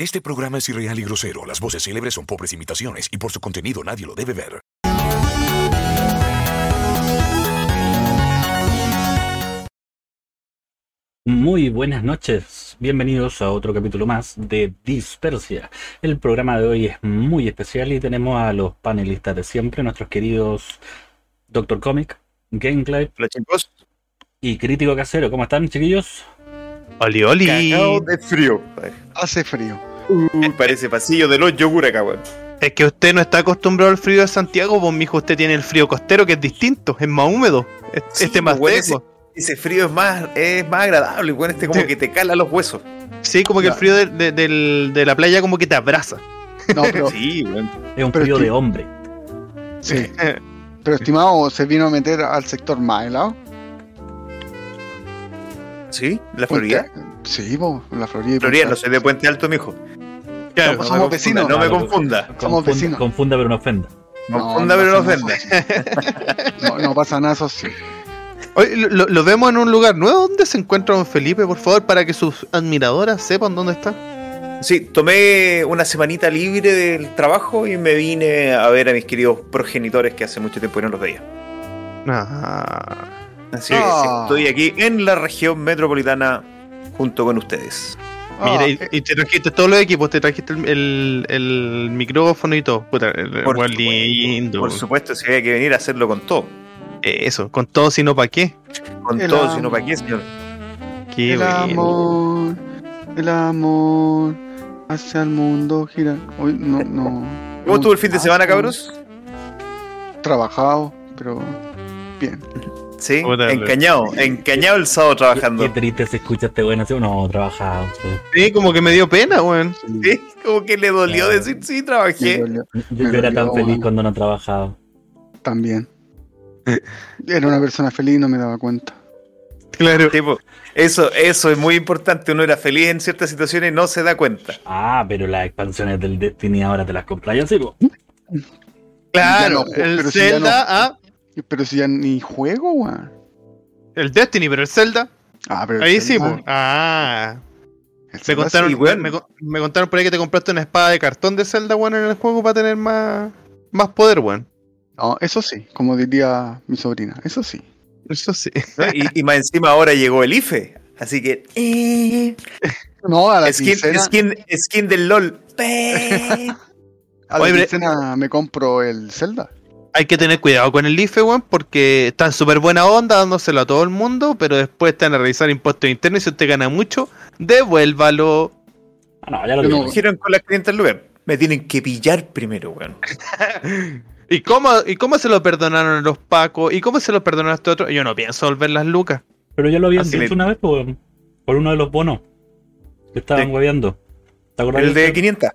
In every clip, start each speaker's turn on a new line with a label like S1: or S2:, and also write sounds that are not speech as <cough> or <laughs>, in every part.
S1: Este programa es irreal y grosero. Las voces célebres son pobres imitaciones y por su contenido nadie lo debe ver.
S2: Muy buenas noches, bienvenidos a otro capítulo más de Dispersia. El programa de hoy es muy especial y tenemos a los panelistas de siempre, nuestros queridos Doctor Comic,
S3: Hola chicos.
S2: y Crítico Casero. ¿Cómo están, chiquillos?
S4: Oli, oli.
S3: Cagao de frío.
S5: Hace frío.
S3: Uh, parece pasillo de los yogur acá, weón.
S4: Es que usted no está acostumbrado al frío de Santiago, pues mijo, usted tiene el frío costero que es distinto, es más húmedo. Es-
S3: Sí,
S4: este más seco.
S3: Ese frío es más, es más agradable, weón. Este como
S4: Sí.
S3: que te cala los huesos.
S4: Sí, como que el frío de, de- del- de la playa como que te abraza.
S5: No, <laughs> pero,
S3: Sí, weón.
S2: Es un
S5: Pero
S2: frío
S5: es que-
S2: de hombre.
S5: sí. <laughs> pero estimado, ¿se vino a meter al sector más helado?
S3: ¿Sí? ¿La Florida?
S5: Sí, po, la Florida. y
S3: Florida, no soy de Puente Alto, mijo.
S4: Claro,
S3: No me
S5: somos
S3: confunda,
S5: vecinos.
S3: No me
S2: Claro,
S3: confunda.
S5: Somos
S2: Confunda-
S5: vecinos.
S2: Confunda pero no ofenda.
S5: No,
S3: Confunda,
S5: no
S3: pero no ofenda.
S5: No, no pasa nada, eso sí.
S4: Oye, lo, vemos en un lugar nuevo. ¿Dónde se encuentra don Felipe, por favor, para que sus admiradoras sepan dónde está?
S3: Sí, tomé una semanita libre del trabajo y me vine a ver a mis queridos progenitores que hace mucho tiempo no los veía.
S4: Ah,
S3: Así que
S5: Ah.
S3: estoy aquí en la región metropolitana junto con ustedes.
S4: mira,
S5: Ah,
S4: y,
S5: eh,
S4: y te trajiste todos los equipos, te trajiste el, el- el micrófono y todo. Puta, el-
S3: Por supuesto,
S4: lindo.
S3: Por supuesto, si había que venir a hacerlo con todo.
S4: Eso, con todo, sino para qué.
S3: Con
S5: El
S3: todo, si no,
S5: amor.
S3: ¿para qué, señor?
S4: Qué
S5: el
S4: bueno.
S5: amor, el amor hacia el mundo gira. Hoy no, no.
S3: ¿Cómo estuvo el fin de semana, cabros?
S5: Trabajado, pero bien.
S3: Sí, encañado, encañado el sábado trabajando.
S2: qué triste se escucha este bueno así. No, trabajado. sí.
S4: Sí, como que me dio pena, weón.
S3: Sí, como que le dolió
S2: Claro.
S3: decir sí, trabajé.
S2: Yo, era tan feliz
S5: bueno.
S2: cuando no trabajaba.
S5: También. Era una persona feliz y no me daba cuenta.
S4: Claro.
S3: Tipo, eso, eso es muy importante. Uno era feliz en ciertas situaciones y no se da cuenta.
S2: Ah, pero las expansiones del Destiny ahora te las compras así, po.
S4: Claro,
S5: Ya no,
S4: el
S5: ya
S4: Zelda,
S5: no-
S4: ah,
S5: Pero si ya ni juego, weón.
S4: el Destiny, pero el Zelda,
S5: Ah, pero.
S4: ahí
S5: el
S4: sí,
S5: Zelda-
S4: pues. Ah, me contaron,
S3: sí, weón.
S4: me, me contaron por ahí que te compraste una espada de cartón de Zelda, weón, en el juego para tener más, más poder, weón.
S5: No, eso sí, como diría mi sobrina, eso sí.
S4: Eso sí.
S3: ¿no? Y, y más encima ahora llegó el IFE. Así que. eh,
S5: No, a la
S3: skin,
S5: quincena,
S3: skin, skin del LOL. <laughs>
S5: A la
S4: Oye,
S5: quincena me compro el Zelda.
S4: Hay que tener cuidado con el IFE, weón, porque está en súper buena onda dándoselo a todo el mundo, pero después están a revisar impuestos internos y si usted gana mucho, devuélvalo.
S2: Ah, no, ya lo
S5: no-
S2: tengo.
S3: Dijeron con las 500 lucas. Me tienen que pillar primero, weón. <laughs>
S4: ¿Y cómo, ¿Y cómo se lo perdonaron los pacos? ¿Y cómo se lo perdonaron a este otro? Yo no pienso volver las lucas.
S2: Pero ya lo habían
S3: Así
S2: dicho
S3: le-
S2: una vez, po, por uno de los bonos que estaban
S3: Sí.
S2: hueveando. ¿Te acuerdas?
S3: El de
S2: eso?
S3: 500.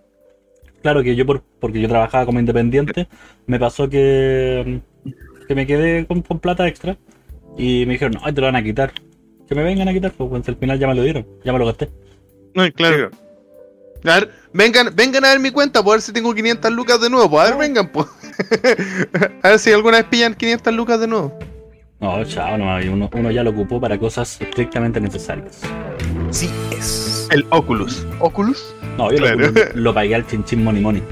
S2: Claro que yo, por, porque yo trabajaba como independiente, me pasó que, que me quedé con, con plata extra y me dijeron, ay, te lo van a quitar. Que me vengan a quitar, pues pues, al final ya me lo dieron, ya me lo gasté.
S4: No, claro.
S3: Sí.
S4: A ver, vengan, vengan a ver mi cuenta, por ver si tengo 500 lucas de nuevo. pues, A ver, vengan, pues. <laughs> a ver si alguna vez pillan 500 lucas de nuevo.
S2: No, chao, no, uno, uno ya lo ocupó para cosas estrictamente necesarias.
S3: Sí es.
S4: El Oculus.
S5: Oculus.
S2: No, yo
S4: Claro.
S2: lo, pagué al chinchín money money.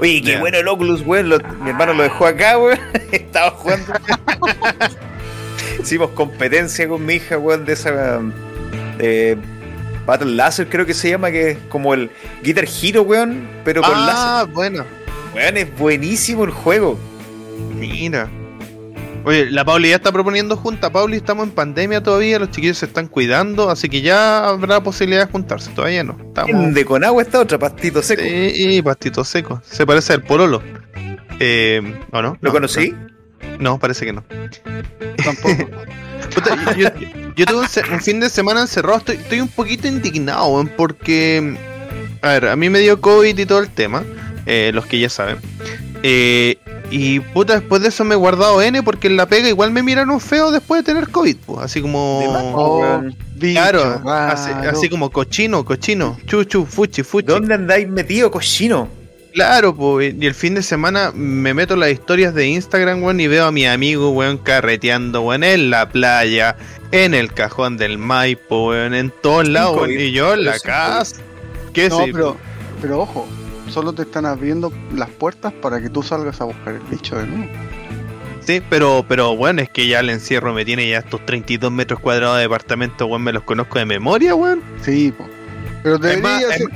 S3: Oye, qué bueno el Oculus, weón. Lo- mi hermano lo dejó acá, weón. <laughs> Estaba jugando. <laughs> Hicimos competencia con mi hija, weón, de esa. eh, Battle Laser, creo que se llama, que es como el Guitar Hero, weón, pero con
S4: Ah, bueno.
S3: láser. Weón, es buenísimo el juego.
S4: Mira. Oye, la Pauli ya está proponiendo junta. Pauli, estamos en pandemia todavía, los chiquillos se están cuidando, así que ya habrá posibilidad de juntarse. Todavía no. Estamos.
S3: De con agua está otra, pastito seco.
S4: Sí, pastito seco. Se parece al Pololo. Eh, ¿O no?
S3: ¿Lo
S4: No,
S3: conocí?
S4: No, parece que no. <laughs>
S5: Tampoco.
S4: Puta, yo, yo- yo tuve un, fin de semana encerrado, estoy, estoy un poquito indignado, porque, a ver, a mí me dio COVID y todo el tema, eh, los que ya saben. Eh, y puta, después de eso me he guardado N porque en la pega igual me miraron feo después de tener COVID, pues, así como...
S5: Oh, bicho
S4: Claro, así, así como cochino, cochino, chuchu, fuchi, fuchi.
S3: ¿Dónde andáis metido, cochino?
S4: Claro, pues, y el fin de semana me meto en las historias de Instagram, weón, y veo a mi amigo, weón, carreteando, weón, en la playa, en el cajón del Maipo, weón, en todos lados, weón, y yo en la casa. qué?
S5: No, pero, pero ojo, solo te están abriendo las puertas para que tú salgas a buscar el bicho de nuevo.
S4: Sí, pero, pero bueno, es que ya el encierro me tiene ya estos 32 metros cuadrados de departamento, weón, me los conozco de memoria, weón.
S5: Sí, po. Pero
S4: Es
S5: debería
S4: más,
S5: ser-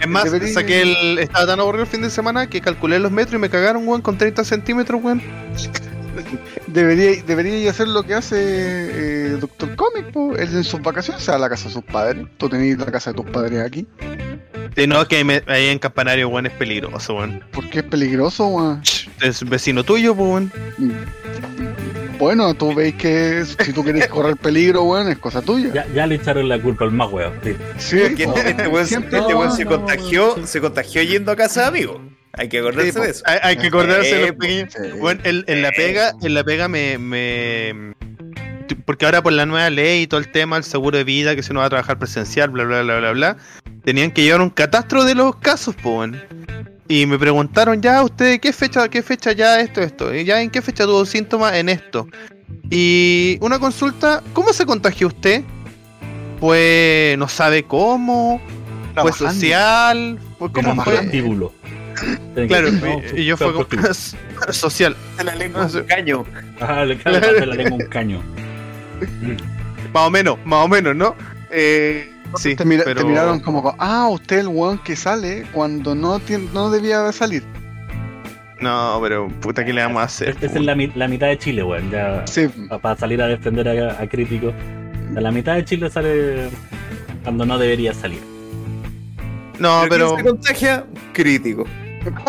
S4: Es más,
S5: Debería-
S4: saqué el. Estaba tan aburrido el fin de semana que calculé los metros y me cagaron, weón, con 30 centímetros, weón. <laughs>
S5: debería, debería hacer lo que hace eh, Doctor Comic, po. Él en sus vacaciones se va a la casa de sus padres. Tú tenés la casa de tus padres aquí.
S4: Sí, no, que me- ahí en Campanario, weón, es peligroso, weón.
S5: Porque es peligroso, weón.
S4: Es vecino tuyo, pues, weón.
S5: Bueno, tú veis que si tú quieres correr peligro, weón, es cosa tuya.
S2: Ya, ya le echaron la culpa al más weón. sí.
S5: Sí,
S3: Porque este weón, este weón
S2: no,
S3: se
S2: no,
S3: contagió, se contagió yendo a casa de amigos. Hay que acordarse
S4: Sí,
S3: de eso.
S4: Hay, hay que acordarse de los pequeños. Bueno, en, en la pega, en la pega me, me. Porque ahora por la nueva ley y todo el tema, el seguro de vida, que se uno va a trabajar presencial, bla, bla, bla, bla, bla, tenían que llevar un catastro de los casos, weón. Y me preguntaron, ya, ¿usted qué fecha, qué fecha ya esto, esto? ¿Y ya en qué fecha tuvo síntomas en esto? Y una consulta, ¿cómo se contagió usted? Pues no sabe cómo, fue
S5: Trabajando.
S4: social,
S2: Como
S4: cómo fue.
S2: que-
S4: Claro,
S2: no,
S4: y, yo fue como social.
S3: La lengua un caño.
S2: Ajá, le la lengua un caño. <laughs>
S4: Más o menos, más o menos, ¿no? Eh, sí,
S5: te, mira-
S4: pero...
S5: te miraron como, co- ah, usted el weón que sale cuando no, tiene, no debía salir.
S4: No, pero puta, ¿qué le vamos a hacer?
S2: Esta es la, mi- la mitad de Chile, weón. Ya,
S5: Sí,
S2: pa- para salir a defender a, a críticos. La mitad de Chile sale cuando no debería salir.
S4: No, pero...
S3: ¿quién se contagia? Crítico.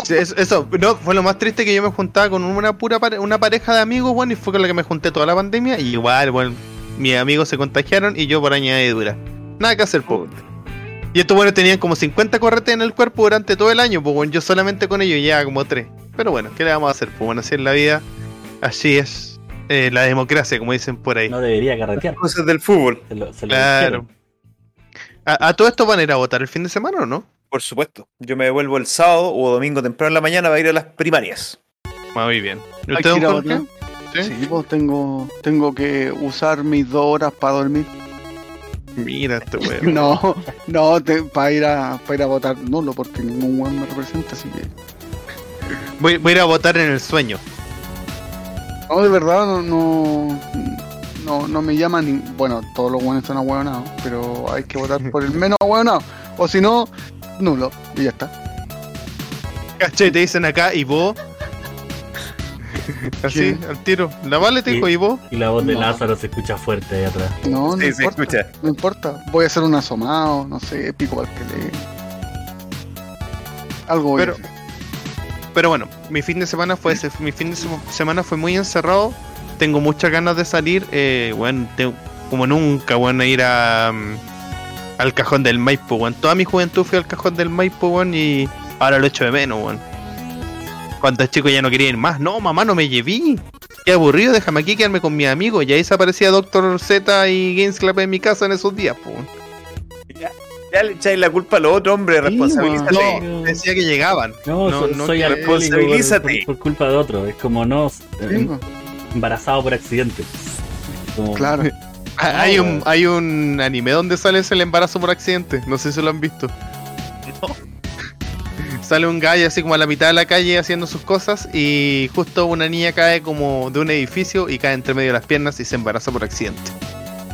S4: Sí, Eso, eso, no, fue lo más triste que yo me juntaba con una pura pare- una pareja de amigos, bueno, y fue con la que me junté toda la pandemia, y igual, bueno, mis amigos se contagiaron y yo por añadidura. Nada que hacer, po. Y estos buenos tenían como 50 corretes en el cuerpo durante todo el año, pues bueno, yo solamente con ellos ya como 3. Pero bueno, ¿qué le vamos a hacer? Pues bueno, así es la vida, así es eh, la democracia, como dicen por ahí.
S2: No debería carretear.
S3: Cosas del fútbol,
S2: Se lo, se lo
S4: Claro. ¿A, a todo esto van a ir a votar el fin de semana o no?
S3: Por supuesto. Yo me devuelvo el sábado o domingo temprano en la mañana para ir a las primarias.
S4: Muy bien. ¿Y
S5: Hay
S4: usted,
S5: que
S4: don
S5: ir a
S4: Jorge?
S5: votar.
S4: ¿Sí?
S5: Sí, pues tengo, tengo que usar mis dos horas para dormir.
S4: Mira este <laughs> weón.
S5: No, no, para ir a para ir a votar nulo, porque ningún weón me representa, así que.
S4: Voy, voy a ir a votar en el sueño.
S5: No, de verdad, no, no, no, no me llaman ni. Bueno, todos los buenos están ahueonados, pero hay que votar por el menos ahueonado. O si no, nulo, y ya está.
S4: ¿Cachai? Te dicen acá, ¿y vos? <laughs> Así,
S5: ¿Qué?
S4: al tiro. La vale te dijo, ¿y vos?
S2: Y la voz de
S5: No.
S2: Lázaro se escucha fuerte ahí atrás.
S5: No, no
S3: Sí, se escucha.
S5: No importa. Voy a hacer un asomado, no sé, pico para que le. Algo voy a
S4: Pero-. Pero bueno, mi fin de semana fue ese. Mi fin de sema- semana fue muy encerrado. Tengo muchas ganas de salir. Eh, bueno, tengo- como nunca, bueno, ir a, mm, al cajón del Maipo, weón. Toda mi juventud fui al cajón del Maipo, weón, y ahora lo echo de menos, weón. Cuando chico ya no quería ir más. No, mamá, no me llevé. Qué aburrido, déjame aquí quedarme con mis amigos. Y ahí se aparecía Doctor Z y Games Club en mi casa en esos días, po, weón.
S3: Ya le echáis la culpa a los otros, hombre, responsabilízate.
S4: No, decía que llegaban.
S2: No,
S4: No,
S2: so-
S4: no,
S2: soy
S3: responsabilízate.
S2: por- por culpa de otro. Es como no eh,
S5: pues,
S2: embarazado por accidente. Como-
S5: claro. <laughs>
S4: Ah, hay, un, hay un anime donde sale el embarazo por accidente. No sé si lo han visto. <laughs> Sale un gallo así como a la mitad de la calle haciendo sus cosas y justo una niña cae como de un edificio y cae entre medio de las piernas y se embaraza por accidente.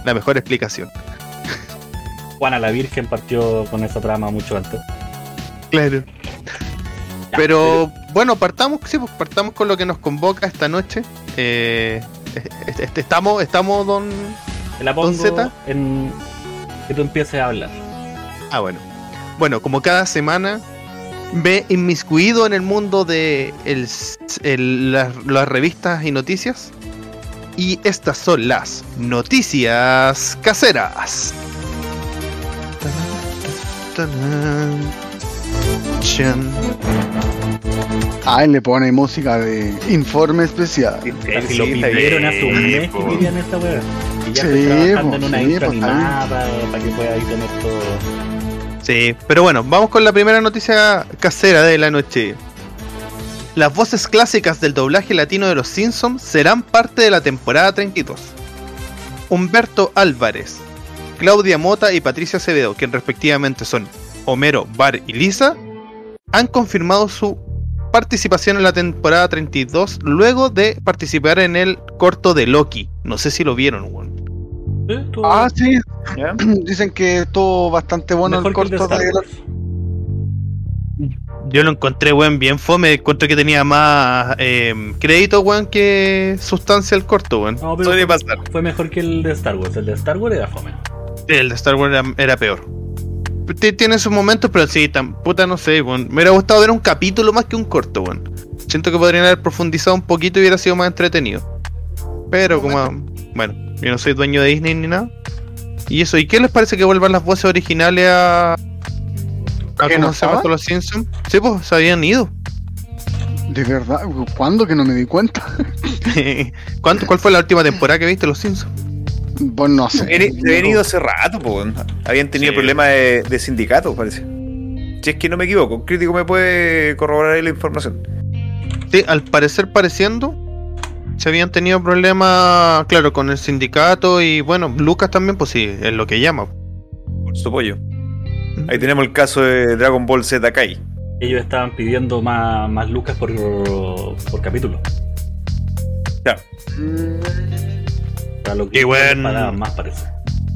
S4: La mejor explicación.
S2: Juana la Virgen partió con esa trama mucho antes.
S4: Claro.
S2: Ya,
S4: Pero bueno, partamos, sí, pues partamos con lo que nos convoca esta noche. Eh, este- este- estamos, estamos, don.
S2: Te la pongo
S4: Don Z.
S2: en que tú empieces a hablar.
S4: Ah, bueno. Bueno, como cada semana ve inmiscuido en el mundo de el, el- las, las revistas y noticias. Y estas son las noticias caseras.
S5: Ah, le pone música de informe especial.
S2: Casi lo pidieron hace un mes que querían esta weá. Y ya
S5: Sí,
S2: estoy trabajando
S5: po,
S2: en una
S5: sí,
S2: intro
S5: po, está
S2: animada para que pueda ahí tener todo.
S4: Sí, pero bueno, vamos con la primera noticia casera de la noche. Las voces clásicas del doblaje latino de los Simpsons serán parte de la temporada 32. Humberto Álvarez, Claudia Mota y Patricia Acevedo, quien respectivamente son Homero, Bar y Lisa han confirmado su participación en la temporada 32 luego de participar en el corto de Loki. No sé si lo vieron, weón.
S2: ¿Eh? ¿Tú-
S5: Ah, sí.
S3: ¿Ya? <clears throat>
S5: Dicen que estuvo bastante bueno
S2: mejor
S5: el
S2: que el de
S5: corto
S2: Star
S5: de
S2: Wars.
S4: Yo lo encontré, weón, bien fome. Encontré que tenía más eh, crédito, weón, que sustancia el corto, weón.
S2: No, pero
S3: Suele
S2: fue,
S3: pasar.
S2: fue mejor que el de Star Wars. El de Star Wars era fome.
S4: El de Star Wars era, era peor. T- Tiene sus momentos, pero sí, tan puta no sé, weón. Me hubiera gustado ver un capítulo más que un corto, weón. Siento que podrían haber profundizado un poquito y hubiera sido más entretenido. Pero como, bueno, yo no soy dueño de Disney ni nada. Y eso, ¿y qué les parece que vuelvan las voces originales a... a
S5: ¿Que
S4: ¿Cómo
S5: no
S4: se esto, los Simpsons? Sí, pues, se habían ido.
S5: De verdad, ¿cuándo que no me di cuenta? <laughs>
S4: ¿Cuánto, ¿Cuál fue la última temporada que viste los Simpsons?
S5: Pues no sé.
S3: Se habían- ido hace rato, po, weón. Habían tenido
S4: Sí.
S3: problemas de, de sindicato, parece. Si es que no me equivoco, un crítico me puede corroborar ahí la información.
S4: Sí, al parecer pareciendo, se habían tenido problemas, claro, con el sindicato y bueno, Lucas también, pues sí, es lo que llama.
S3: Por su pollo. Ahí tenemos el caso de Dragon Ball Z Kai.
S2: Ellos estaban pidiendo más, más lucas por, por capítulo. O sea, lo que
S4: buen-
S2: les pagaban más parece.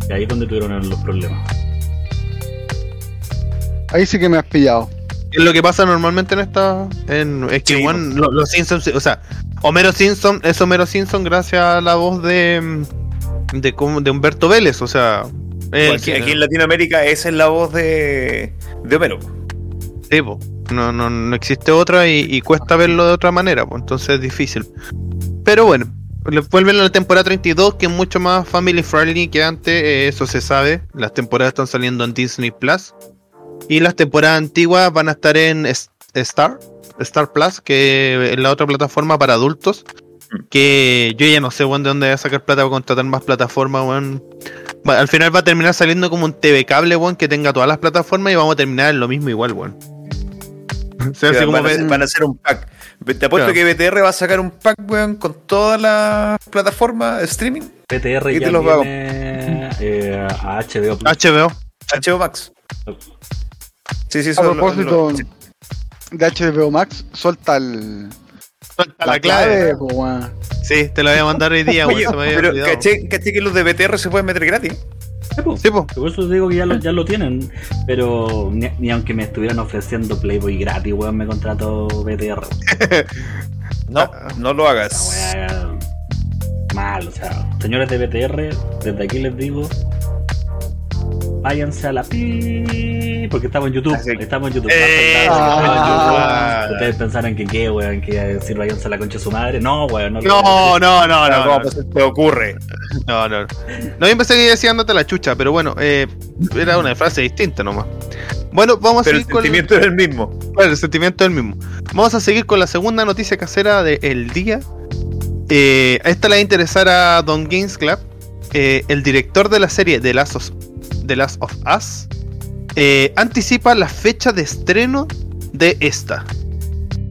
S2: Y ahí es donde tuvieron los problemas.
S5: Ahí sí que me has pillado.
S4: Es lo que pasa normalmente en esta. En, es que
S3: Sí,
S4: bueno, lo- los Simpsons, o sea, Homero Simpson es Homero Simpson gracias a la voz de. mm, de, Humberto Vélez, o sea.
S3: aquí, en Latinoamérica esa es la voz de, de Homero.
S4: Sí, po. no, no, no existe otra y, y cuesta verlo de otra manera, pues entonces es difícil. Pero bueno, vuelven a la temporada 32, que es mucho más family friendly que antes, eh, eso se sabe. Las temporadas están saliendo en Disney Plus. Y las temporadas antiguas van a estar en S- Star, Star Plus, que es la otra plataforma para adultos. Que yo ya no sé weón, de dónde voy a sacar plata para contratar más plataformas, weón. Al final va a terminar saliendo como un TV cable, weón, que tenga todas las plataformas y vamos a terminar en lo mismo igual, weón. O sea, así
S3: van,
S4: como
S3: a hacer, van a hacer un pack. Te apuesto
S4: Claro.
S3: que BTR va a sacar un pack, weón, con todas las plataformas de streaming.
S2: PTR
S3: Y
S2: ya
S3: te los
S2: viene eh, a HBO Plus.
S4: HBO.
S3: HBO Max. Sí, sí,
S5: A
S3: eso lo-
S5: propósito
S3: lo- sí.
S5: De HBO Max, suelta el,
S4: Suelta
S5: la, clave, po.
S4: Sí, te la voy a mandar hoy día, weón.
S3: Oye, pero caché, caché que los de BTR se pueden meter gratis.
S2: Sí, po.
S4: Sí, po.
S2: Por eso digo que ya lo, ya lo tienen. Pero ni, ni aunque me estuvieran ofreciendo Playboy gratis, weón, me contrató BTR. <laughs>
S3: No, no lo hagas.
S2: Mal, o sea, señores de BTR, desde aquí les digo. Váyanse a la pi porque estamos en YouTube.
S3: Ah, sí.
S2: Estamos en YouTube.
S4: Eh,
S2: Estamos en YouTube.
S3: ah.
S2: Ustedes pensaran que qué, weón, que iba a decir váyanse a la concha de su madre. No, weón, no.
S4: No,
S2: a
S4: no, no,
S3: Pero
S4: no.
S3: ¿Cómo
S4: No,
S3: se te ocurre?
S4: no, no. No, yo pensé que decía andate a la chucha, pero bueno, eh, era una frase distinta nomás. Bueno, vamos a
S3: Pero el
S4: seguir con
S3: sentimiento era el mismo.
S4: Bueno, el sentimiento es el mismo. Vamos a seguir con la segunda noticia casera del día. Eh, esta le va a interesar a Don Games Club. Eh, el director de la serie The Last of, The Last of Us eh, anticipa la fecha de estreno de esta.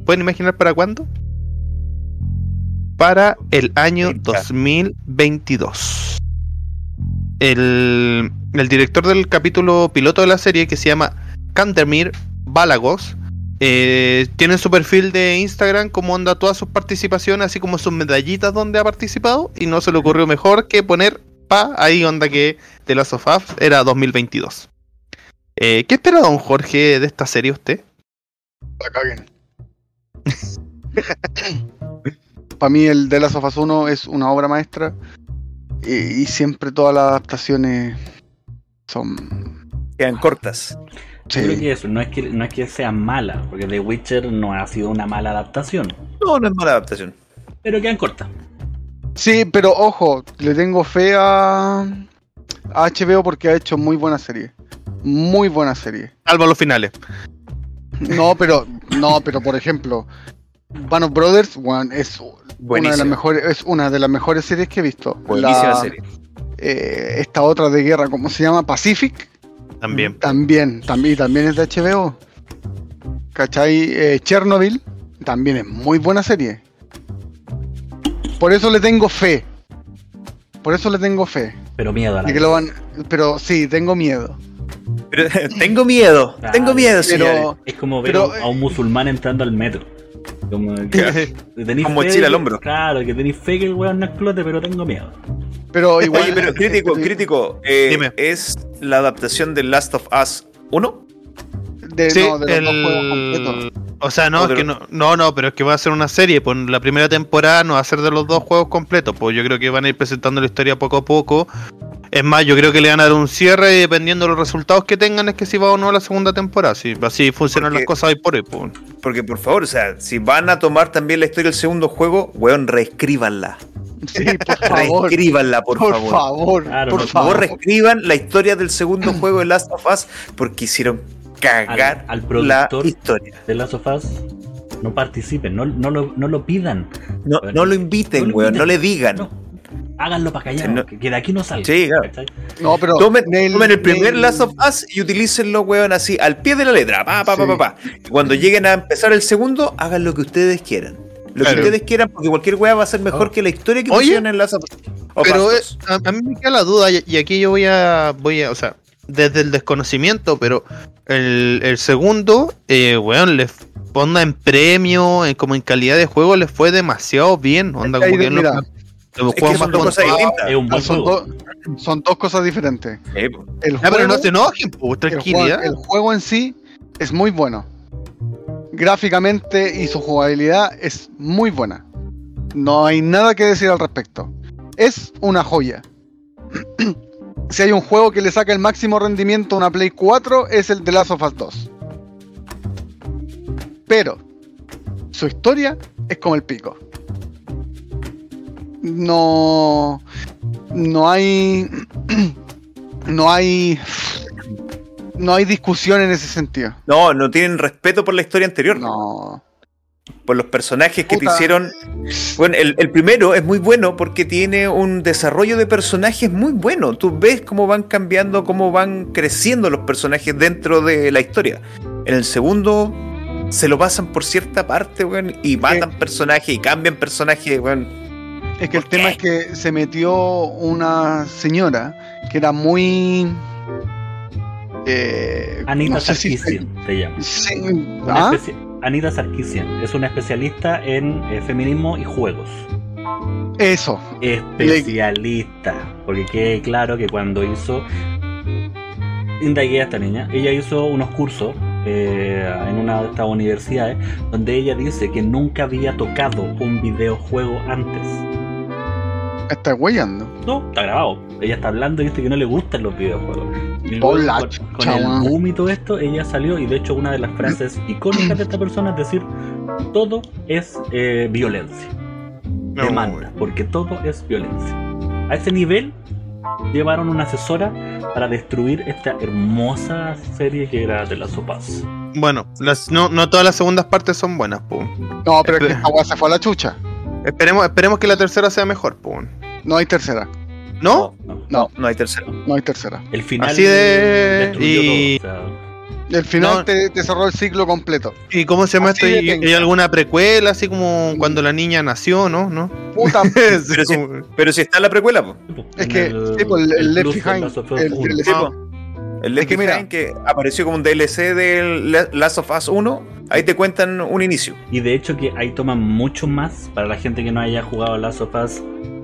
S4: ¿Pueden imaginar para cuándo? Para el año
S3: Fecha.
S4: 2022. El, el director del capítulo piloto de la serie, que se llama Kandermir Balagos, eh, tiene en su perfil de Instagram como onda todas sus participaciones, así como sus medallitas donde ha participado, y no se le ocurrió mejor que poner pa ahí onda que The Last of Us era 2022. Eh, ¿Qué espera don Jorge de esta serie usted?
S5: La caguen. Para mí el de Last of Us 1 es una obra maestra y, y siempre todas las adaptaciones son...
S3: Quedan cortas.
S2: Yo creo que eso, no es que, no es que sea mala, porque The Witcher no ha sido una mala adaptación,
S3: No, no es mala adaptación.
S2: pero quedan cortas.
S5: Sí, pero ojo, le tengo fe a, a HBO porque ha hecho muy buena serie. Muy buena serie.
S4: Salvo los finales.
S5: No, pero no, pero por ejemplo, Band of Brothers weón, es una de las mejores es una de las mejores series que he visto.
S3: Buenísima
S5: La-
S3: serie.
S5: eh, esta otra de guerra, ¿cómo se llama? Pacific.
S4: También.
S5: También, también, también es de HBO. ¿Cachai? Eh, Chernobyl también es muy buena serie. Por eso le tengo fe. Por eso le tengo fe.
S2: Pero miedo a la
S5: De que lo van, pero sí, tengo miedo.
S3: Pero, <laughs> tengo miedo,
S2: Ah,
S3: tengo miedo.
S5: Pero,
S2: Es como ver
S5: Pero,
S2: a un musulmán entrando al metro. Como que tenéis
S3: Con
S2: fe
S3: mochila al hombro.
S2: Claro, que tenéis fe que el weón no explote, pero tengo miedo.
S5: pero igual.
S3: Oye, pero crítico, crítico, eh,
S4: Dime.
S3: ¿es la adaptación de Last of Us 1?
S5: De,
S4: Sí,
S5: no, de los dos juegos
S4: el...
S5: completos.
S4: O sea, no, es que no, no, no, pero es que va a ser una serie. Pues la primera temporada no va a ser de los dos juegos completos. Pues yo creo que van a ir presentando la historia poco a poco. Es más, yo creo que le van a dar un cierre y dependiendo de los resultados que tengan es que si va o no a la segunda temporada. Si así funcionan
S3: Porque-
S4: las cosas hoy por hoy. Pues.
S3: Porque por favor, o sea, si van a tomar también la historia del segundo juego, weón, reescríbanla.
S5: Sí, por <laughs> favor.
S3: Reescríbanla, por,
S5: Por
S3: favor.
S5: favor,
S2: Claro,
S5: por
S2: no-
S3: Por favor,
S5: favor.
S3: reescriban la historia del segundo juego de Last of Us porque hicieron cagar
S2: Al- al
S3: la
S2: productor.
S3: historia.
S2: De las sofás no participen, no, no, lo, no lo pidan.
S3: No,
S2: Bueno,
S3: no lo inviten,
S2: no lo
S3: weón, no le digan.
S2: No, háganlo para callar,
S3: No.
S2: que, de aquí no salga.
S3: Sí, claro.
S5: No, pero.
S3: Tomen, el primer
S5: Neil-
S3: Last of Us y utilícenlo, weón, así, al pie de la letra. Pa, pa, pa,
S5: Sí.
S3: pa, pa. Y cuando lleguen a empezar el segundo, hagan lo que ustedes quieran. Lo
S4: Claro.
S3: que ustedes quieran, porque cualquier weá va a ser mejor
S2: Oh.
S3: que la historia que
S4: Oye,
S3: pusieron en Last of
S4: Pero
S3: Us
S4: es-
S3: 2.
S4: a, a mí me queda la duda y, y aquí yo voy a, voy a, o sea, desde el desconocimiento, pero el, el segundo, eh, weón, les ponga en premio, en, como en calidad de juego, les fue demasiado bien. Onda,
S5: Es que
S4: los, los juegos más
S3: son dos cosas
S4: contados-
S5: son, son dos diferentes.
S3: Eh, po.
S5: El
S4: Ya, pero
S5: juego-
S4: no se enojen, pues,
S5: el, juego,
S4: tranquilidad.
S5: el juego en sí es muy bueno. Gráficamente y su jugabilidad es muy buena. No hay nada que decir al respecto. Es una joya. <clears throat> si hay un juego que le saca el máximo rendimiento a una Play 4 es el de Last of Us 2. Pero su historia es como el pico. No no hay <clears throat> no hay no hay discusión en ese sentido.
S3: No, no tienen respeto por la historia anterior.
S5: No.
S3: Por los personajes que te hicieron. Bueno, el, el primero es muy bueno porque tiene un desarrollo de personajes muy bueno. Tú ves cómo van cambiando, cómo van creciendo los personajes dentro de la historia. En el segundo se lo pasan por cierta parte, weón, y matan personajes y cambian personajes, weón.
S5: Es que el
S3: ¿Por
S5: tema es que se metió una señora que era muy. Eh,
S2: Anita
S5: no sé si-
S2: Sarkeesian se llama.
S5: Sí, ¿ah?
S2: Anita Sarkeesian es una especialista en eh, feminismo y juegos.
S5: Eso.
S2: Especialista. Porque quede claro que cuando hizo. Indagué a esta niña. Ella hizo unos cursos eh, en una de estas universidades donde ella dice que nunca había tocado un videojuego antes.
S5: Está huellando.
S2: No, está grabado. Ella está hablando y dice que no le gustan los videojuegos. Y luego,
S5: Hola,
S2: con, con el
S5: weón.
S2: boom y todo esto, ella salió y de hecho una de las frases icónicas de esta persona es decir, todo es eh, violencia.
S4: No,
S2: Demanda, porque todo es violencia. A ese nivel llevaron una asesora para destruir esta hermosa serie que era de las sopas.
S4: Bueno, las, no, no todas las segundas partes son buenas, pues.
S5: No, pero es que esta weá se fue a la chucha.
S4: Esperemos, esperemos que la tercera sea mejor, pues.
S5: No hay tercera.
S4: ¿No?
S2: No,
S3: No, no hay tercero.
S5: No hay tercera.
S2: el final
S4: Así de-
S2: destruyó
S4: y-
S2: todo. o sea,
S5: Y al final
S4: No.
S5: te, te cerró el ciclo completo.
S4: ¿Y cómo se llama
S5: Así
S4: esto? ¿Y-. ¿Hay alguna precuela, así como cuando la niña nació, no? ¿No?
S5: Puta, <laughs>
S3: Pero
S4: como-
S3: Pero si está la precuela, po.
S5: es
S2: en
S5: que pues, el, el Left Behind,
S2: of Us
S5: el
S2: 1.
S5: DLC.
S3: Sí, po. El Left
S5: que mira-
S3: Behind que apareció como un DLC del La- Last of Us 1, ahí te cuentan un inicio.
S2: Y de hecho que ahí toman mucho más para la gente que no haya jugado Last of Us.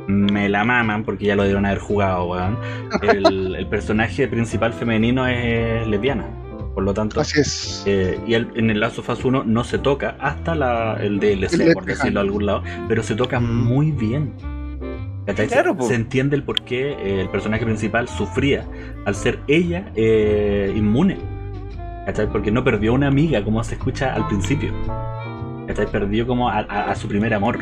S2: Me la maman porque ya lo dieron haber jugado, weón. El, <laughs> el personaje principal femenino es lesbiana. Por lo tanto,
S5: Así es.
S2: eh, y el- en el Last of Us 1 no se toca hasta la, el DLC,
S5: El
S2: por decirlo de algún lado, pero se toca muy bien. Se-
S3: Claro, po.
S2: se, entiende el por qué eh, el personaje principal sufría al ser ella eh, inmune. ¿Cachai? Porque no perdió una amiga como se escucha al principio. ¿Cachai? Perdió como a, a- a su primer amor.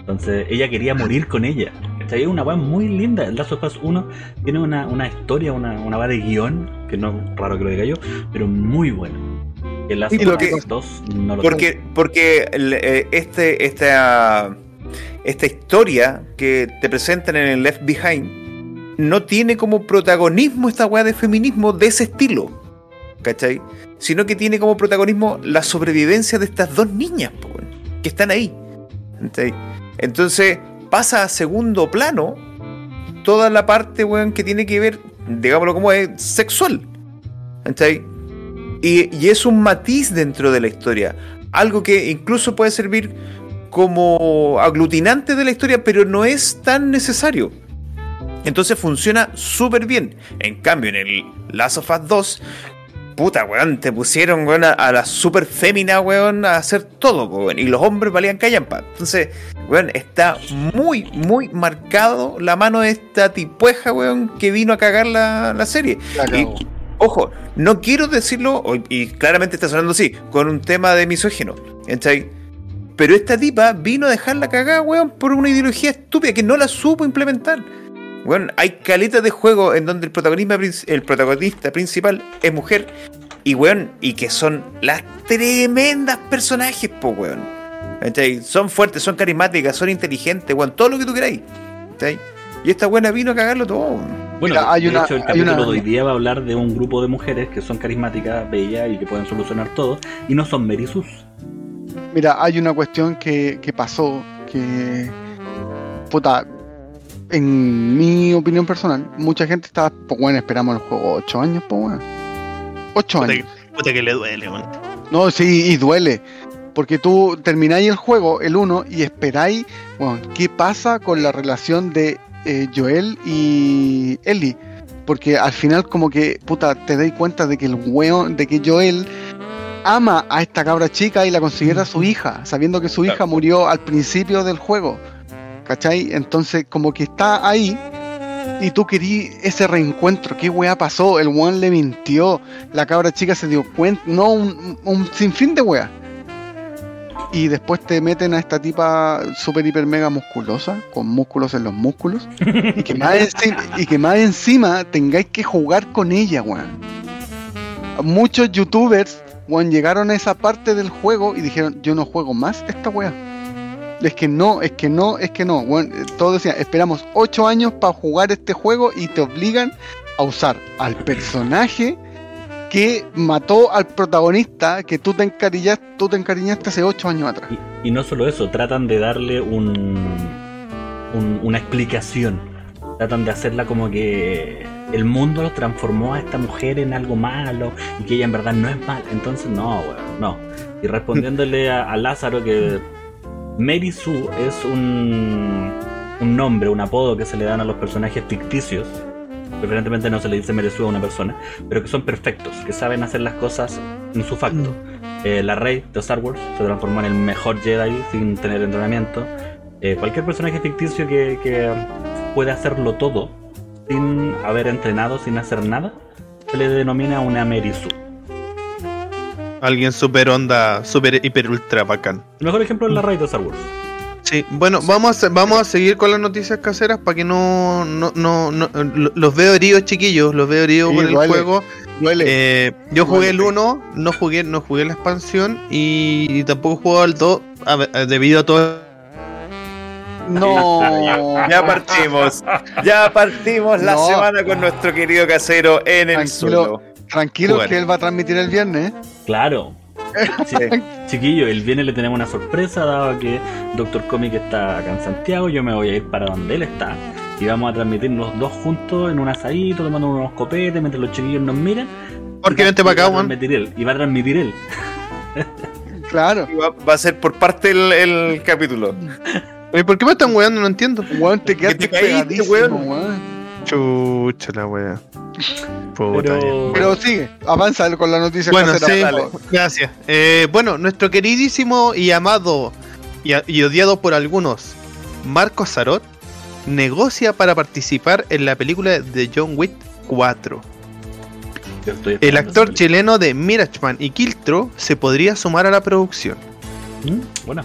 S2: Entonces ella quería morir con ella. ¿Cachai? Es una weá muy linda. El Last of Us 1 tiene una, una historia, una, una weá de guion, que no es raro que lo diga yo, pero muy buena. El Last of Us 2 no lo
S3: Porque, porque el, eh, este, esta, esta historia que te presentan en el Left Behind no tiene como protagonismo esta weá de feminismo de ese estilo. ¿Cachai? Sino que tiene como protagonismo la sobrevivencia de estas dos niñas que están ahí. Entonces pasa a segundo plano toda la parte weón, que tiene que ver, digámoslo como es, sexual. ¿cachai? Y, y es un matiz dentro de la historia. Algo que incluso puede servir como aglutinante de la historia, pero no es tan necesario. Entonces funciona súper bien. En cambio, en el Last of Us 2, puta, weón, te pusieron, weón, a, a la super fémina, weón, a hacer todo, weón. Y los hombres valían callampa. Entonces, weón, está muy, muy marcado la mano de esta tipueja, weón, que vino a cagar la, la serie.
S5: La
S3: Y, ojo, no quiero decirlo, y claramente está sonando así, con un tema de misógino. ¿cachai? Pero esta tipa vino a dejar la cagada, weón, por una ideología estúpida que no la supo implementar. Weón, hay caletas de juego en donde el protagonista, el protagonista principal es mujer. Y weón, y que son las tremendas personajes, po, weón. ¿Cachai? Son fuertes, son carismáticas, son inteligentes, weón, todo lo que tú queráis. ¿cachai? Y esta buena vino a cagarlo todo. weón.
S2: Bueno,
S5: Mira, hay
S2: de
S5: una-
S2: hecho, el
S5: hay
S2: capítulo
S5: una-
S2: de hoy día va a hablar de un grupo de mujeres que son carismáticas, bellas y que pueden solucionar todo, y no son Merisus.
S5: Mira, hay una cuestión que, que pasó que. Puta. En mi opinión personal, mucha gente estaba. Pues bueno, esperamos el juego 8 años, pues bueno. 8
S4: Puta
S5: años.
S4: que, puta que le duele, weón.
S5: No, sí, y duele. Porque tú termináis el juego, el 1, y esperáis, bueno, ¿qué pasa con la relación de eh, Joel y Ellie? Porque al final como que, puta, te dais cuenta de que el weón, de que Joel ama a esta cabra chica y la considera su hija, sabiendo que su hija murió al principio del juego. ¿Cachai? Entonces como que está ahí y tú querí ese reencuentro. ¿Qué weá pasó? El weón le mintió. La cabra chica se dio cuenta. No, un, un sinfín de weá. Y después te meten a esta tipa super hiper mega musculosa, con músculos en los músculos. y, que más encima, y que más encima tengáis que jugar con ella, weón. Muchos youtubers, weón, llegaron a esa parte del juego y dijeron, yo no juego más esta weá. Es que no, es que no, es que no. Weón, eh, todos decían, esperamos 8 años para jugar este juego y te obligan a usar al personaje que mató al protagonista que tú te encariñaste, tú te encariñaste hace 8 años atrás.
S2: Y, no solo eso, tratan de darle un, un- una explicación. Tratan de hacerla como que el mundo lo transformó a esta mujer en algo malo y que ella en verdad no es mal. Entonces, no, weón, no. Y respondiéndole a Lázaro que Mary Sue es un, un nombre, un apodo que se le dan a los personajes ficticios. Preferentemente no se le dice Mary Sue a una persona, pero que son perfectos, que saben hacer las cosas en su facto. Eh, la Rey de Star Wars se transformó en el mejor Jedi sin tener entrenamiento. Eh, cualquier personaje ficticio que, que puede hacerlo todo sin haber entrenado, sin hacer nada, se le denomina una Mary Sue.
S4: Alguien super onda, super hiper ultra bacán.
S2: El mejor ejemplo es la Rey de Star Wars.
S4: Sí, bueno, vamos a, vamos a seguir con las noticias caseras para que no, no, no, no- lo- los veo heridos chiquillos, los veo heridos
S5: Sí,
S4: por el
S5: duele.
S4: juego.
S5: Duele.
S4: Eh, yo jugué el
S5: Duele.
S4: 1, no jugué, no jugué la expansión y, y tampoco jugué al 2 a ver, eh, debido a todo.
S5: no. <laughs>
S3: Ya partimos. Ya partimos la
S5: No.
S3: semana con nuestro querido casero en el
S5: Tranquilo.
S3: suelo.
S5: Tranquilo
S4: Jugar.
S5: que él va a transmitir el viernes. ¿eh?
S2: Claro. <laughs>
S3: Sí.
S2: Chiquillo, el viernes le tenemos una sorpresa, dado que Doctor Comic está acá en Santiago, yo me voy a ir para donde él está. Y vamos a transmitir los dos juntos en un asadito, tomando unos copetes, mientras los chiquillos nos miran.
S4: Porque
S2: Y va-
S4: vente para
S2: y va
S4: acá,
S2: a
S4: Juan.
S2: transmitir él, Y va a transmitir él.
S5: Claro.
S3: Y Va, va a ser por parte el, el capítulo.
S4: Oye, ¿Por qué me están weando? No entiendo.
S5: Weón, te quedaste
S3: te caíste,
S5: pegadísimo,
S3: weón.
S5: weón.
S4: Chucha la wea. Puta
S2: Pero-
S5: sigue, avanza con la noticia
S4: Bueno,
S5: casera,
S4: sí, gracias. Eh, bueno, nuestro queridísimo y amado y, odiado por algunos, Marco Azarot, negocia para participar en la película de John Wick 4.
S2: Yo estoy
S4: El actor chileno de Mirageman y Kiltro se podría sumar a la producción.
S2: ¿Mm? Bueno,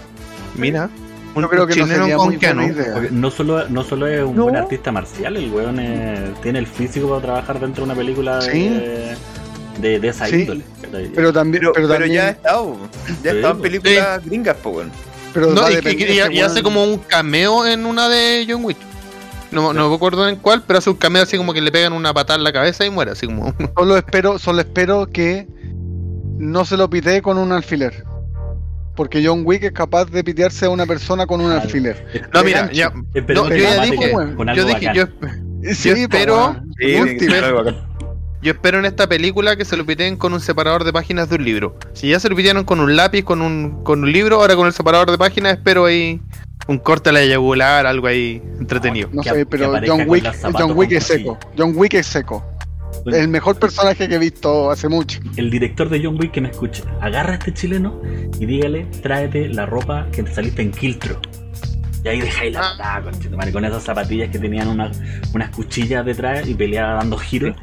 S4: Mira,
S5: Yo creo que no
S4: chileno
S5: sería
S4: con
S5: muy buena
S4: Keanu.
S5: idea.
S2: porque no solo, no solo es un
S3: No.
S2: buen artista marcial, el weón es- tiene el físico para trabajar dentro de una película de,
S5: Sí.
S2: de, de esa
S5: Sí.
S2: índole.
S5: Pero también,
S3: Pero,
S5: pero,
S3: pero
S5: también,
S3: ya ha estado. Ya ha
S2: Sí,
S3: estado en películas gringas, po, weón.
S5: pero
S4: No, y,
S5: depender
S4: que- y-
S5: ese
S4: y hace como un cameo en una de John Wick. No, no me acuerdo en cuál, pero hace un cameo así como que le pegan una patada en la cabeza y muere, así como.
S5: Solo espero, solo espero que no se lo pitee con un alfiler. Porque John Wick es capaz de pitearse a una persona con un
S2: Claro.
S5: alfiler.
S4: No, mira, ya. No, yo ya dije, Yo dije, yo,
S5: Sí,
S4: espero-
S5: po, weón.
S3: Sí,
S4: yo espero en esta película que se lo piten con un separador de páginas de un libro. Si ya se lo pidieron con un lápiz, con un, con un libro, ahora con el separador de páginas espero ahí un corte a la yugular, algo ahí entretenido.
S5: No
S2: Que-
S5: sé, pero John Wick, John Wick es seco. John Wick es seco. El mejor personaje que he visto hace mucho.
S2: El director de John Wick que me escuche, agarra a este chileno y dígale, tráete la ropa que te saliste en Kiltro. Y ahí dejáis la patada, conchetumare, con esas zapatillas que tenían una- unas cuchillas detrás y peleaba dando giros.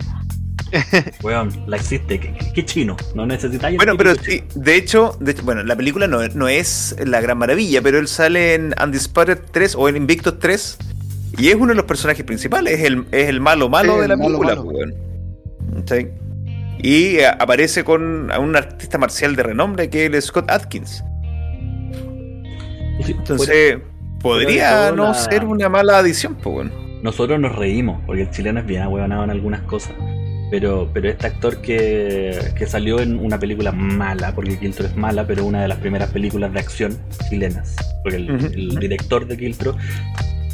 S2: <laughs> Weón, la existe, ¿Qué, chino? No necesitáis.
S3: Bueno, pero
S2: típico
S3: sí, de hecho, de hecho, bueno, la película no, no es la gran maravilla, pero él sale en Undisputed 3 o en Invictus 3 y es uno de los personajes principales, es el, es el malo malo
S5: Sí,
S3: de la
S5: malo
S3: película.
S5: malo.
S3: pues, weón. ¿Sí? Y eh, aparece con un artista marcial de renombre que es Scott Atkins.
S2: Sí,
S3: Entonces, podría no
S2: la-
S3: ser una mala adición, pues.
S2: Nosotros nos reímos, porque el chileno es bien ahueonado en algunas cosas. Pero, pero este actor que, que salió en una película mala, porque Kiltro es mala, pero una de las primeras películas de acción chilenas. Porque el, el director de Kiltro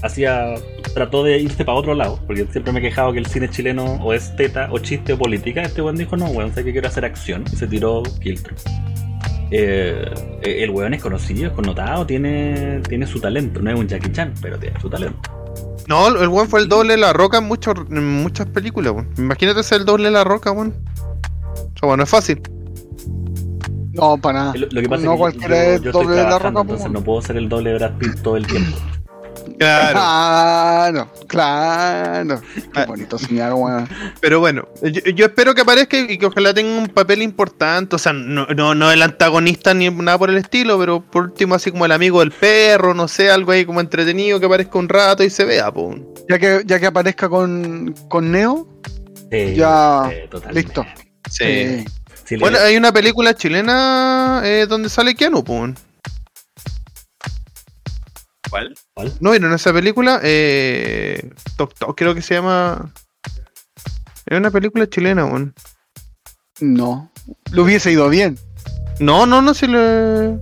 S2: hacía trató de irse para otro lado, porque siempre me he quejado que el cine chileno o es teta o chiste o política. Este weón dijo, no, weón, sé que quiero hacer acción. Y se tiró Kiltro. Eh, el weón es conocido, es connotado, tiene, tiene su talento. No es un Jackie Chan, pero tiene su talento.
S4: No, el weón fue el doble de la roca en, muchos- en muchas películas, weón. Imagínate ser el doble de la roca, weón. O sea, bueno, es fácil.
S5: No, para nada.
S2: Lo, lo que pasa
S5: no
S2: es que
S5: cualquiera
S2: yo, yo estoy
S5: doble de la
S2: trabajando,
S5: roca.
S2: entonces
S5: po.
S2: no puedo ser el doble de Brad Pitt todo el tiempo.
S4: Claro.
S5: Claro, claro. Qué
S4: Ah.
S5: bonito soñar, weón.
S4: Pero bueno, yo, yo espero que aparezca y que ojalá tenga un papel importante. O sea, no, no, no el antagonista ni nada por el estilo, pero por último, así como el amigo del perro, no sé, algo ahí como entretenido que aparezca un rato y se vea, po.
S5: Ya que, ya que aparezca con, con Neo,
S2: Sí,
S5: Ya,
S2: sí,
S5: listo.
S4: Sí. Bueno, hay una película chilena eh, donde sale Keanu, po.
S3: ¿Cuál?
S2: ¿cuál?
S4: ¿No vieron esa película? Eh, Tok Tok, creo que se llama. Es una película chilena, weón.
S5: no. Le hubiese ido bien.
S4: No, no, no, si le.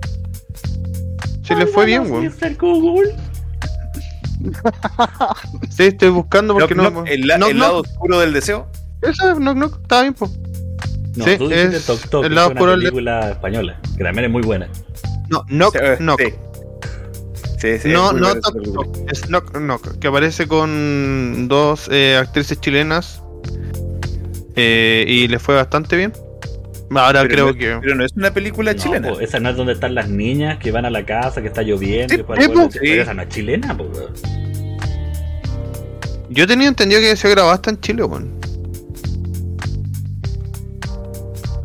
S4: Si le fue bien, weón. <laughs> Sí, estoy buscando porque
S3: Knock,
S4: no.
S3: knock, el, la-
S4: Knock,
S3: el
S4: knock.
S3: lado oscuro del deseo.
S4: Esa, knock, knock, estaba bien, po.
S2: No,
S4: Sí,
S2: tú
S4: es
S2: Tok Tok,
S4: el lado
S2: es una
S4: oscuro del-
S2: película española, que también es muy buena.
S4: No, knock, knock.
S3: sí. Sí, sí,
S4: no, no, es knock, knock. Que aparece con dos eh, actrices chilenas. eh, y le fue bastante bien. Ahora
S3: Pero
S4: creo
S3: no-
S4: que.
S3: Pero no es una película
S2: No,
S3: chilena.
S2: po, esa no es donde están las niñas que van a la casa, que está lloviendo.
S3: Sí,
S4: sí,
S2: esa no es chilena, po.
S4: Yo tenía entendido que se grababa hasta en Chile, weón.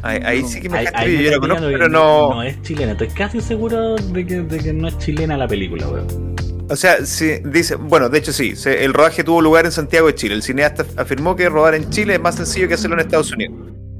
S3: Ahí, ahí sí que me
S2: Ahí-
S3: dejaste
S2: ahí
S3: yo
S2: me
S3: la
S2: está
S3: conozco, pero no.
S2: No es chilena, estoy casi seguro de que, de que no es chilena la película, weón.
S3: O sea, sí, dice, bueno, de hecho sí, se- el rodaje tuvo lugar en Santiago de Chile. El cineasta afirmó que rodar en Chile es más sencillo que hacerlo en Estados Unidos.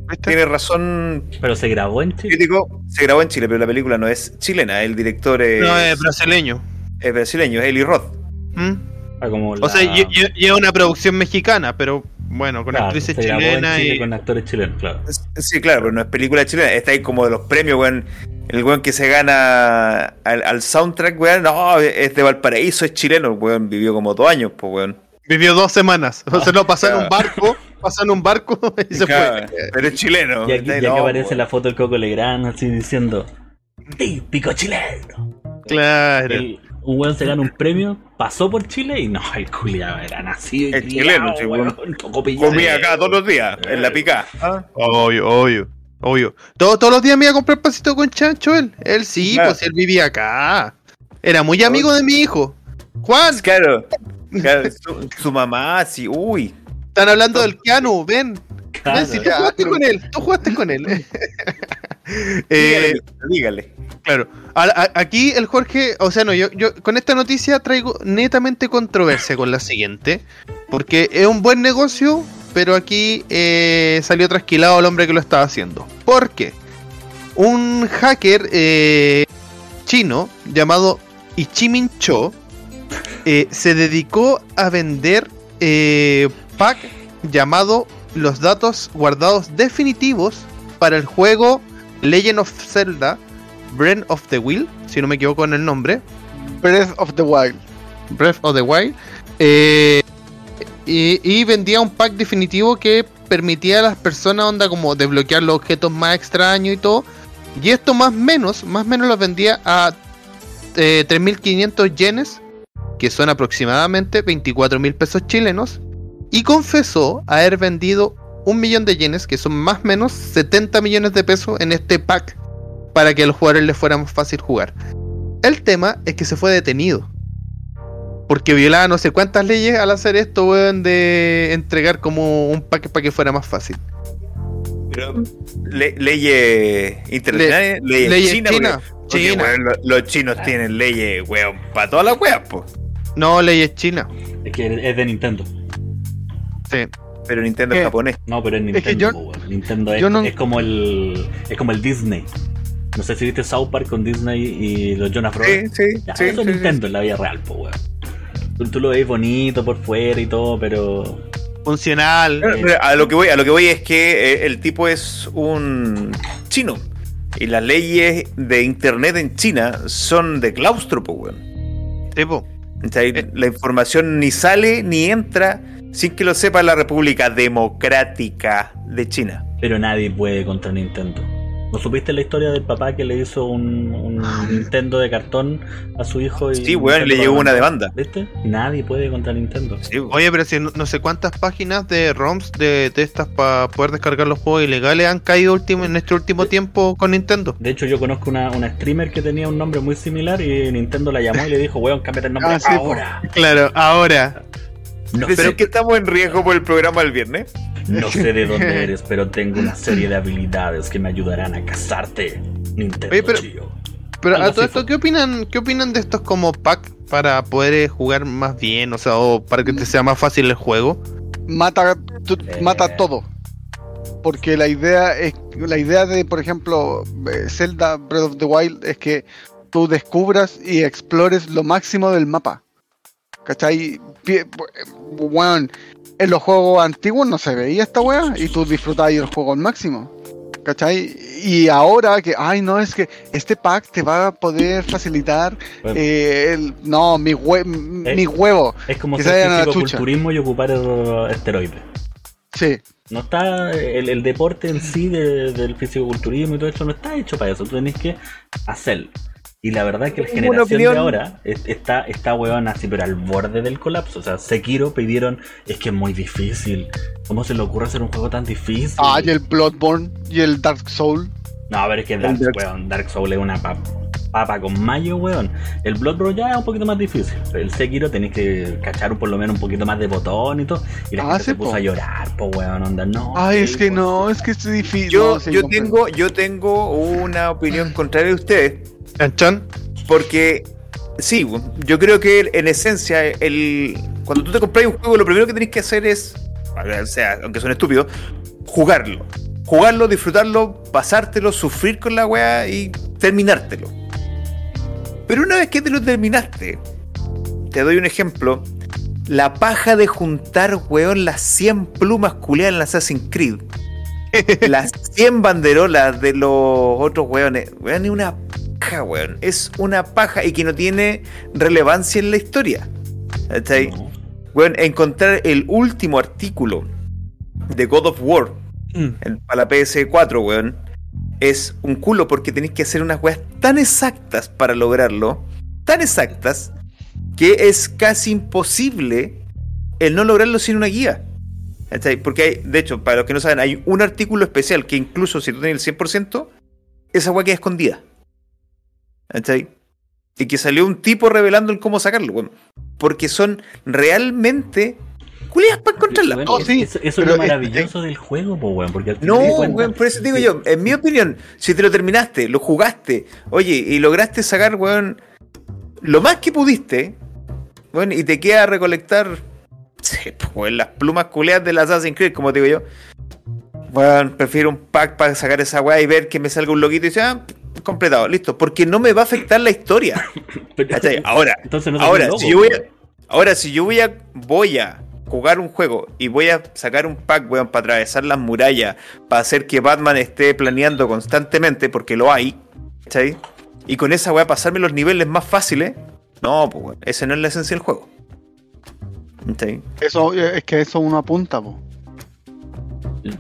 S4: ¿Viste?
S3: Tiene razón,
S2: Pero se grabó en Chile.
S3: crítico, se grabó en Chile, pero la película no es chilena, el director es,
S4: No, es brasileño.
S3: es brasileño, es Eli Roth.
S4: ¿Mm?
S2: Ah, como
S4: O sea, lle- lle- lleva una producción mexicana, pero bueno, con
S2: claro,
S4: actrices chilenas
S2: Chile
S4: y.
S2: con actores chilenos, claro.
S3: Sí, claro, pero no es película chilena, está ahí como de los premios, weón. El weón que se gana al, al soundtrack, weón, no, es de Valparaíso, es chileno, weón, vivió como dos años, pues, weón.
S4: Vivió dos semanas. <laughs> O sea, no pasó en un barco, pasó en un barco <laughs> y se
S3: Claro,
S4: fue.
S3: Pero es chileno.
S2: Y aquí,
S3: está ahí,
S2: y aquí
S3: no,
S2: aparece
S3: weón.
S2: la foto del Coco Legrand así diciendo típico chileno.
S4: Claro.
S2: El- un weón se gana un premio, pasó por Chile y no, el culiado era nacido y
S3: El chileno,
S2: weón.
S3: Comía acá todos los días, en la pica.
S4: Obvio, obvio. Obvio. Todo- todos los días me iba a comprar pasito con chancho él. Él sí,
S3: Claro.
S4: pues él vivía acá. Era muy amigo de mi hijo. Juan,
S3: Claro. claro, su, su mamá, sí, uy.
S4: están hablando del Keanu, ven.
S2: Claro.
S4: Ven, si tú jugaste con él, tú jugaste con él. <laughs> Eh,
S3: Dígale, dígale.
S4: Claro. Aquí el Jorge, o sea, no, yo, con esta noticia traigo netamente controversia con la siguiente, porque es un buen negocio, pero aquí eh, salió trasquilado el hombre que lo estaba haciendo. ¿Por qué? Un hacker eh, chino llamado Ichimin Cho eh, se dedicó a vender pack llamado los datos guardados definitivos para el juego Legend of Zelda Breath of the Wild, si no me equivoco en el nombre,
S5: Breath of the Wild.
S4: Breath of the Wild, eh, y, y vendía un pack definitivo que permitía a las personas onda como desbloquear los objetos más extraños y todo. Y esto más menos, más menos los vendía a eh, 3.500 yenes, que son aproximadamente 24.000 pesos chilenos. Y confesó haber vendido un millón de yenes, que son más o menos 70 millones de pesos en este pack, para que a los jugadores les fuera más fácil jugar. El tema es que se fue detenido. Porque violaba no sé cuántas leyes al hacer esto, weón, de entregar como un pack para que fuera más fácil.
S3: Pero le- leyes internacionales, leyes,
S4: leyes
S3: porque- porque, lo- los chinos tienen leyes, weón, para todas las weas, po.
S4: No, leyes chinas.
S2: Es que es de Nintendo.
S4: Sí.
S3: Pero Nintendo es japonés.
S2: No, pero es
S5: Es
S2: Nintendo.
S5: que yo-
S2: po, weón. Nintendo es,
S5: yo no-
S2: es como el es como el Disney. No sé si viste South Park con Disney y los Jonas
S3: Sí,
S2: Brothers.
S3: sí,
S2: Ya,
S3: sí,
S2: eso es
S3: sí,
S2: Nintendo en la vida real, po, weón. Tú, tú lo ves bonito por fuera y todo, pero
S4: Funcional.
S3: A lo que voy, a lo que voy es que eh, el tipo es un chino. Y las leyes de internet en China son de claustro, po, weón. O sea, ahí la información ni sale ni entra sin que lo sepa la República Democrática de China.
S2: pero nadie puede contra Nintendo. ¿No supiste la historia del papá que le hizo un, un Nintendo de cartón a su hijo? Y
S3: Sí, weón, le llegó una demanda.
S2: ¿Viste? Nadie puede contra Nintendo.
S3: Sí.
S4: Oye, pero si no, no sé cuántas páginas de ROMs de, de estas para poder descargar los juegos ilegales han caído último, en este último tiempo con Nintendo.
S2: De hecho, yo conozco una, una streamer que tenía un nombre muy similar y Nintendo la llamó y le dijo, weón, cámbiate el nombre
S5: Ah, sí,
S2: ahora.
S4: Claro, ahora.
S2: No
S3: Pero
S2: sé,
S3: que estamos en riesgo por el programa del viernes.
S2: No <laughs> sé de dónde eres, pero tengo una serie de habilidades que me ayudarán a casarte. Nintendo,
S4: Oye, pero- a todo esto. ¿qué opinan, ¿qué opinan de estos como pack para poder eh, jugar más bien? O sea, o para que te sea más fácil el juego.
S5: Mata, tu-
S2: Eh.
S5: mata todo. Porque la idea es la idea de, por ejemplo, eh, Zelda Breath of the Wild es que tú descubras y explores lo máximo del mapa. ¿Cachai? Weón, en los juegos antiguos no se veía esta weá y tú disfrutabas el juego al máximo. ¿Cachai? Y ahora que, ay, no, es que este pack te va a poder facilitar.
S2: Bueno.
S5: eh, el- no, mi, hue- mi huevo.
S2: Es como ser fisicoculturismo y ocupar el- esteroides.
S5: Sí.
S2: No está el, el deporte en sí de- del fisicoculturismo y todo eso no está hecho para eso. Tú tenés que hacerlo. Y la verdad es que la generación de ahora es- está, está weón así, pero al borde del colapso. O sea, Sekiro pidieron, es que es muy difícil. ¿Cómo se le ocurre hacer un juego tan difícil?
S5: Ah, y el Bloodborne y el Dark Soul.
S2: No, pero es que Dark,
S3: Dark-
S2: weón, Dark Souls es una pa- papa con mayo, weón. El Bloodborne ya es un poquito más difícil. Pero el Sekiro tenés que cachar por lo menos un poquito más de botón y todo. Y la
S5: Ah,
S2: gente se puso
S5: po.
S2: a llorar, po, weón, onda, no.
S5: Ay, es que no, es que es difícil.
S3: Yo,
S5: no, sí,
S3: yo, tengo, yo tengo una opinión contraria de ustedes.
S4: ¿Canchan?
S3: Porque, sí, yo creo que en esencia, el, cuando tú te compras un juego, lo primero que tenés que hacer es, o sea, aunque suene estúpido, jugarlo. Jugarlo, disfrutarlo, pasártelo, sufrir con la weá y terminártelo. Pero una vez que te lo terminaste, te doy un ejemplo. La paja de juntar, weón, las 100 plumas culeadas en Assassin's Creed. <laughs> las 100 banderolas de los otros weones. Weón, es una paja, weón. Es una paja y que no tiene relevancia en la historia. ¿Cachai?
S2: no.
S3: Weón, encontrar el último artículo de God of War en- para la PS4, weón, es un culo porque tenéis que hacer unas weas tan exactas para lograrlo, tan exactas, que es casi imposible el no lograrlo sin una guía. ¿Cachai? Porque hay, de hecho, para los que no saben, hay un artículo especial que incluso si tú tienes el 100%, esa wea queda escondida. ¿Cachai? Y que salió un tipo revelando el cómo sacarlo, weón. Porque son realmente culias para encontrarla.
S5: Oh, sí,
S2: eso, eso es lo
S5: es-
S2: maravilloso del juego, po, weón. Porque al
S3: No, weón, por eso digo yo, en mi opinión, si te lo terminaste, lo jugaste, oye, y lograste sacar, weón, lo más que pudiste, weón, y te queda recolectar, <laughs> sí, pues, weón, las plumas culeas del Assassin's Creed, como digo yo, weón, prefiero un pack para sacar esa weá y ver que me salga un loquito y dice, ah, completado, listo, porque no me va a afectar la historia. <coughs> <laughs> Ahora,
S2: Entonces no
S3: ahora, si yo voy a, ahora, si yo voy a, voy a jugar un juego y voy a sacar un pack, weón, para atravesar las murallas, para hacer que Batman esté planeando constantemente, porque lo hay, ¿cachai? Y con esa weá pasarme los niveles más fáciles, no, pues weón, esa no es la esencia del juego. ¿Cachai?
S5: Eso, eh, es que eso uno apunta, po.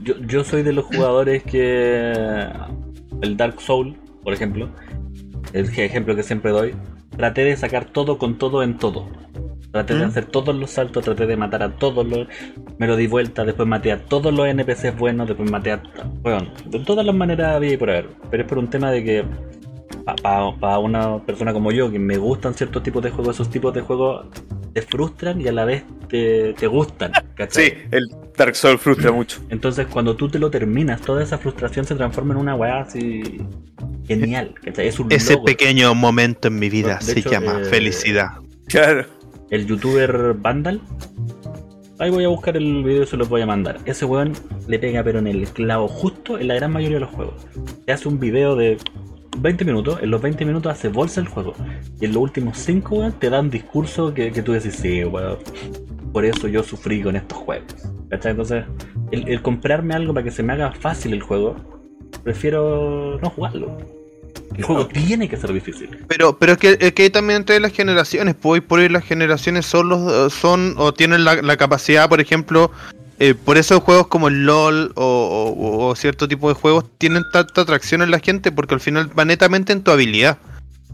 S2: Yo, yo soy de los jugadores que. El Dark Soul, por ejemplo, el ejemplo que siempre doy, traté de sacar todo con todo en todo. Traté de hacer todos los saltos, traté de matar a todos los. Me lo di vuelta, después maté a todos los NPCs buenos, después maté a. Bueno, de todas las maneras había y por haber. Pero es por un tema de que. Para una persona como yo, que me gustan ciertos tipos de juegos, esos tipos de juegos te frustran y a la vez te, te gustan. ¿cachai?
S3: Sí, el Dark Souls frustra mucho.
S2: Entonces, cuando tú te lo terminas, toda esa frustración se transforma en una weá así genial. ¿cachai? Es un
S4: Ese pequeño momento en mi vida
S2: De
S4: se
S2: hecho,
S4: llama
S2: eh,
S4: felicidad.
S3: Claro.
S2: El youtuber Vandal. Ahí voy a buscar el video y se los voy a mandar. Ese weón le pega pero en el clavo justo en la gran mayoría de los juegos. Te hace un video de 20 minutos, en los 20 minutos hace bolsa el juego. Y en los últimos 5, weón, te da un discurso que, que tú decís, sí, weón. Por eso yo sufrí con estos juegos. ¿Cachai? Entonces, el, el comprarme algo para que se me haga fácil el juego, prefiero no jugarlo. El juego tiene que ser difícil.
S4: Pero, pero es que, es que también entre las generaciones, pues por hoy las generaciones son los, eh, son o tienen la, la capacidad, por ejemplo, eh, por eso juegos como el LOL o, o- o cierto tipo de juegos tienen tanta atracción en la gente porque al final va netamente en tu habilidad.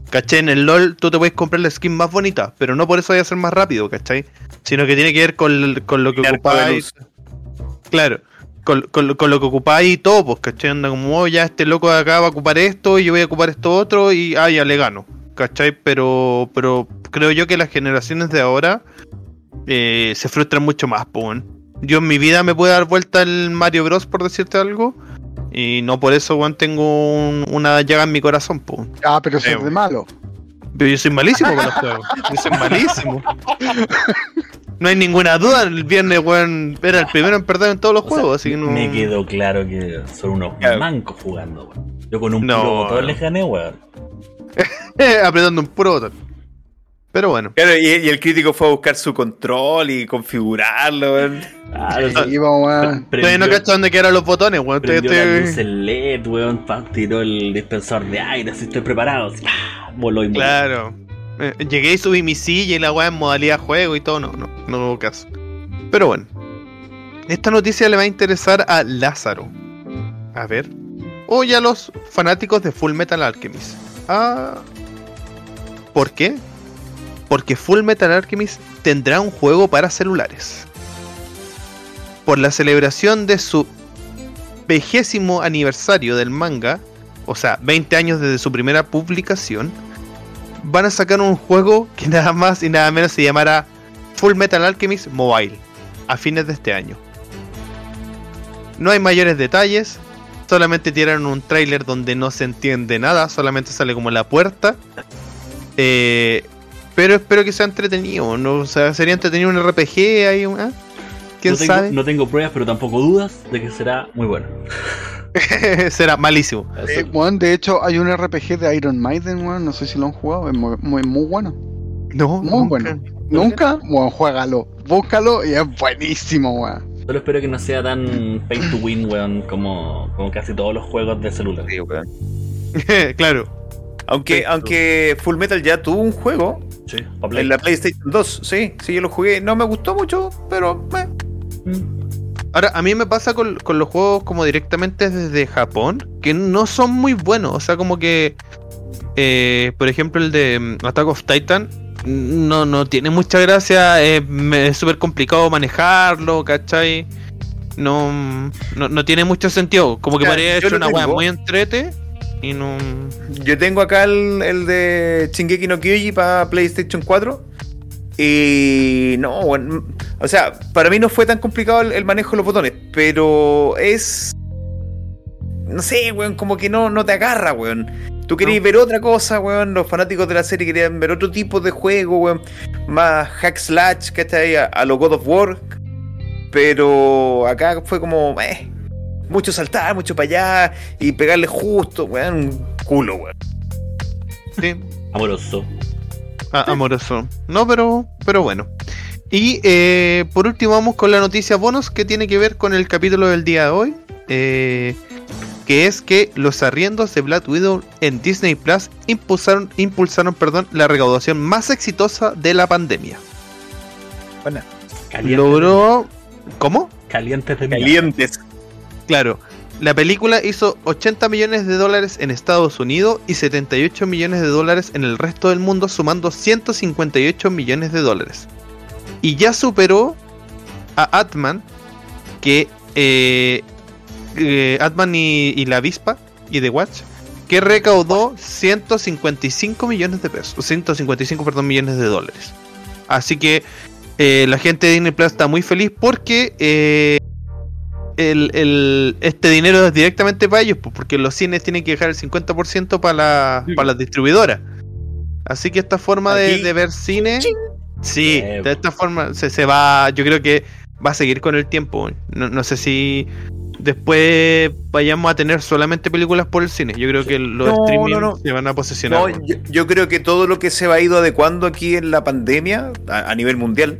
S4: ¿Cachai? En el LOL tú te puedes comprar la skin más bonita, pero no por eso vaya a ser más rápido, ¿cachai? Sino que tiene que ver con, con lo que ocupáis. Claro, con, con lo que ocupáis y todo, pues, ¿cachai? Anda como, oh, ya este loco de acá va a ocupar esto y yo voy a ocupar esto otro y, ah, ya le gano, ¿cachai? Pero, pero creo yo que las generaciones de ahora eh, se frustran mucho más, pues. Yo en mi vida me puedo dar vuelta el Mario Bros, por decirte algo, y no por eso, weón, tengo un- una llaga en mi corazón, pues.
S5: Ah, pero eso
S4: Sí,
S5: es de malo.
S4: Pero yo soy malísimo con los juegos. Yo soy malísimo. No hay ninguna duda, el viernes, weón, era el primero en perder en todos los
S2: O sea,
S4: juegos, así que no.
S2: Me quedó claro que son unos
S3: Claro.
S2: mancos jugando, weón. Yo con un
S4: No,
S2: puro botón
S4: no.
S2: les gané, weón. <laughs>
S4: apretando un puro botón. Pero bueno.
S3: Claro, y, y el crítico fue a buscar su control y configurarlo. weón.
S2: Claro,
S5: Sí, po, weón.
S4: Todavía no cacho dónde quedaron los botones, weón.
S2: Prendió
S4: Todavía
S2: la
S4: estoy-
S2: luz el LED, weón, tiró el dispensador de aire, así estoy preparado. así, ¡ah! voló y.
S4: Claro. Eh, llegué y subí mi silla y la weá en modalidad juego y todo. No, no, no hubo caso. Pero bueno. Esta noticia le va a interesar a Lázaro. A ver. O ya a los fanáticos de Full Metal Alchemist. Ah. ¿Por qué? Porque Full Metal Alchemist tendrá un juego para celulares. Por la celebración de su vigésimo aniversario del manga, o sea, 20 años desde su primera publicación, van a sacar un juego que nada más y nada menos se llamará Full Metal Alchemist Mobile a fines de este año. No hay mayores detalles, solamente tiraron un tráiler donde no se entiende nada, solamente sale como la puerta. Eh, pero espero que sea entretenido, ¿no? O sea, sería entretenido un RPG ahí, ¿ah? ¿Quién
S2: no tengo,
S4: sabe?
S2: No tengo pruebas, pero tampoco dudas de que será muy bueno. <laughs>
S4: Será malísimo.
S5: Eh, weón, de hecho, hay un RPG de Iron Maiden, weón. No sé si lo han jugado. Es muy, muy, muy bueno.
S4: No,
S5: Muy
S4: nunca.
S5: bueno. ¿Nunca? Weón, juégalo. Búscalo y es buenísimo, weón.
S2: Solo espero que no sea tan pay to win, weón, como, como casi todos los juegos de celular.
S3: Sí, <laughs>
S4: claro.
S3: Aunque, aunque Full Metal ya tuvo un juego
S2: Sí,
S3: en la PlayStation 2, sí, sí, yo lo jugué. No me gustó mucho, pero eh,
S2: Mm.
S4: Ahora, a mí me pasa con, con los juegos como directamente desde Japón, que no son muy buenos. O sea, como que, eh, por ejemplo, el de mm, Attack of Titan, no, no tiene mucha gracia. eh, es súper complicado manejarlo, ¿cachai? No, no, no tiene mucho sentido. Como que hecho
S3: lo
S4: una weá muy entrete y no.
S3: yo tengo acá el, el de Shingeki no Kyoji para PlayStation 4. Y no, bueno, o sea, para mí no fue tan complicado el, el manejo de los botones, pero es. No sé, weón, como que no, no te agarra, weón. Tú querías
S4: No.
S3: ver otra cosa, weón. Los fanáticos de la serie querían ver otro tipo de juego, weón. Más hack slash, que está ahí a, a lo God of War. Pero acá fue como, eh, mucho saltar, mucho para allá y pegarle justo, weón. Culo, weón.
S4: Sí,
S2: Amoroso.
S4: Ah, amoroso. No, pero, pero bueno. Y eh, por último vamos con la noticia bonus que tiene que ver con el capítulo del día de hoy. eh, que es que los arriendos de Black Widow en Disney Plus impulsaron, impulsaron perdón, la recaudación más exitosa de la pandemia.
S2: Calientes
S4: Logró... ¿Cómo?
S2: Calientes de.
S3: Calientes.
S4: Claro, la película hizo 80 millones de dólares en Estados Unidos y 78 millones de dólares en el resto del mundo, sumando 158 millones de dólares. Y ya superó a Atman, que eh, eh, Atman y, la avispa y The Watch, que recaudó 155 millones de pesos, 155 perdón, millones de dólares. Así que eh, la gente de Disney Plus está muy feliz porque eh, el, el- este dinero es directamente para ellos, pues, porque los cines tienen que dejar el 50% para la, para las distribuidoras. Así que esta forma de, de ver cine, sí,
S2: Eh,
S4: de esta forma se, se va, yo creo que va a seguir con el tiempo. No, no sé si después vayamos a tener solamente películas por el cine. Yo creo que los
S3: No,
S4: streaming
S3: no, no.
S4: se van a posesionar.
S3: No, yo, yo creo que todo lo que se va ido adecuando aquí en la pandemia, a, a nivel mundial,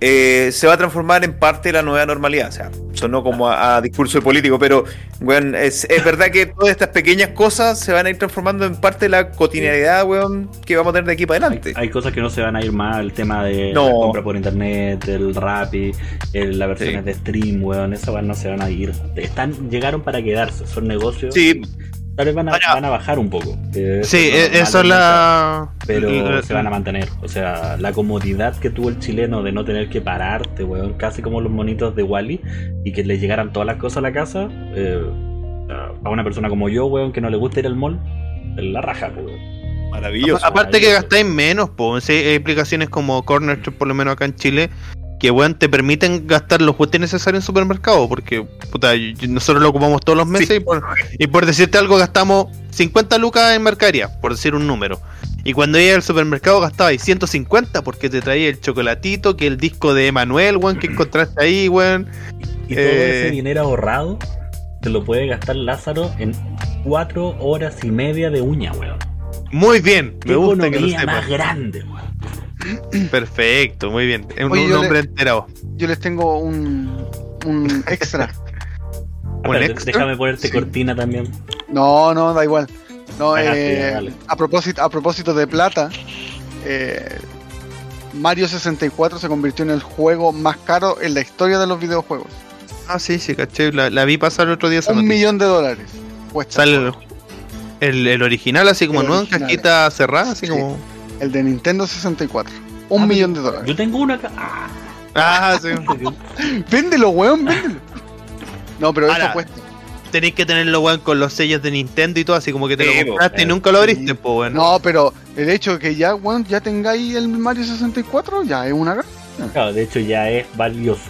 S3: eh, se va a transformar en parte de la nueva normalidad. O sea, sonó como a, a discurso de político, pero weón, es, es verdad que todas estas pequeñas cosas se van a ir transformando en parte de la cotidianidad, weón, que vamos a tener de aquí para adelante.
S2: hay cosas que no se van a ir más, el tema de
S3: No.
S2: la compra por internet, el Rappi, el- las versiones
S3: Sí.
S2: de stream, weón, esas no se van a ir. Están, llegaron para quedarse, son negocios.
S3: Sí,
S2: Tal vez van a, van a bajar un poco.
S4: sí,
S2: eso es
S4: e- eso es la.
S2: Pero
S4: la-
S2: se van a mantener. O sea, la comodidad que tuvo el chileno de no tener que pararte, weón, casi como los monitos de Wally, y que le llegaran todas las cosas a la casa, eh, a una persona como yo, weón, que no le gusta ir al mall, la raja, pues, weón.
S3: maravilloso.
S4: Aparte que gastáis menos, po. Sí, hay aplicaciones como Corner Shop, por lo menos acá en Chile, que weón te permiten gastar los juguetes necesarios en supermercado, porque puta, nosotros lo ocupamos todos los meses
S3: Sí.
S4: y, por, y por decirte algo gastamos 50 lucas en mercadería, por decir un número. Y cuando iba al supermercado gastabais 150 porque te traía el chocolatito, que el disco de Emanuel, weón, que encontraste ahí, weón.
S2: Y todo
S4: Eh.
S2: ese dinero ahorrado te lo puede gastar Lázaro en cuatro horas y media de uña, weón.
S4: Muy bien, me gusta que lo
S2: más grande, weón.
S4: Perfecto, muy bien. Es un,
S5: Oye,
S4: un
S5: yo le-
S4: hombre enterado.
S5: Yo les tengo un, un extra.
S4: ¿Un extra?
S2: déjame ponerte
S5: Sí.
S2: cortina también.
S5: No, no, da igual. No,
S2: Ah,
S5: eh, a propósito, a propósito de plata, eh, Mario 64 se convirtió en el juego más caro en la historia de los videojuegos.
S4: Ah, sí, sí, caché. La, la vi pasar el otro día.
S5: Un millón de dólares. Cuesta.
S4: Sale el, el- el original, así como nuevo en
S5: original.
S4: cajita cerrada, así
S5: Sí.
S4: como.
S5: El de Nintendo 64. Un
S2: Ah,
S5: millón de dólares.
S2: Yo tengo uno acá. Ah,
S4: Ah, sí. <laughs>
S5: Véndelo, weón, véndelo. No, pero
S4: Ahora,
S5: eso cuesta.
S4: Tenéis que tenerlo, weón, con los sellos de Nintendo y todo, así como que te
S3: Sí,
S4: lo compraste y
S2: Eh,
S4: nunca lo abriste,
S5: sí.
S4: pues, weón.
S5: No, pero el hecho de que ya, weón, ya tengáis el Mario 64 ya es una gran.
S2: claro, de hecho ya es valioso.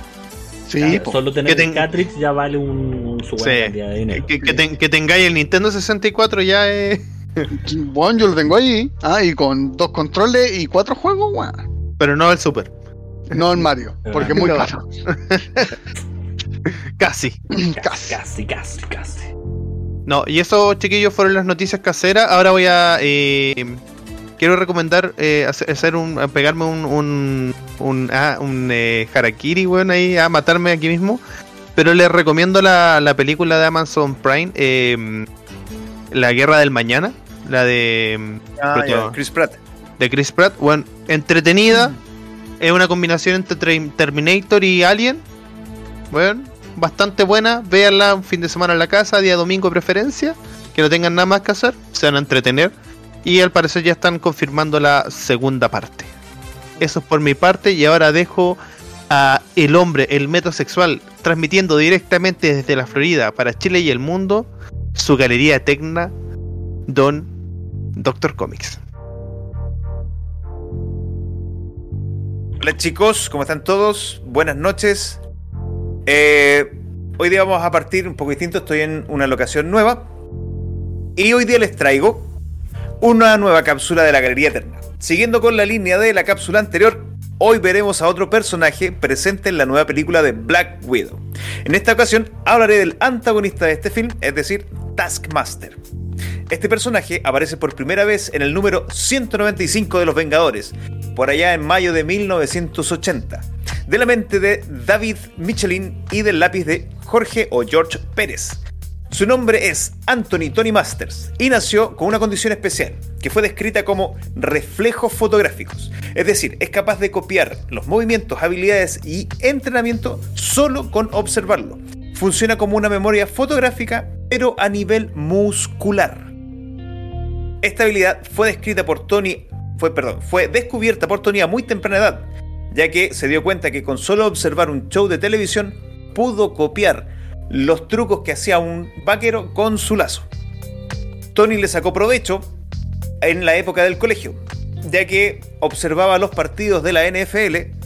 S5: Sí,
S2: Claro. Solo tener
S4: Que
S2: el
S4: ten-
S2: cartridge ya vale un, un su buena
S4: Sí.
S2: cantidad de dinero.
S4: Que, que ten- que tengáis el Nintendo 64 ya es.
S5: Bueno, yo lo tengo ahí. Ah, y con dos controles y cuatro juegos, weón.
S4: Pero no el Super.
S5: No el Mario, porque es muy caro. <laughs>
S4: Casi.
S5: Casi.
S2: Casi, casi, casi.
S4: No, y eso, chiquillos, fueron las noticias caseras. Ahora voy a. eh, quiero recomendar eh, hacer un. pegarme un. un. un, ah, un, eh, harakiri, weón, ahí, a matarme aquí mismo. Pero les recomiendo la, la película de Amazon Prime, eh, La Guerra del Mañana, la de,
S3: Ah, ya,
S4: todo.
S3: Chris Pratt.
S4: de Chris Pratt. Bueno, entretenida, es una combinación entre Terminator y Alien. Bueno, bastante buena. Véanla un fin de semana en la casa, día domingo preferencia. Que no tengan nada más que hacer, se van a entretener. Y al parecer ya están confirmando la segunda parte. Eso es por mi parte. Y ahora dejo a el hombre, el metrosexual, transmitiendo directamente desde la Florida para Chile y el mundo, su galería Tecna, Don Doctor Comics.
S3: Hola chicos, ¿cómo están todos? Buenas noches. Eh, hoy día vamos a partir un poco distinto, estoy en una locación nueva. Y hoy día les traigo una nueva cápsula de la Galería Eterna. Siguiendo con la línea de la cápsula anterior, hoy veremos a otro personaje presente en la nueva película de Black Widow. En esta ocasión hablaré del antagonista de este film, es decir, Taskmaster. Este personaje aparece por primera vez en el número 195 de Los Vengadores, por allá en mayo de 1980, de la mente de David Michelin y del lápiz de Jorge o George Pérez. Su nombre es Anthony Tony Masters y nació con una condición especial, que fue descrita como reflejos fotográficos. Es decir, es capaz de copiar los movimientos, habilidades y entrenamiento solo con observarlo. Funciona como una memoria fotográfica, pero a nivel muscular. Esta habilidad fue descrita por Tony, fue, perdón, fue descubierta por Tony a muy temprana edad, ya que se dio cuenta que con solo observar un show de televisión pudo copiar los trucos que hacía un vaquero con su lazo. Tony le sacó provecho en la época del colegio, ya que observaba los partidos de la NFL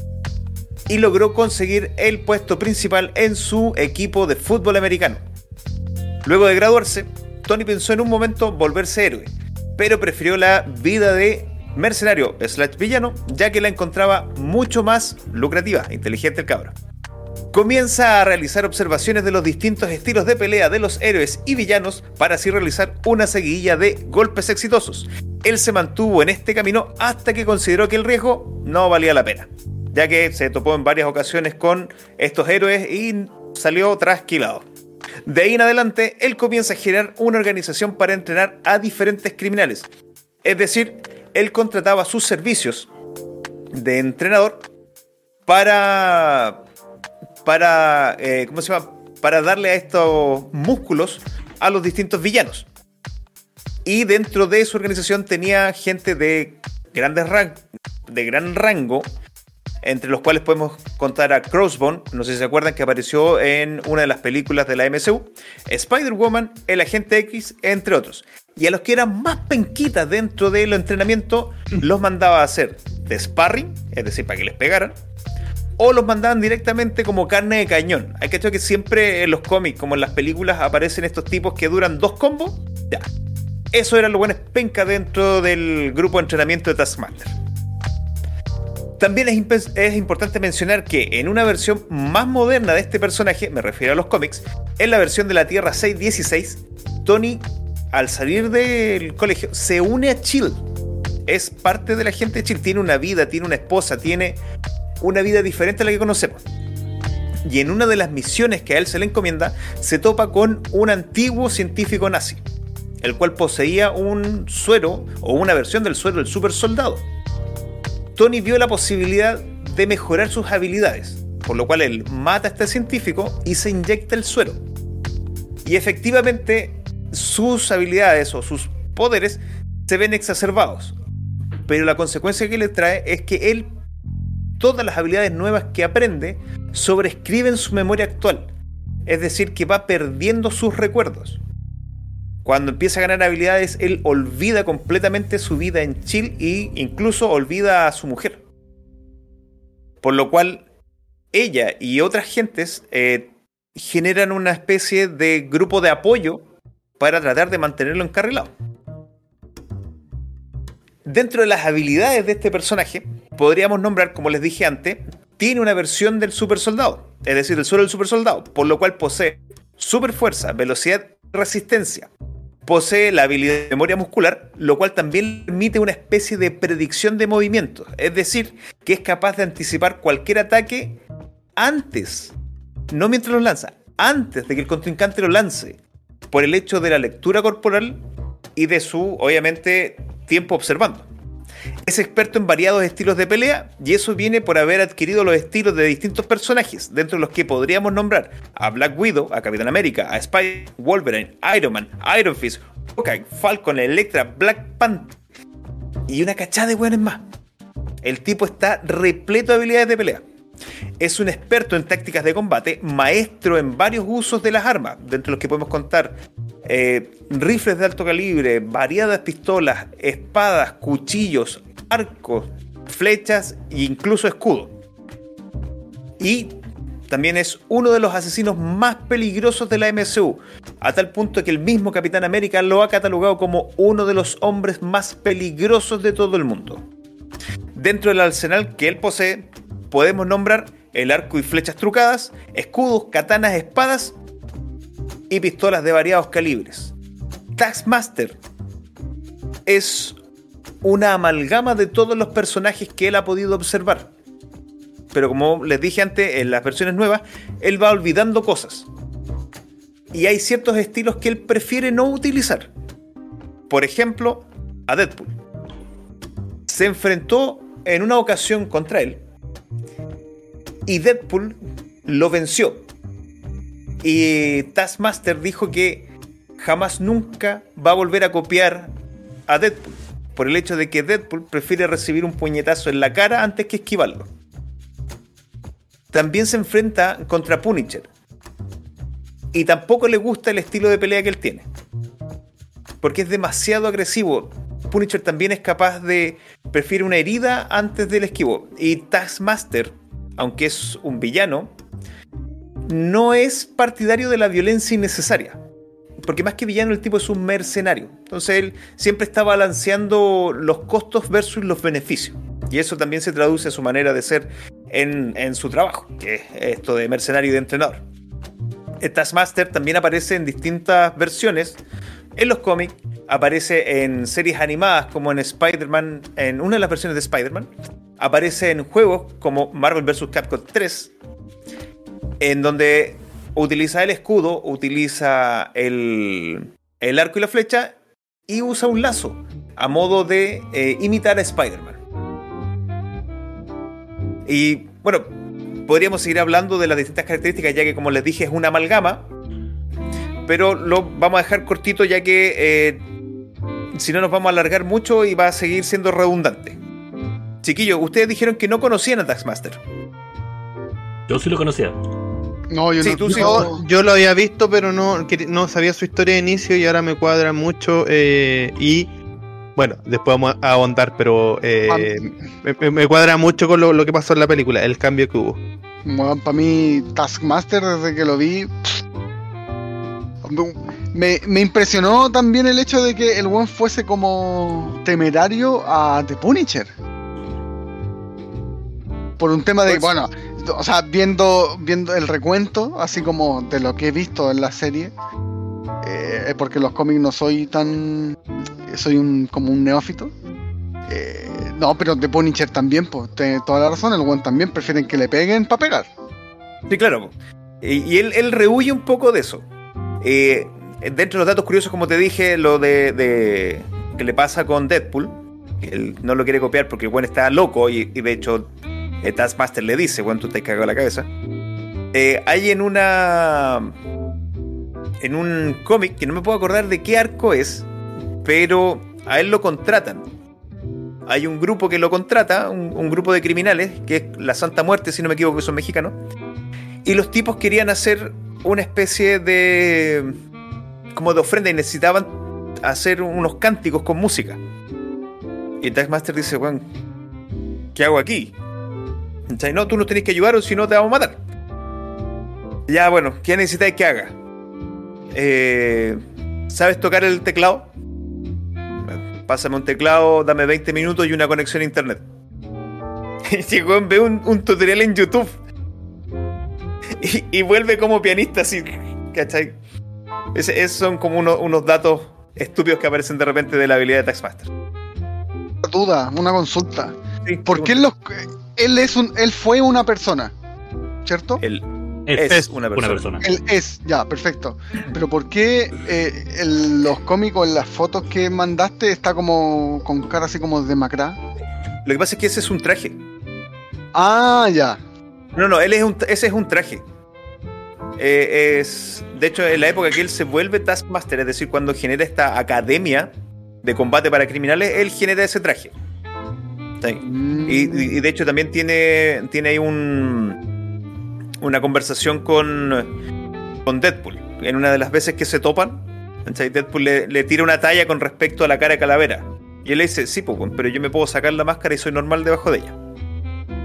S3: y logró conseguir el puesto principal en su equipo de fútbol americano. Luego de graduarse, Tony pensó en un momento volverse héroe, pero prefirió la vida de mercenario slash villano, ya que la encontraba mucho más lucrativa, inteligente el cabro. Comienza a realizar observaciones de los distintos estilos de pelea de los héroes y villanos para así realizar una seguidilla de golpes exitosos. Él se mantuvo en este camino hasta que consideró que el riesgo no valía la pena, ya que se topó en varias ocasiones con estos héroes y salió trasquilado. De ahí en adelante, él comienza a generar una organización para entrenar a diferentes criminales. Es decir, él contrataba sus servicios de entrenador para. para. Eh, ¿Cómo se llama? Para darle a estos músculos a los distintos villanos. Y dentro de su organización tenía gente de grandes de gran rango entre los cuales podemos contar a Crossbone, no sé si se acuerdan que apareció en una de las películas de la MCU, Spider-Woman, el Agente X, entre otros. Y a los que eran más penquitas dentro del entrenamiento, los mandaba a hacer de sparring, es decir, para que les pegaran, o los mandaban directamente como carne de cañón. Hay que decir que siempre en los cómics, como en las películas, aparecen estos tipos que duran dos combos. Ya. Eso eran los buenos penca dentro del grupo de entrenamiento de Taskmaster. También es, importante mencionar que en una versión más moderna de este personaje, me refiero a los cómics, en la versión de la Tierra 616, Tony, al salir del colegio, se une a Chill. Es parte de la gente de Chill, tiene una vida, tiene una esposa, tiene una vida diferente a la que conocemos. Y en una de las misiones que a él se le encomienda, se topa con un antiguo científico nazi, el cual poseía un suero o una versión del suero del super soldado Tony vio la posibilidad de mejorar sus habilidades, por lo cual él mata a este científico y se inyecta el suero. Y efectivamente sus habilidades o sus poderes se ven exacerbados. Pero la consecuencia que le trae es que él, todas las habilidades nuevas que aprende, sobrescriben su memoria actual. Es decir, que va perdiendo sus recuerdos. Cuando empieza a ganar habilidades, él olvida completamente su vida en Chill e incluso olvida a su mujer. Por lo cual, ella y otras gentes eh, generan una especie de grupo de apoyo para tratar de mantenerlo encarrilado. Dentro de las habilidades de este personaje, podríamos nombrar, como les dije antes, tiene una versión del super soldado, es decir, el suelo del super soldado, por lo cual posee super fuerza, velocidad resistencia, posee la habilidad de memoria muscular, lo cual también permite una especie de predicción de movimientos, es decir, que es capaz de anticipar cualquier ataque antes, no mientras lo lanza, antes de que el contrincante lo lance, por el hecho de la lectura corporal y de su, obviamente, tiempo observando. Es experto en variados estilos de pelea y eso viene por haber adquirido los estilos de distintos personajes, dentro de los que podríamos nombrar a Black Widow, a Capitán América, a Spider, Wolverine, Iron Man, Iron Fist, Hawkeye, Falcon, Electra, Black Panther y una cachada de buenos más. El tipo está repleto de habilidades de pelea. Es un experto en tácticas de combate, maestro en varios usos de las armas, dentro de los que podemos contar eh, rifles de alto calibre, variadas pistolas, espadas, cuchillos, arcos, flechas e incluso escudo. Y también es uno de los asesinos más peligrosos de la MCU, a tal punto que el mismo Capitán América lo ha catalogado como uno de los hombres más peligrosos de todo el mundo. Dentro del arsenal que él posee, podemos nombrar el arco y flechas trucadas, escudos, katanas, espadas y pistolas de variados calibres. Taskmaster es una amalgama de todos los personajes que él ha podido observar. Pero como les dije antes, en las versiones nuevas, él va olvidando cosas. Y hay ciertos estilos que él prefiere no utilizar. Por ejemplo, a Deadpool. Se enfrentó en una ocasión contra él y Deadpool lo venció Y Taskmaster dijo que jamás nunca va a volver a copiar a Deadpool. Por el hecho de que Deadpool prefiere recibir un puñetazo en la cara antes que esquivarlo. También se enfrenta contra Punisher. Y tampoco le gusta el estilo de pelea que él tiene. Porque es demasiado agresivo. Punisher también es capaz de. prefiere una herida antes del esquivo. Y Taskmaster, aunque es un villano, no es partidario de la violencia innecesaria. Porque más que villano, el tipo es un mercenario. Entonces él siempre está balanceando los costos versus los beneficios. Y eso también se traduce a su manera de ser en, su trabajo, que es esto de mercenario y de entrenador. El Taskmaster también aparece en distintas versiones en los cómics, aparece en series animadas como en Spider-Man, en una de las versiones de Spider-Man, aparece en juegos como Marvel vs. Capcom 3, en donde utiliza el escudo, utiliza el, el arco y la flecha y usa un lazo a modo de eh, imitar a Spider-Man. Y bueno, podríamos seguir hablando de las distintas características, ya que como les dije es una amalgama, pero lo vamos a dejar cortito ya que eh, si no nos vamos a alargar mucho y va a seguir siendo redundante. Chiquillos, ustedes dijeron que no conocían a Taskmaster.
S2: Yo sí lo conocía.
S5: No, yo
S3: Sí,
S5: no.
S3: tú sí.
S5: yo-
S4: lo había visto, pero no, no sabía su historia de inicio y ahora me cuadra mucho. eh, y bueno, después vamos a ahondar, pero eh, me, me- me cuadra mucho con lo, lo que pasó en la película, el cambio que hubo.
S5: Bueno, para mí, Taskmaster, desde que lo vi. Me, me impresionó también el hecho de que el buen fuese como temerario a The Punisher. Por un tema de,
S3: Pues-
S5: bueno, o sea, viendo, viendo el recuento, así como de lo que he visto en la serie, eh, porque los cómics no soy tan. Soy un como un neófito. Eh, no, pero The Punisher también, pues, tiene toda la razón, el buen también prefieren que le peguen para pegar.
S3: Sí, claro. Y, él, él rehuye un poco de eso. Eh, dentro de los datos curiosos, como te dije, lo de, de- que le pasa con Deadpool, él no lo quiere copiar porque el buen está loco y de hecho eh, Taskmaster le dice, bueno, tú te has cagado la cabeza. Eh, hay en una... En un cómic, que no me puedo acordar de qué arco es, pero a él lo contratan. Hay un grupo que lo contrata, un, un grupo de criminales, que es la Santa Muerte, si no me equivoco, que son mexicanos. Y los tipos querían hacer una especie de. como de ofrenda y necesitaban hacer unos cánticos con música. Y Taskmaster dice, bueno, ¿qué hago aquí? ¿Cachai? No, tú nos tenés que ayudar o si no te vamos a matar. Ya, bueno, ¿qué necesitáis que haga? Eh, ¿Sabes tocar el teclado? Pásame un teclado, dame 20 minutos y una conexión a internet. <laughs> Y weón ve un, un tutorial en YouTube. <laughs> Y, y vuelve como pianista así. ¿Cachai? Ese- esos son como unos, unos datos estúpidos que aparecen de repente de la habilidad de Taxmaster.
S5: duda, una consulta.
S3: Sí,
S5: ¿Por qué los- él es un, él fue una persona, ¿cierto?
S3: Él
S2: Es,
S3: es una persona.
S5: Él es, ya, perfecto. Pero ¿por qué eh, los cómicos, en las fotos que mandaste, está como con cara así como demacrada?
S3: Lo que pasa es que ese es un traje.
S5: Ah, ya.
S3: No, no, él es un, ese es un traje. Eh, es, de hecho, en la época que él se vuelve Taskmaster, es decir, cuando genera esta academia de combate para criminales, él genera ese traje.
S5: Mm.
S3: Y, de hecho también tiene, tiene ahí un, una conversación con, con Deadpool. En una de las veces que se topan, ¿cachai? Deadpool le, le tira una talla con respecto a la cara de Calavera. Y él le dice, sí, pues, pero yo me puedo sacar la máscara y soy normal debajo de ella.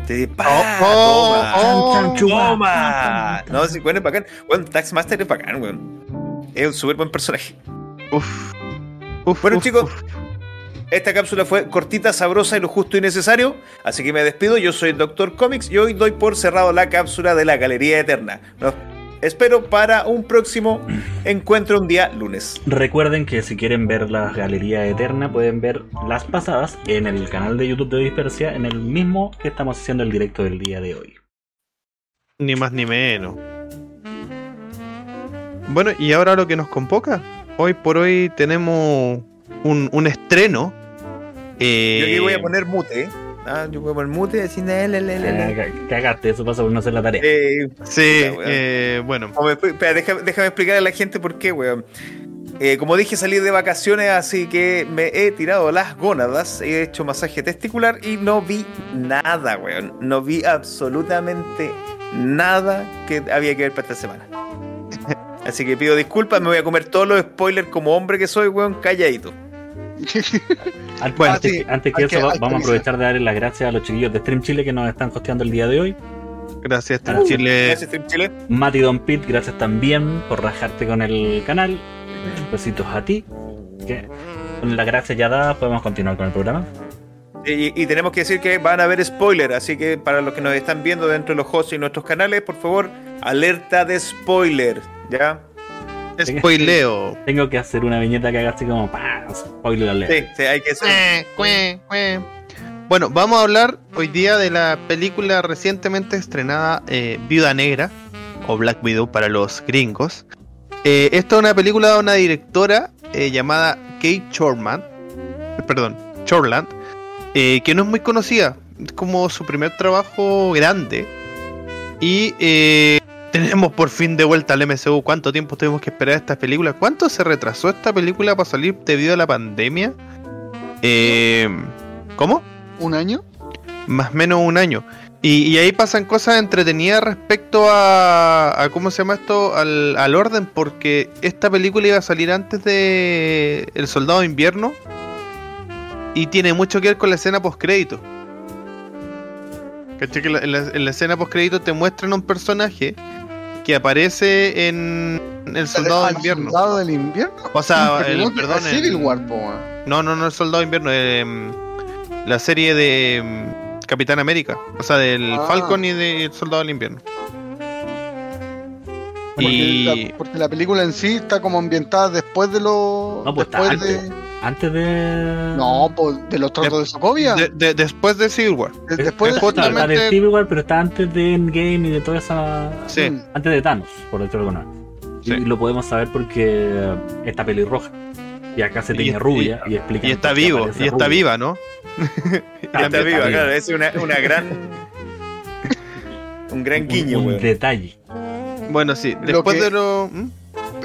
S3: Te dice, ¡pa!
S4: Oh,
S3: ¡Toma!
S4: oh,
S2: chua.
S3: ¡Toma! No, sí, bueno, es bacán. Bueno, Taxmaster es bacán, weón. Es un súper buen personaje.
S4: Uf. Uf,
S3: Bueno,
S4: uf,
S3: chicos,
S4: uf.
S3: Esta cápsula fue cortita, sabrosa y lo justo y necesario. Así que me despido. Yo soy Doctor Comics y hoy doy por cerrado la cápsula de la Galería Eterna. Nos espero para un próximo encuentro un día lunes.
S2: Recuerden que si quieren ver la Galería Eterna pueden ver las pasadas en el canal de YouTube de Dispersia, en el mismo que estamos haciendo el directo del día de hoy.
S4: Ni más ni menos. Bueno, y ahora lo que nos convoca. Hoy por hoy tenemos un, un estreno. Eh,
S3: Yo aquí voy a poner mute. ¿eh? Ah, yo voy a poner mute y decir, "Le, le, le, le, le".
S2: Ca- Cagaste, eso pasa por no hacer la tarea.
S3: Eh,
S4: Sí, eh, bueno.
S3: espera, déjame, déjame explicar a la gente por qué, weón. Eh, como dije, salí de vacaciones, así que me he tirado las gónadas, he hecho masaje testicular y no vi nada, weón. No vi absolutamente nada que había que ver para esta semana. <laughs> Así que pido disculpas, me voy a comer todos los spoilers como hombre que soy, weón, calladito.
S2: Antes,
S4: Bueno,
S2: antes,
S5: sí,
S2: que- antes que
S5: hay
S2: eso,
S5: que-
S2: vamos a aprovechar de darle las gracias a los chiquillos de Stream Chile que nos están hosteando el día de hoy.
S4: Gracias,
S2: Ah,
S4: Chile.
S3: Gracias, Stream Chile.
S2: Mati Don Pit, gracias también por rajarte con el canal. Besitos a ti. Que con las gracias ya dadas podemos continuar con el programa.
S3: Y, y tenemos que decir que van a haber spoilers, así que para los que nos están viendo dentro de los hosts y nuestros canales, por favor, alerta de spoiler, ¿ya?
S4: Spoileo.
S2: Tengo que hacer una viñeta que haga así como pa, spoiler alert.
S3: Sí, sí, hay que ser.
S4: Cue, cue, cue. Bueno, vamos a hablar hoy día de la película recientemente estrenada eh, Viuda Negra, o Black Widow para los gringos. Eh, esta es una película de una directora eh, llamada Kate Shortman, eh, perdón, Shortland, eh, que no es muy conocida, es como su primer trabajo grande. Y eh, tenemos por fin de vuelta al MCU. ¿Cuánto tiempo tuvimos que esperar esta película? ¿Cuánto se retrasó esta película para salir debido a la pandemia? Eh, ¿Cómo?
S5: ¿Un año?
S4: Más o menos un año. Y, y ahí pasan cosas entretenidas respecto a, a ¿cómo se llama esto? Al, al orden, porque esta película iba a salir antes de El Soldado de Invierno y tiene mucho que ver con la escena post crédito. ¿Cachai? Que en, la, en la escena post crédito te muestran un personaje que aparece en El Soldado de
S5: ¿Al
S4: Invierno.
S5: soldado del invierno?
S4: O sea, <laughs> el, perdón,
S5: Civil
S4: el-
S5: War, po,
S4: no, no, no, el Soldado de Invierno, eh, la serie de mm, Capitán América, o sea, del
S5: Ah.
S4: Falcon y del Soldado del Invierno.
S5: Porque,
S4: Y
S5: la, porque la película en sí está como ambientada después de los.
S2: No, pues está
S5: después
S2: antes.
S5: de.
S2: Antes de.
S5: No, pues de los trotos de, Sokovia.
S4: de- de- después de Civil War.
S5: De- después de.
S2: Está, de
S4: justamente-
S2: Civil War, pero está antes de Endgame y de toda esa.
S4: Sí.
S2: Antes de Thanos, por decirlo con algo.
S4: Sí.
S2: Y lo podemos saber porque está pelirroja. Y acá se tiene rubia y, explica.
S4: Y está vivo, y está
S2: rubia.
S4: viva, ¿no? <laughs>
S3: Está viva, claro, es una, una gran. <laughs> un gran guiño,
S2: un detalle.
S4: Bueno, sí,
S5: Lo
S4: después
S5: que-
S4: de lo... ¿Mm?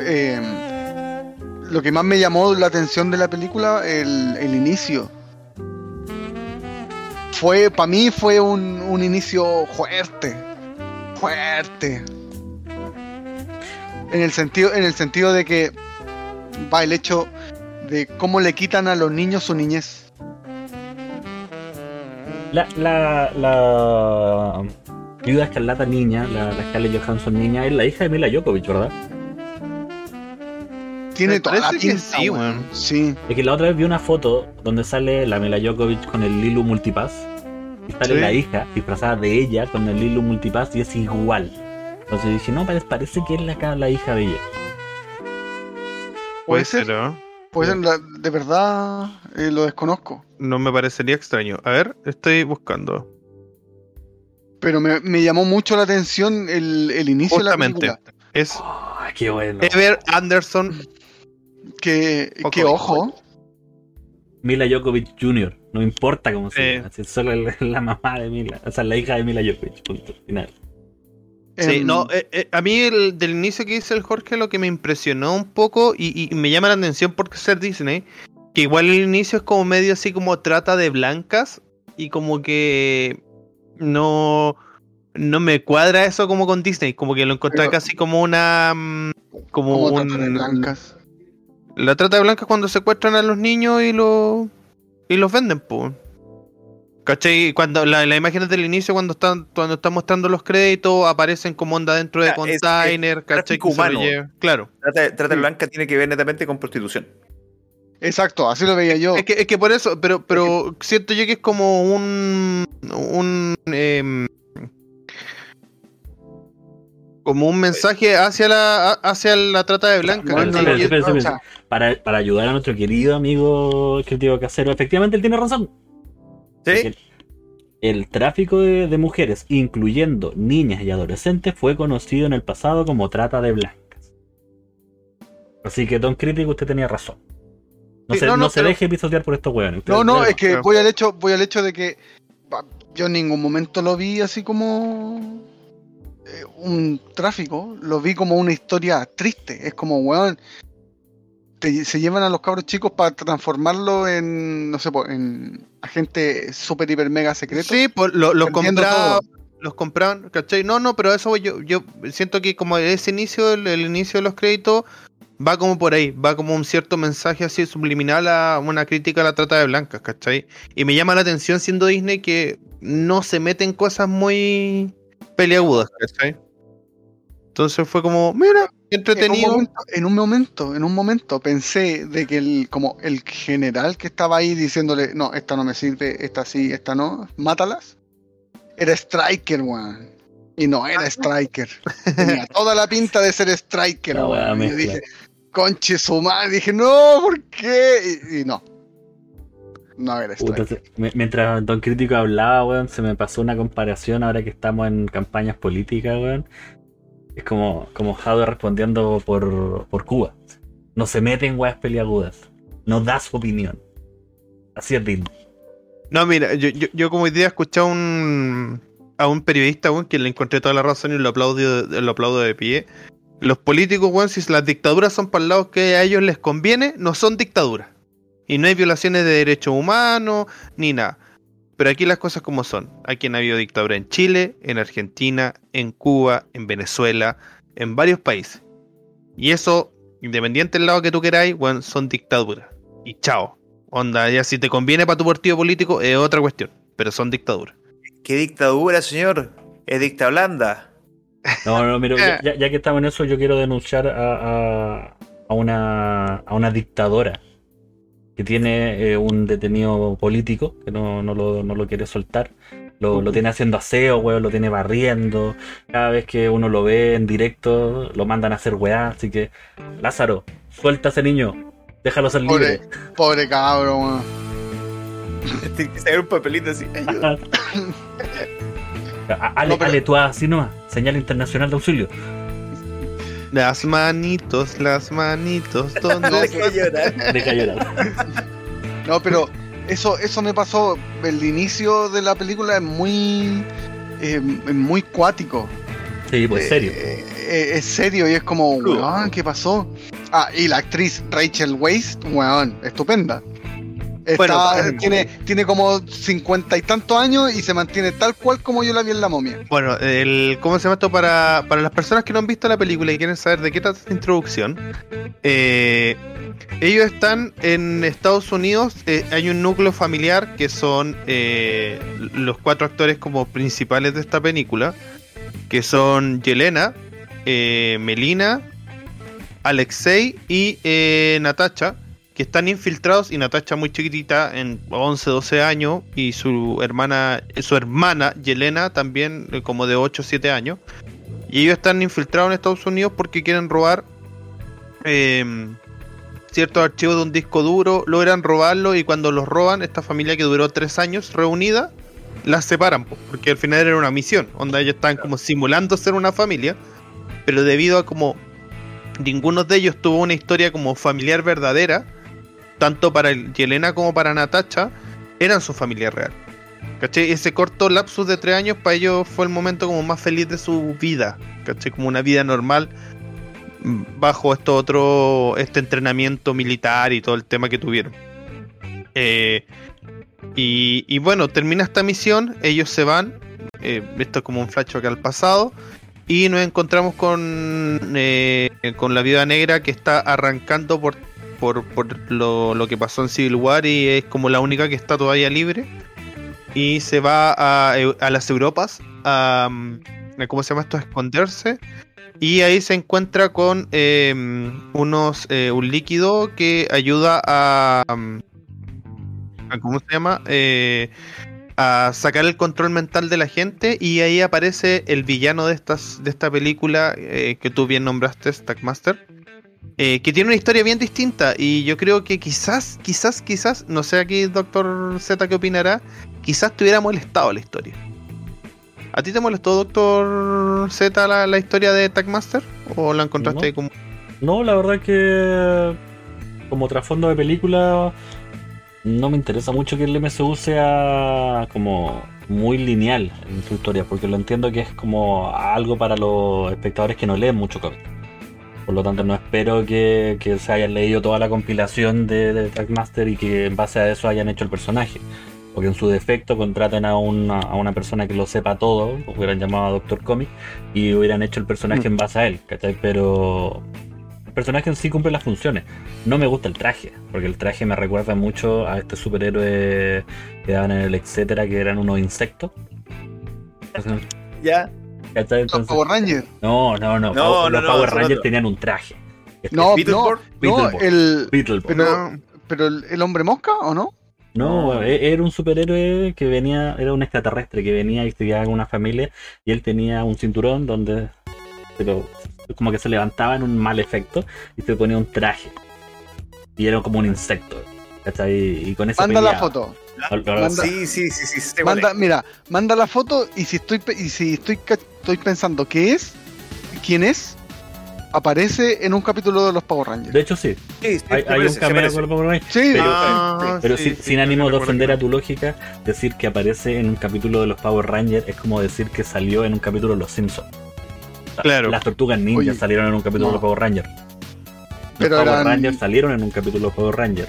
S5: eh, lo que más me llamó la atención de la película, el, inicio. Fue, para mí fue un, un inicio fuerte. Fuerte. En el sentido, en el sentido de que va el hecho de cómo le quitan a los niños su niñez.
S2: La, la, la viuda escarlata niña, la, la Scarlett Johansson niña, es la hija de Mila Jokovic, ¿verdad?
S5: Tiene toda la
S4: parece que
S5: pinta,
S4: sí,
S5: weón. Sí.
S2: Es que la otra vez vi una foto donde sale la Mila Jokovic con el Lilu Multipass. Y sale
S4: Sí.
S2: la hija disfrazada de ella con el Lilu Multipass y es igual. Entonces dije, no, parece, parece que es la, la hija de ella.
S5: Puede ser.
S4: ¿no?
S5: Pues la- de verdad eh, lo desconozco.
S4: No me parecería extraño. A ver, estoy buscando.
S5: Pero me, me llamó mucho la atención el, el inicio
S4: Justamente.
S5: de la película.
S4: Es
S2: Oh, qué bueno.
S4: Ever Anderson.
S5: Que,
S4: Ojo.
S5: que ojo,
S2: Mila Jokovic Jr. No importa cómo se
S4: Sí.
S2: llama. es solo <laughs> la mamá de Mila. O sea, la hija de Mila Jokovic. Punto. Final.
S4: Sí,
S5: em,
S4: no, eh, eh, a mí el- del inicio que dice el Jorge lo que me impresionó un poco y, y me llama la atención porque ser Disney, que igual el inicio es como medio así como trata de blancas y como que no no me cuadra eso como con Disney, como que lo encontré
S5: Pero-
S4: casi como una mm, como
S5: como
S4: un
S5: trata de blancas.
S4: La trata de blancas cuando secuestran a los niños y los y los venden, pues. ¿Cachai? Cuando la, las imágenes del inicio, cuando están, cuando están mostrando los créditos, aparecen como onda dentro de
S3: Ah, es- es
S4: container, ¿cachai?
S3: humano.
S4: Claro.
S3: Trata, de- trata
S5: Sí.
S3: blanca tiene que ver netamente con prostitución.
S5: Exacto, así lo veía yo.
S4: Es que, es que por eso, pero, pero siento yo que es como un. un em, como un mensaje hacia la hacia la trata de blancas.
S5: No, no, sea,
S2: Para, para ayudar a nuestro querido amigo Crítico Casero, efectivamente él tiene razón.
S3: ¿Sí?
S2: El, el tráfico de, de mujeres, incluyendo niñas y adolescentes, fue conocido en el pasado como trata de blancas. Así que, Don Crítico, usted tenía razón. No
S4: Sí,
S2: se,
S4: no,
S2: no
S4: no,
S2: se
S4: pero-
S2: deje pisotear por estos hueones. Usted-
S5: no, no, es que voy al hecho, voy al hecho de que yo en ningún momento lo vi así como un tráfico, lo vi como una historia triste. Es como, weón, te- se llevan a los cabros chicos para transformarlo en, no sé, en agente super, hiper, mega secreto.
S4: Sí, pues lo-
S5: todo.
S4: los compraban, ¿cachai? No, no, pero eso yo, yo siento que como ese inicio, el, el inicio de los créditos, va como por ahí, va como un cierto mensaje así subliminal a una crítica a la trata de blancas, ¿cachai? Y me llama la atención siendo Disney que no se mete en cosas muy peliagudas, ¿cachai? Entonces fue como, mira,
S5: En un,
S4: entretenido.
S5: momento, en un momento, en un momento pensé de que el, como el general que estaba ahí diciéndole, no, esta no me sirve, esta sí, esta no, mátalas, era Striker, weón. Y no era Striker. Tenía toda la pinta de ser Striker, weón. Y dije, conche su madre, dije, no, ¿por qué? Y, y no. No era
S2: Puta, se- mientras Don Crítico hablaba, weón, se me pasó una comparación ahora que estamos en campañas políticas, weón. Es como, como Jado respondiendo por, por Cuba. No se mete en weas peliagudas. No da su opinión. Así es Disney.
S4: No, mira, yo, yo, yo como hoy día escuché a un, a un periodista, weón, que le encontré toda la razón y lo aplaudo, lo aplaudo de pie. Los políticos, weón, si las dictaduras son para el lado que a ellos les conviene, no son dictaduras. Y no hay violaciones de derechos humanos, ni nada. Pero aquí las cosas como son. Aquí han habido dictadura en Chile, en Argentina, en Cuba, en Venezuela, en varios países. Y eso, independiente del lado que tú queráis, weón, son dictaduras. Y chao. Onda, ya si te conviene para tu partido político es otra cuestión, pero son dictaduras.
S3: ¿Qué dictadura, señor? Es dicta blanda.
S2: No, no, <laughs> mira, ya, ya- ya que estamos en eso, yo quiero denunciar a, a, a una, a una dictadora que tiene eh, un detenido político que no, no, lo, no lo quiere soltar. Lo, lo tiene haciendo aseo, weón, lo tiene barriendo. Cada vez que uno lo ve en directo, lo mandan a hacer weá. Así que, Lázaro, suelta a ese niño. Déjalo ser libre.
S5: Pobre, pobre cabro, weón. <laughs>
S3: Tiene que sacar un papelito así. <laughs>
S2: Ale,
S5: No, pero-
S2: Ale, tú así nomás. Señal internacional de auxilio.
S4: Las manitos, las manitos, ¿dónde
S3: que llorar.
S5: No, pero eso, eso me pasó. El inicio de la película es muy. eh, muy cuático.
S2: Sí, pues serio.
S5: Eh, eh, es serio y es como, weón, ¿qué pasó? Ah, y la actriz Rachel Weisz, weón, estupenda. Está-
S4: Bueno, para-
S5: tiene, tiene como cincuenta y tantos años y se mantiene tal cual como yo la vi en la momia.
S4: Bueno, el, ¿cómo se llama esto? Para, para las personas que no han visto la película y quieren saber de qué trata esta introducción, eh, ellos están en Estados Unidos, eh, hay un núcleo familiar que son eh, los cuatro actores como principales de esta película, que son Yelena, eh, Melina, Alexei y eh, Natacha, que están infiltrados y Natacha muy chiquitita, en 11, 12 años, y su hermana, su hermana Yelena también eh, como de 8, 7 años. Y ellos están infiltrados en Estados Unidos porque quieren robar eh, ciertos archivos de un disco duro, logran robarlo y cuando los roban, esta familia que duró 3 años reunida, las separan, po, porque al final era una misión, donde ellos estaban como simulando ser una familia, pero debido a como ninguno de ellos tuvo una historia como familiar verdadera, tanto para el- Yelena como para Natacha, eran su familia real. Ese corto lapsus de tres años para ellos fue el momento como más feliz de su vida. Como una vida normal mm, bajo esto otro, este entrenamiento militar y todo el tema que tuvieron. Eh, y, y bueno, termina esta misión, ellos se van, eh, esto es como un flashback al pasado, y nos encontramos con, eh, con la viuda negra que está arrancando por, por, por lo, lo que pasó en Civil War y es como la única que está todavía libre. Y se va a, a las Europas a, mm, ¿cómo se llama esto? Esconderse. Y ahí se encuentra con eh, unos eh, un líquido que ayuda a, mm, a ¿cómo se llama? Eh, a sacar el control mental de la gente y ahí aparece el villano de estas de esta película eh, que tú bien nombraste, Stackmaster, eh, que tiene una historia bien distinta y yo creo que quizás, quizás, quizás, no sé aquí Doctor Z qué opinará, quizás te hubiera molestado la historia. ¿A ti te molestó Doctor Z la, la historia de Tackmaster? ¿O la encontraste
S2: No.
S4: como...
S2: No, la verdad que como trasfondo de película no me interesa mucho que el MCU sea como muy lineal en su historia, porque lo entiendo que es como algo para los espectadores que no leen mucho cómic. Por lo tanto, no espero que, que se hayan leído toda la compilación de, de Trackmaster y que en base a eso hayan hecho el personaje. Porque en su defecto contraten a una, a una persona que lo sepa todo, hubieran llamado a Doctor Comic y hubieran hecho el personaje en base a él, ¿cachai? Pero el personaje en sí cumple las funciones. No me gusta el traje, porque el traje me recuerda mucho a este superhéroe que daban en el etcétera, que eran unos insectos.
S3: Ya.
S2: ¿Cachai?
S5: Los
S2: Entonces-
S5: Power Rangers.
S2: no, no, no.
S3: No,
S2: Power-
S3: no,
S2: los
S3: no,
S2: Power Rangers tenían un traje.
S5: No, no,
S3: Beetleborg,
S5: no,
S2: Beetleborg.
S5: el,
S2: Beetleborg.
S5: pero,
S4: No.
S5: pero el, el hombre mosca, ¿o no?
S2: No, e- era un superhéroe que venía, era un extraterrestre que venía y se quedaba con una familia y él tenía un cinturón donde pero como que se levantaba en un mal efecto y se ponía un traje. Y era como un insecto. ¿cachai? Y con eso
S5: Manda la foto. Manda-
S3: Sí, sí, sí, sí. cuál
S5: Manda,
S3: es.
S5: mira, manda la foto y si estoy y si estoy estoy pensando qué es, quién es, aparece en un capítulo de los Power Rangers.
S2: De hecho, sí.
S3: Sí, sí,
S2: Hay, hay
S3: parece,
S2: un cameo con los Power Rangers.
S5: Sí,
S2: Pero-
S4: Ah,
S2: Pero
S4: sí,
S2: sin,
S4: sí,
S2: sin
S4: sí,
S2: ánimo de ofender a tu lógica, decir que aparece en un capítulo de los Power Rangers es como decir que salió en un capítulo de los Simpsons.
S4: Claro.
S2: Las tortugas ninja
S5: Oye,
S2: salieron en un capítulo
S5: no.
S2: de los Power Rangers.
S5: Pero
S2: los Power
S5: eran-
S2: Rangers salieron en un capítulo de los Power Rangers.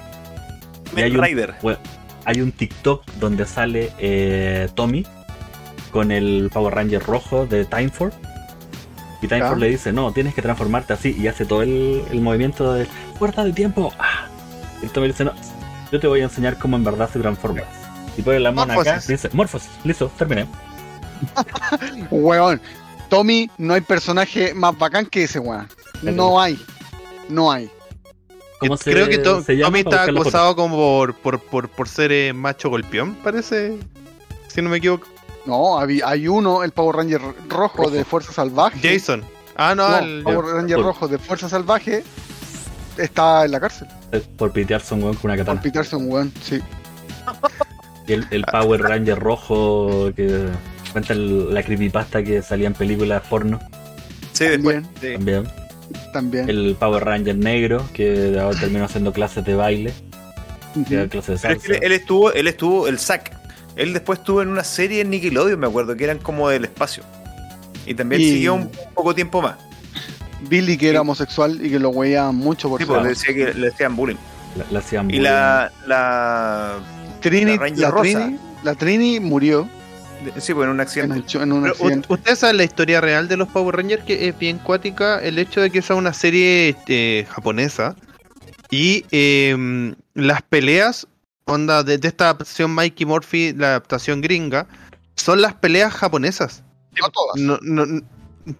S2: Y hay
S3: Kamen
S2: un,
S3: Rider.
S2: bueno, hay un TikTok donde sale eh, Tommy con el Power Ranger rojo de Timeford. Y Timeford
S5: Ya.
S2: le dice, no, tienes que transformarte así. Y hace todo el, el movimiento de puerta de tiempo. Ah. Y Tommy le dice, no, yo te voy a enseñar cómo en verdad se transforma. Y pone la mano acá y dice, Morphosis, listo, terminé. <laughs>
S5: Weón, Tommy, no hay personaje más bacán que ese weón. No hay. No hay.
S2: ¿Cómo se-
S4: Creo que To-
S2: se llama
S4: Tommy está acusado como por, por, por, por ser eh, macho golpeón, parece. Si no me equivoco.
S5: No, hay, hay uno, el Power Ranger rojo, de Fuerza Salvaje.
S4: Jason. Ah, no,
S5: No,
S4: el-
S5: Power Ranger
S2: Por-
S5: rojo de Fuerza Salvaje está en la cárcel.
S2: Por pitearse un weón con una
S5: Por
S2: katana.
S5: pitarse un weón, sí.
S2: Y el, el Power Ranger rojo que cuenta el- la creepypasta que salía en películas porno
S3: Sí, después.
S5: También,
S3: sí.
S2: también.
S5: También.
S2: El Power Ranger negro que ahora terminó haciendo clases de baile, clases de salsa.
S3: él, él estuvo, él estuvo, el Zack. Él después estuvo en una serie en Nickelodeon, me acuerdo, que eran como del espacio. Y también
S5: Y-
S3: siguió un poco tiempo más.
S5: Billy, que era homosexual y que lo weían mucho por
S3: Sí, pues, le, decía que, le decían bullying.
S2: La, la hacían
S3: Y la, la,
S5: Trini,
S3: la
S5: la. Trini, la Trini murió
S3: Sí, pues en un
S5: en,
S3: accidente.
S5: en un accidente.
S4: u- ¿Usted sabe la historia real de los Power Rangers? Que es bien cuática el hecho de que sea una serie eh, japonesa. Y eh, las peleas, onda, de, de esta adaptación Mikey Murphy, la adaptación gringa, son las peleas japonesas.
S5: No todas.
S4: No, no,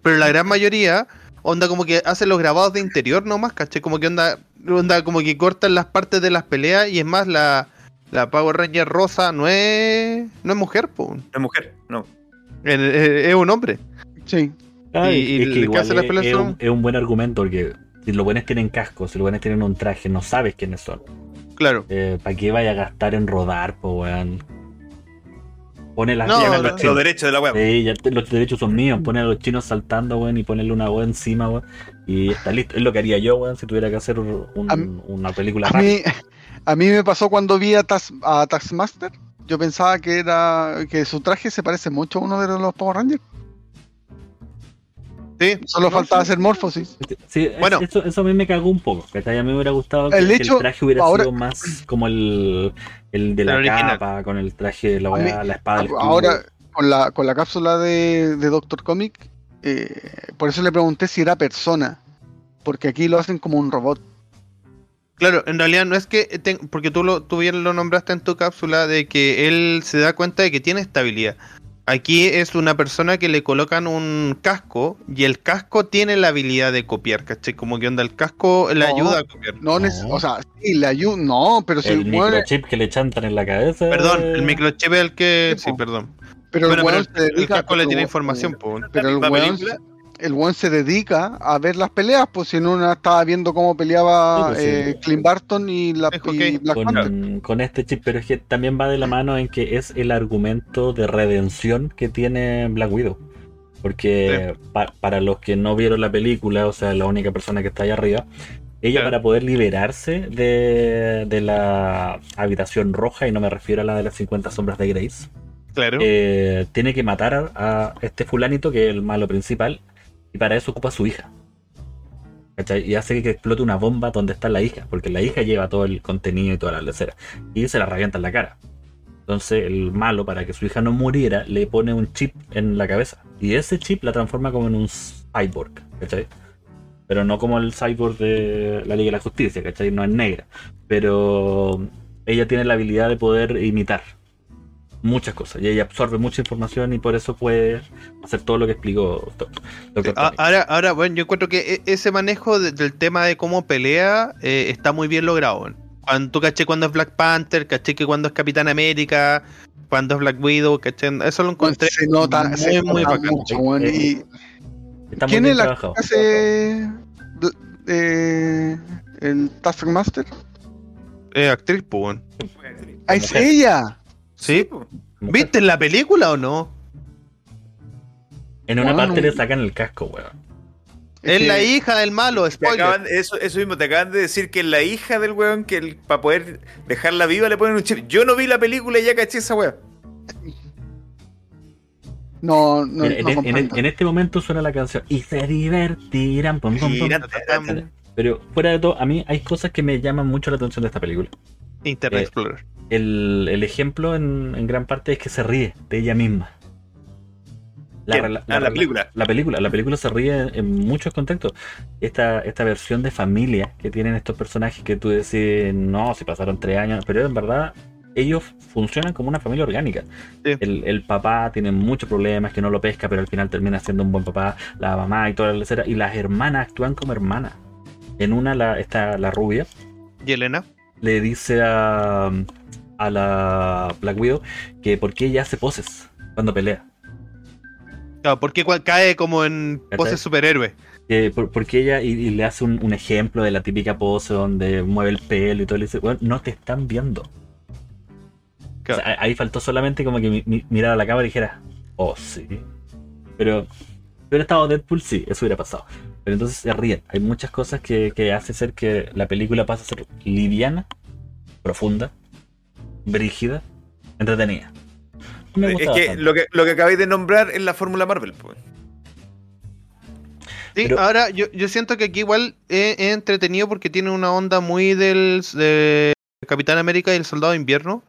S4: pero la gran mayoría, onda como que hacen los grabados de interior nomás, caché, como que onda, onda como que cortan las partes de las peleas y es más la, la Power Ranger rosa no es, no es mujer, po.
S3: No es mujer, no.
S4: Es, es- es un hombre.
S5: Sí.
S2: Ah,
S4: y-
S2: es
S4: el
S2: que igual
S4: hace
S2: es, es un, es un buen argumento porque si los buenos tienen casco, si los buenos tienen un traje, no sabes quiénes son.
S4: Claro.
S2: ¿Para qué vaya a gastar en rodar, po, weón? Pone las
S4: No,
S2: los
S3: derechos de la web.
S2: Sí, ya te- los derechos son míos. Pone a los chinos saltando, weón, y ponerle una weón encima, weón. Y está listo. Es lo que haría yo, weón, si tuviera que hacer un-
S5: A mí-
S2: una película
S5: A
S2: rápida.
S5: mí, <laughs> a mí me pasó cuando vi a, Tas- a Taskmaster. Yo pensaba que era que su traje se parece mucho a uno de los Power Rangers.
S4: Sí.
S5: Solo
S4: No,
S5: faltaba
S4: sí.
S5: hacer Morphosis.
S2: Sí,
S4: Bueno.
S2: eso, eso a mí me cagó un poco. ¿cachai? A mí me hubiera gustado que,
S5: El
S2: que traje hubiera
S5: ahora-
S2: sido más como el, el de la
S4: original.
S2: capa, con el traje, la,
S5: A mí-
S2: la espada del.
S5: Ahora, con la, con la cápsula de, de Doctor Comic, eh, por eso le pregunté si era persona. Porque aquí lo hacen como un robot.
S4: Claro, en realidad no es que, te- porque tú, lo, tú bien lo nombraste en tu cápsula, de que él se da cuenta de que tiene estabilidad. Aquí es una persona que le colocan un casco y el casco tiene la habilidad de copiar, ¿cachai? Como que onda, el casco le
S5: No.
S4: ayuda a copiar.
S5: No, o sea, sí, le ayuda. No, pero si
S2: el microchip que le chantan en la cabeza.
S4: Perdón, el microchip es el que...
S5: Sí,
S4: perdón.
S5: pero el
S4: Bueno, pero
S5: weón se
S4: el, casco le tiene información, po.
S5: Pero el weón,
S3: película,
S5: el weón se dedica a ver las peleas, pues si en una estaba viendo cómo peleaba
S2: Sí, pues, sí.
S5: eh, Clint Barton y, la, y. Black Panther.
S2: con, con este chip, pero es que también va de la mano en que es el argumento de redención que tiene Black Widow. Porque pa- para los que no vieron la película, o sea, la única persona que está ahí arriba, ella para poder liberarse de, de la habitación roja, y no me refiero a la de las 50 sombras de Grace,
S4: Claro.
S2: eh, tiene que matar a, a este fulanito, que es el malo principal, y para eso ocupa a su hija. ¿Cachai? Y hace que explote una bomba donde está la hija, porque la hija lleva todo el contenido y toda la lecera, y se la revienta en la cara. Entonces el malo, para que su hija no muriera, le pone un chip en la cabeza. Y ese chip la transforma como en un cyborg, ¿cachai? Pero no como el cyborg de la Liga de la Justicia, ¿cachai? No es negra. Pero ella tiene la habilidad de poder imitar muchas cosas. Y ella absorbe mucha información y por eso puede hacer todo lo que explicó.
S4: Ah, ahora, ahora, bueno, yo encuentro que e- ese manejo de- del tema de cómo pelea eh, está muy bien logrado. Cuando tú caché cuando es Black Panther, caché que cuando es Capitán América, cuando es Black Widow, caché. Eso lo encontré
S5: se nota,
S4: muy,
S5: se
S4: muy
S5: nota
S4: bacán.
S5: mucho, weón. Y,
S2: Está muy
S5: ¿Quién
S2: bien
S5: es la hace eh, el Taskmaster?
S4: Eh, actriz, pues, weón.
S5: Ah, es ella.
S4: ¿Sí? ¿Viste la película o no?
S2: En una
S5: Bueno,
S2: parte
S5: no-
S2: le sacan el casco, weón.
S4: Es la hija del malo, spoiler.
S3: acaban- eso, eso mismo, te acaban de decir que la hija del weón, que para poder dejarla viva le ponen un chip. Yo no vi la película y ya caché esa weá.
S5: No, no,
S2: en,
S5: no
S2: en- en este momento suena la canción y se divertirán. pum, pum.
S3: Mira,
S2: Pero fuera de todo, a mí hay cosas que me llaman mucho la atención de esta película.
S4: Internet
S2: Eh,
S4: Explorer.
S2: El, el ejemplo en, en gran parte es que se ríe de ella misma. Rela-
S3: Ah, la película.
S2: La película. La película se ríe en, en muchos contextos. Esta, esta versión de familia que tienen estos personajes que tú decís, no, si pasaron tres años, pero en verdad ellos funcionan como una familia orgánica.
S4: Sí.
S2: El, el papá tiene muchos problemas, que no lo pesca, pero al final termina siendo un buen papá, la mamá y toda la lecera, y las hermanas actúan como hermanas. En una la, está la rubia,
S4: ¿Y Elena?
S2: Le dice a, a la Black Widow que por qué ella hace poses cuando pelea.
S4: Claro, porque cae como en
S2: ¿Cachai?
S4: pose superhéroe.
S2: Que por- porque ella y, y le hace un, un ejemplo de la típica pose donde mueve el pelo y todo. Le dice, bueno, no te están viendo. O
S4: Claro.
S2: sea, ahí faltó solamente como que mi- mi- mirara a la cámara y dijera, oh sí. Pero si hubiera estado Deadpool, sí, eso hubiera pasado. Pero entonces se ríen. Hay muchas cosas que, que hace ser que la película pase a ser liviana, profunda, brígida, entretenida. Me
S3: Es que
S2: bastante.
S3: lo, que lo que acabáis de nombrar es la fórmula Marvel. pues.
S4: Sí,
S2: Pero-
S4: ahora yo, yo siento que aquí igual es, es entretenido porque tiene una onda muy del de Capitán América y el Soldado de Invierno.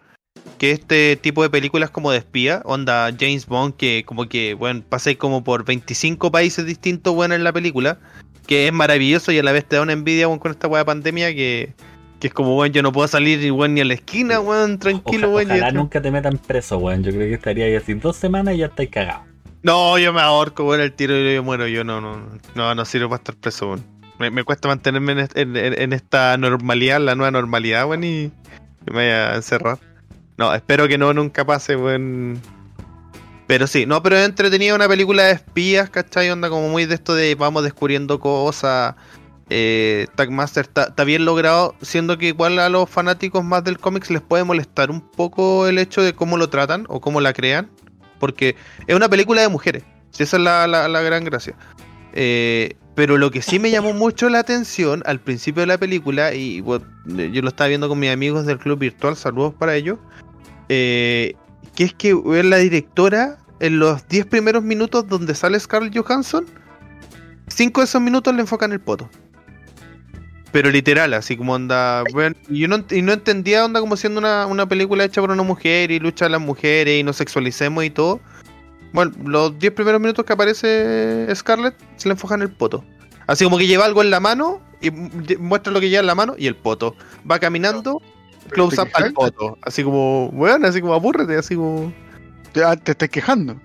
S4: Que este tipo de películas como de espía, onda James Bond, que como que, bueno, pasé como por 25 países distintos, bueno, en la película. Que es maravilloso y a la vez te da una envidia, weón, con esta weá de pandemia que, que es como, bueno, yo no puedo salir, weón, ni a la esquina, weón, tranquilo, weón.
S2: ojalá
S4: esto-
S2: nunca te metan preso, weón. Yo creo que estaría ahí así dos semanas y ya estáis cagado.
S4: No, yo me ahorco, weón, el tiro y yo muero. Yo no, no, no, no sirvo para estar preso, weón. Me, me cuesta mantenerme en, est- en- en- en esta normalidad, la nueva normalidad, weón, y me vaya a encerrar. No, espero que no nunca pase, weón. Pero sí, no, pero es entretenida una película de espías, ¿cachai? Onda como muy de esto de vamos descubriendo cosas. Eh, Tagmaster está, bien logrado, siendo que igual a los fanáticos más del cómics les puede molestar un poco el hecho de cómo lo tratan o cómo la crean. Porque es una película de mujeres. Si esa es la, la- la gran gracia. Eh, pero lo que sí me llamó mucho la atención al principio de la película, y bueno, yo lo estaba viendo con mis amigos del club virtual, saludos para ellos, eh, que es que ver la directora en los 10 primeros minutos donde sale Scarlett Johansson, 5 de esos minutos le enfocan el poto. Pero literal, así como yo no, y no entendía onda como siendo una, una película hecha por una mujer y lucha a las mujeres y nos sexualicemos y todo. Bueno, los 10 primeros minutos que aparece Scarlett se le enfocan el poto. Así como que lleva algo en la mano y mu- muestra lo que lleva en la mano y el poto. Va caminando, up al poto. Así como, bueno, así como apúrrete, así como.
S5: Te, te estás quejando.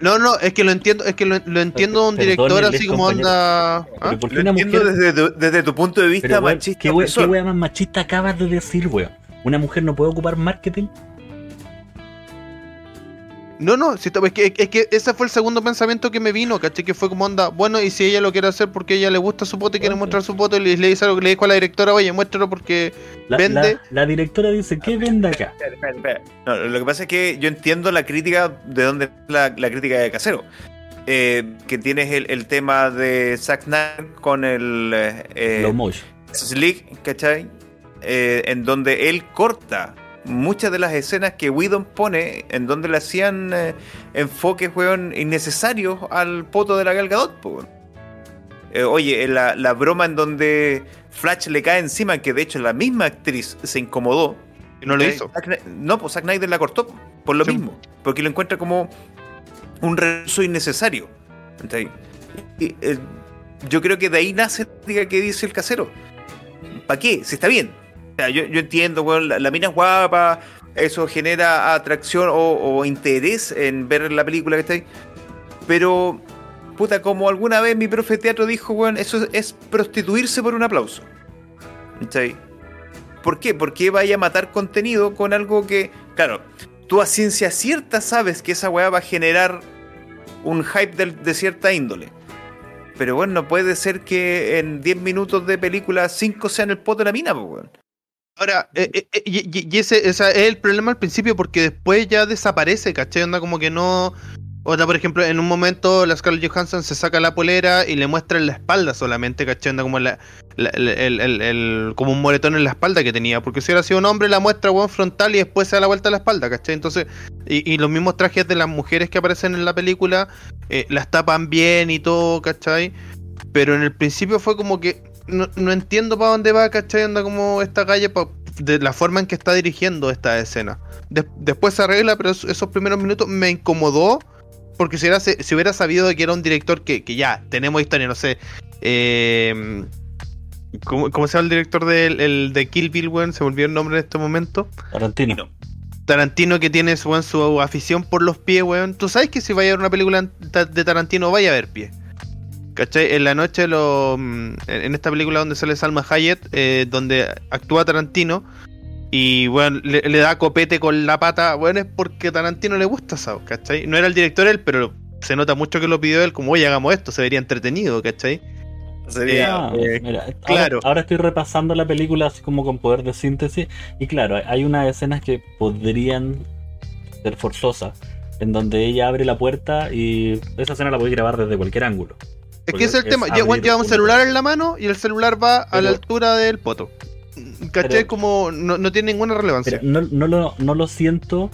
S4: No, no, es que lo entiendo, es que lo, lo entiendo de un director así como onda. ¿ah?
S2: Pero ¿por qué
S3: Lo
S2: una
S3: entiendo
S2: mujer
S3: desde, tu, desde tu punto de vista
S2: Pero, weón,
S3: machista.
S2: ¿qué, we- qué wea más machista acabas de decir, weón? ¿Una mujer no puede ocupar marketing?
S4: No, no, si, es, que, es que ese fue el segundo pensamiento que me vino, ¿cachai? Que fue como onda, bueno, y si ella lo quiere hacer porque ella le gusta su foto y quiere mostrar su foto, y le, le dice algo que le dijo a la directora, oye, muéstralo porque.
S2: La,
S4: Vende.
S2: la- la directora dice, ¿qué vende acá?
S3: Espera, espera, espera. No, lo que pasa es que yo entiendo la crítica, de dónde la, la crítica de Casero. Eh, que tienes el, el tema de Zack Snyder con el eh. Justice League, ¿cachai? Eh, en donde él corta muchas de las escenas que Whedon pone en donde le hacían eh, enfoques, weón, innecesarios al poto de la Gal Gadot, weón. Eh, oye, la, la broma en donde Flash le cae encima, que de hecho la misma actriz se incomodó.
S4: Y no lo hizo.
S3: Zack no, pues Zack Snyder la cortó por lo
S4: Sí.
S3: mismo. Porque lo encuentra como un recurso innecesario. eh, yo creo que de ahí nace diga que dice el casero. ¿Para qué? Si está bien. Sea, yo, yo entiendo, weón, la, mina es guapa, eso genera atracción o, interés en ver la película que está ahí. Pero, puta, como alguna vez mi profe de teatro dijo, weón, eso es, prostituirse por un aplauso. ¿Cachai? ¿Por qué? Porque vaya a matar contenido con algo que, claro, tú a ciencia cierta sabes que esa weá va a generar un hype del- de, cierta índole. Pero bueno, no puede ser que en 10 minutos de película 5 sean el poto de la mina, pues, weón.
S4: Ahora, eh, eh, eh, y, y- ese, esa es el problema al principio porque después ya desaparece, ¿cachai? Onda como que no... O sea, por ejemplo, en un momento la Scarlett Johansson se saca la polera y le muestra en la espalda solamente, ¿cachai? Onda como, la, la- el- el- el- como un moretón en la espalda que tenía. Porque si hubiera sido un hombre, la muestra weón, frontal y después se da la vuelta a la espalda, ¿cachai? Entonces, y, y los mismos trajes de las mujeres que aparecen en la película eh, las tapan bien y todo, ¿cachai? Pero en el principio fue como que no, no entiendo para dónde va, ¿cachai? Anda como esta calle pa- de la forma en que está dirigiendo esta escena. De- después se arregla, pero es- esos primeros minutos me incomodó. Porque si hubiera, se- si hubiera sabido que era un director que, que ya tenemos historia, no sé. eh, ¿cómo, cómo se llama el director del el de Kill Bill, weón? Se me olvidó el nombre en este momento.
S2: Tarantino.
S4: Tarantino que tiene su, weón, su afición por los pies, weón. Tú sabes que si vaya a ver una película de Tarantino vaya a ver pies. ¿Cachai? En la noche, lo, mm, en esta película donde sale Salma Hayek, eh, donde actúa Tarantino, y bueno, le, le da copete con la pata, bueno, es porque Tarantino le gusta eso, ¿cachai? No era el director él, pero se nota mucho que lo pidió él, como, oye, hagamos esto, se vería entretenido, ¿cachai?
S3: Sería,
S2: Ah,
S4: eh,
S2: mira, ahora-
S4: claro.
S2: Ahora, estoy repasando la película así como con poder de síntesis. Y claro, hay unas escenas que podrían ser forzosas. En donde ella abre la puerta y esa escena la podéis grabar desde cualquier ángulo.
S4: Es que ese es el tema. Lle-
S2: abrir
S4: Lleva un
S2: un-
S4: celular en la mano y el celular va a la altura del poto. ¿Cachai?
S2: Pero-
S4: como no, no tiene ninguna relevancia.
S2: No, no, lo, no lo siento.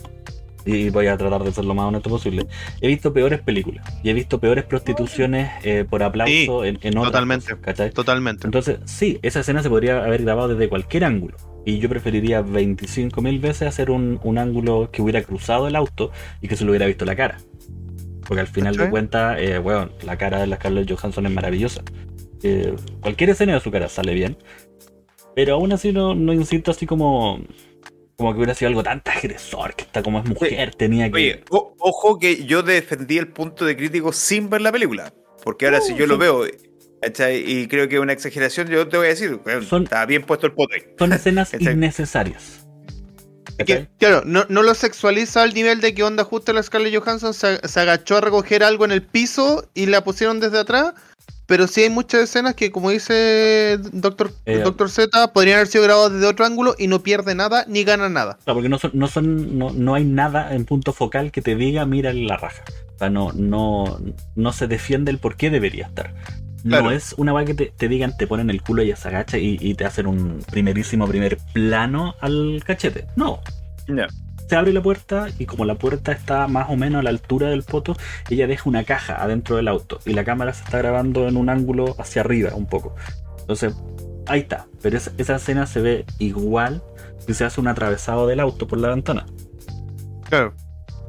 S2: Y voy a tratar de ser lo más honesto posible. He visto peores películas. Y he visto peores prostituciones eh, por aplauso en, en otras
S4: totalmente.
S2: ¿cachai?
S4: Totalmente.
S2: Entonces, sí, esa escena se podría haber grabado desde cualquier ángulo. Y yo preferiría 25.000 veces hacer un, un ángulo que hubiera cruzado el auto y que se lo hubiera visto la cara. Porque al final de cuentas, eh, weón, la cara de la Scarlett Johansson es maravillosa. Eh, cualquier escena de su cara sale bien. Pero aún así no, no insisto así como, como que hubiera sido algo tan agresor, que está como es mujer, tenía que...
S3: Oye, o- ojo que yo defendí el punto de crítico sin ver la película. Porque ahora si yo lo veo ¿cachai? y creo que es una exageración, yo te voy a decir,
S2: Son-
S3: está bien puesto el ahí.
S2: Son escenas <laughs> innecesarias.
S4: Claro, no, no lo sexualiza al nivel de que onda justo la Scarlett Johansson se, se agachó a recoger algo en el piso y la pusieron desde atrás. Pero sí hay muchas escenas que, como dice Doctor,
S2: Eh,
S4: Doctor Z, podrían haber sido grabadas desde otro ángulo y no pierde nada ni gana nada.
S2: Claro, porque no son, no son, no, no hay nada en punto focal que te diga mira la raja. O sea, no, no, no se defiende el por qué debería estar.
S4: Claro.
S2: No es una weá que te, te digan, te ponen el culo y se agacha y, y te hacen un primerísimo primer plano al cachete. No.
S3: Ya.
S2: Se abre la puerta y como la puerta está más o menos a la altura del poto, ella deja una caja adentro del auto y la cámara se está grabando en un ángulo hacia arriba un poco. Entonces, ahí está. Pero esa, esa escena se ve igual si se hace un atravesado del auto por la ventana.
S4: Claro.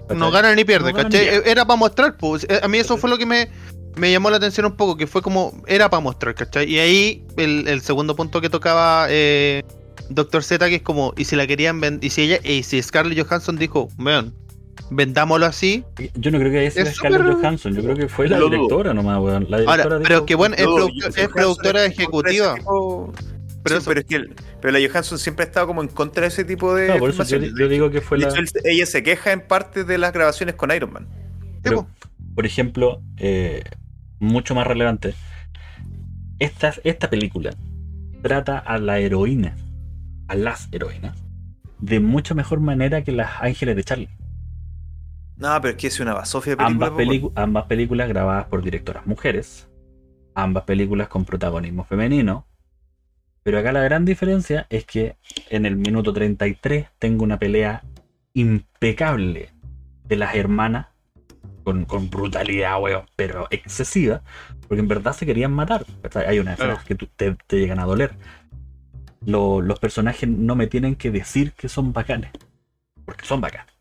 S2: ¿Cachai?
S4: No gana ni pierde,
S2: No gana
S4: ¿cachai?
S2: ni pierde.
S4: Era para mostrar, pues. Eh, A mí eso fue lo que me, me llamó la atención un poco, que fue como, era para mostrar, ¿cachai? Y ahí el, el segundo punto que tocaba eh, Doctor Z, que es como, y si la querían vender, y si ella, y si Scarlett Johansson dijo, vean, vendámoslo así.
S2: Yo no creo que haya sido
S4: Es
S2: Scarlett Johansson, yo creo que fue la directora nomás, weón. La directora
S4: Ahora,
S2: dijo-
S4: pero que bueno, es, productora ejecutiva.
S3: tipo-
S4: Pero
S3: Sí,
S4: eso-
S3: pero es que el- pero la Johansson siempre ha estado como en contra de ese tipo de
S2: No, por eso yo, digo que fue
S3: De
S2: la.
S3: ella se queja en parte de las grabaciones con Iron Man.
S2: Pero, por ejemplo, eh, mucho más relevante, esta, esta película trata a la heroína, a las heroínas, de mucha mejor manera que las ángeles de Charlie.
S3: No, pero es que es una basofia de película.
S2: Ambas películas grabadas por directoras mujeres, ambas películas con protagonismo femenino, Pero acá la gran diferencia es que en el minuto 33 tengo una pelea impecable de las hermanas con, con brutalidad, weón, pero excesiva, porque en verdad se querían matar. Hay unas escenas que te, te llegan a doler. Lo- los personajes no me tienen que decir que son bacanes, porque son bacanes.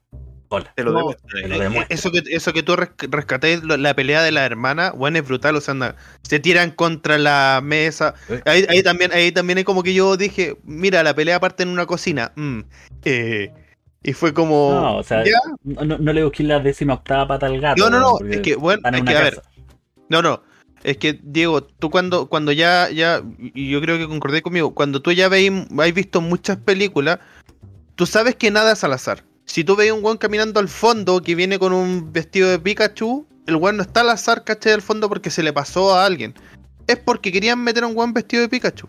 S2: Hola.
S3: Te lo
S4: No,
S2: te lo.
S4: Eso que, eso que tú res- rescaté, lo- la pelea de la hermana, bueno, es brutal, o sea, anda, se tiran contra la mesa.
S2: Eh.
S4: Ahí, ahí también, ahí también es como que yo dije, mira, la pelea parte en una cocina. mm, eh, y fue como.
S2: No, o sea,
S4: ¿ya?
S2: no, no- no le busqué la décima octava pata al gato.
S4: No, no, no, es que, bueno, es que, a ver, no, no. Es que, Diego, tú cuando, cuando ya, ya, y yo creo que concordé conmigo, cuando tú ya veis, has visto muchas películas, tú sabes que nada es al azar. Si tú veis un weón caminando al fondo que viene con un vestido de Pikachu, el weón no está al azar, ¿cachai? Al fondo porque se le pasó a alguien. Es porque querían meter a un weón vestido de Pikachu.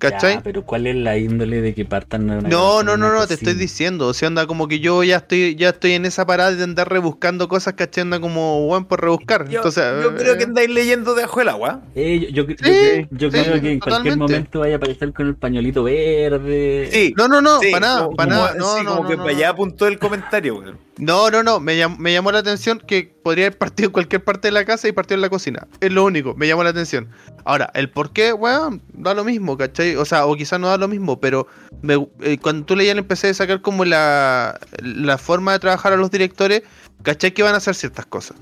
S4: ¿Cachai?
S2: Ya, pero ¿cuál es la índole de que partan una
S4: No, no, no, no, te estoy diciendo. O sea, anda como que yo ya estoy, ya estoy en esa parada de andar rebuscando cosas, ¿cachai? Anda como weón por rebuscar.
S3: Yo,
S4: Entonces,
S3: yo creo
S4: eh,
S3: que andáis leyendo debajo del agua.
S2: Eh, yo, yo- yo
S4: Sí,
S2: creo- yo
S4: sí,
S2: creo que en cualquier momento vaya a aparecer con el pañuelito verde.
S3: Sí.
S4: No, no, no,
S3: sí,
S4: para nada, para
S3: como-
S4: nada. No,
S3: sí,
S4: no,
S3: como
S4: no,
S3: que
S4: no,
S3: para allá apuntó el comentario, weón.
S4: No, no, no, me, llam- me llamó la atención que podría haber partido en cualquier parte de la casa y partido en la cocina. Es lo único, me llamó la atención. Ahora, el por qué, weón, da lo mismo, ¿cachai? O sea, o quizás no da lo mismo, pero me- eh, cuando tú leías le empecé a sacar como la, la forma de trabajar a los directores, ¿cachai? Que van a hacer ciertas cosas.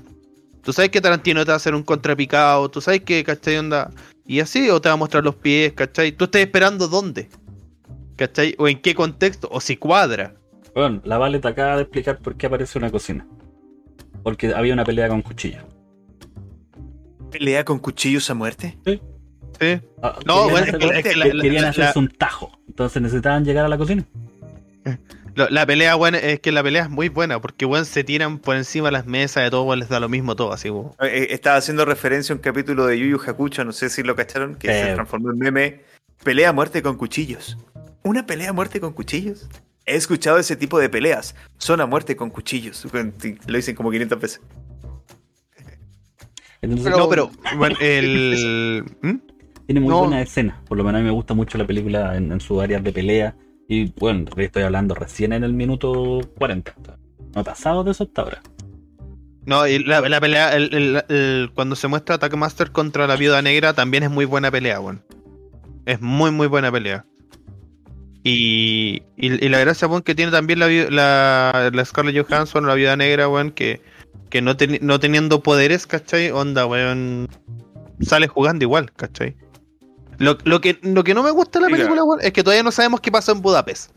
S4: Tú sabes que Tarantino te va a hacer un contrapicado, tú sabes que, ¿cachai? Onda. Y así, o te va a mostrar los pies, ¿cachai? Tú estás esperando dónde, ¿cachai? O en qué contexto, o si cuadra.
S2: Bueno, la Vale te acaba de explicar por qué aparece una cocina. Porque había una pelea con cuchillo.
S3: ¿Pelea con cuchillos a muerte?
S4: ¿Sí?
S2: Ah,
S4: No,
S2: querían
S4: bueno,
S2: hacer-
S4: es que- la-
S2: querían
S4: la-
S2: hacerse
S4: la-
S2: un tajo. Entonces necesitaban llegar a la cocina.
S4: La pelea, weón, es que la pelea es muy buena, porque, weón, se tiran por encima de las mesas de todo, weón, les da lo mismo todo, así, weón.
S3: Eh, estaba haciendo referencia a un capítulo de Yu Yu Hakucho, no sé si lo cacharon, que
S2: Eh.
S3: se transformó en meme. Pelea a muerte con cuchillos. ¿Una pelea a muerte con cuchillos? He escuchado ese tipo de peleas. Son a muerte con cuchillos. <laughs> Lo dicen como 500 veces.
S2: Entonces,
S4: no, pero, el... <laughs> ¿Mm?
S2: tiene muy
S5: no.
S2: buena escena. Por lo menos a mí me gusta mucho la película en, en sus áreas de pelea. Y bueno, estoy hablando recién en el minuto 40. No he pasado de eso hasta ahora.
S4: No, y la, la pelea, el- el- el- cuando se muestra Attack Master contra la Viuda Negra, también es muy buena pelea, weón. Es muy, muy buena pelea. Y, y, y la gracia, weón, que tiene también la, la, la Scarlett Johansson, la Viuda Negra, weón, que, que no, teni- no teniendo poderes, ¿cachai? Onda, weón, sale jugando igual, ¿cachai? Lo, lo, que, lo que no me gusta de la película, weón, es que todavía no sabemos qué pasó en Budapest.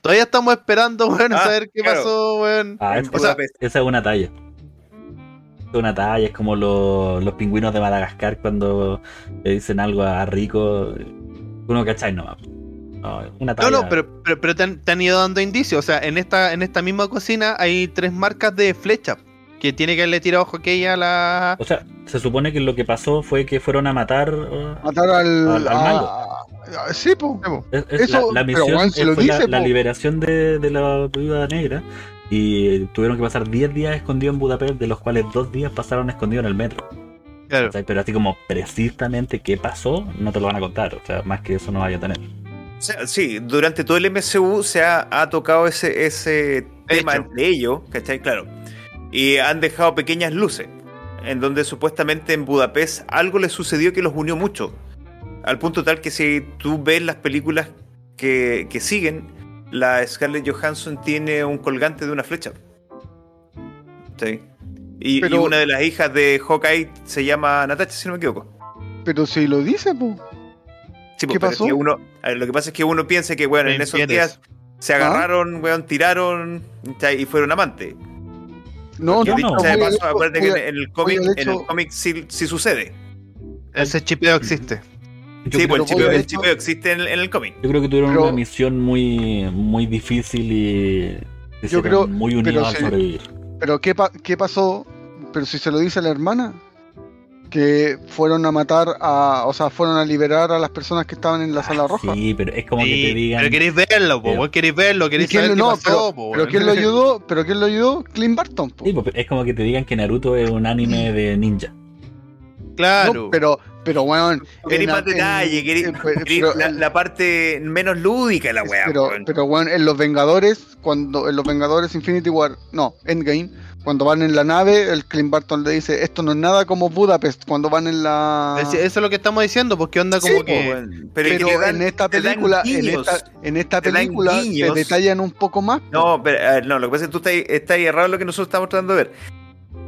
S4: Todavía estamos esperando, weón, a
S3: Ah,
S4: saber qué
S3: claro.
S4: pasó, weón.
S2: Ah,
S3: En
S2: es-
S4: o sea,
S2: esa es una talla. Es una talla, es como los, los pingüinos de Madagascar cuando le dicen algo a Rico. Uno cachai nomás. No, una
S4: No,
S2: talla.
S4: no, pero, pero, pero te, han, te han ido dando indicios. O sea, en esta, en esta misma cocina hay tres marcas de flecha. Que tiene que haberle tirado aquella a la.
S2: O sea, se supone que lo que pasó fue que fueron a matar. uh,
S5: Matar al.
S2: Al- al
S5: a-
S2: malo.
S5: a- sí, po.
S2: es- es
S5: Eso,
S2: la, misión
S5: Juan se
S2: eh,
S5: lo
S2: fue la,
S5: dice,
S2: la
S5: po.
S2: liberación de, de la viuda negra. Y tuvieron que pasar 10 días escondidos en Budapest, de los cuales dos días pasaron escondidos en el metro.
S4: Claro.
S2: Pero así como precisamente qué pasó, no te lo van a contar. O sea, más que eso no vaya a tener.
S3: O sea, sí, durante todo el MCU se ha, ha tocado ese, ese tema
S4: Hecho.
S3: entre ellos, ¿cachai? Claro. Y han dejado pequeñas luces, en donde supuestamente en Budapest algo les sucedió que los unió mucho. Al punto tal que si tú ves las películas que, que siguen, la Scarlett Johansson tiene un colgante de una flecha. ¿Sí? Y, y una de las hijas de Hawkeye se llama Natasha, si no me equivoco.
S5: Pero si lo dice, po.
S3: Sí,
S5: ¿Qué
S3: pues, pero es
S5: pasó?
S3: que uno, a ver, lo que pasa es que uno piensa que, bueno, en esos
S4: entiendes.
S3: días se agarraron, weón, tiraron y fueron amantes.
S5: No, no,
S3: Dicho
S2: no.
S3: de paso, acuérdate que en el cómic, en el cómic sí, sí sucede.
S4: Ese chipeo existe.
S2: Yo
S3: sí, pues el chipeo, el existe en, el- en el cómic.
S2: Yo creo que tuvieron
S5: Pero-
S2: una misión muy, muy difícil y
S5: Yo creo-
S2: muy
S5: pero
S2: unidos
S5: sí.
S2: sobrevivir.
S5: Pero ¿qué, pa- ¿qué pasó? Pero si se lo dice la hermana, que fueron a matar a, o sea, fueron a liberar a las personas que estaban en la sala roja.
S2: Sí, pero es como que te digan.
S4: pero queréis verlo, po,
S2: Pero-
S4: vos queréis verlo,
S5: ¿Y
S4: queréis saber
S5: lo-
S4: qué
S5: no,
S4: pasó,
S5: pero,
S4: po,
S5: pero quién lo <laughs> ayudó, pero quién lo ayudó, Clint Barton. po.
S2: Sí, pues, es como que te digan que Naruto es un anime de ninja.
S4: Claro.
S5: No, pero, Pero weón.
S3: Querí
S5: en-
S3: más detalle,
S5: pero-
S3: la, la parte menos lúdica de la weá.
S5: pero,
S3: weón.
S5: pero weón, en los Vengadores, cuando en los Vengadores Infinity War, no, Endgame, cuando van en la nave, el Clint Barton le dice, esto no es nada como Budapest, cuando van en la...
S4: Es- Eso es lo que estamos diciendo, porque onda como
S3: Sí, po,
S4: que.
S3: weón. Pero, es
S5: Pero
S3: que le dan-
S5: en esta película, en esta, en esta película te detallan un poco más.
S3: No, pero, a ver, no, lo que pasa es que tú estás, estás errado en lo que nosotros estamos tratando de ver.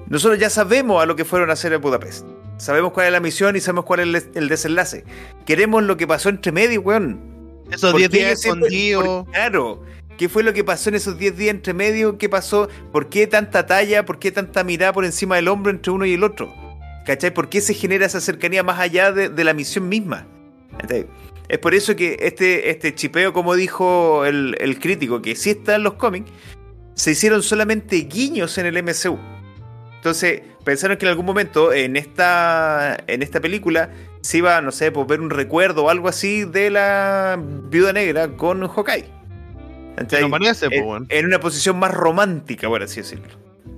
S3: Nosotros ya sabemos a lo que fueron a hacer en Budapest. Sabemos cuál es la misión y sabemos cuál es el, des- el desenlace. Queremos lo que pasó entre medio, weón.
S4: Esos
S3: ¿Por
S4: 10
S3: qué
S4: días escondidos.
S3: Claro. ¿Qué fue lo que pasó en esos 10 días entre medio? ¿Qué pasó? ¿Por qué tanta talla? ¿Por qué tanta mirada por encima del hombro entre uno y el otro? ¿Cachai? ¿Por qué se genera esa cercanía más allá de, de la misión misma? ¿Cachai? Es por eso que este, este chipeo, como dijo el, el crítico, que sí está en los cómics, se hicieron solamente guiños en el MCU. Entonces, pensaron que en algún momento en esta, en esta película se iba, no sé, por ver un recuerdo o algo así de la viuda negra con Hawkeye.
S4: Parece, po,
S3: en, una posición más romántica, por así decirlo.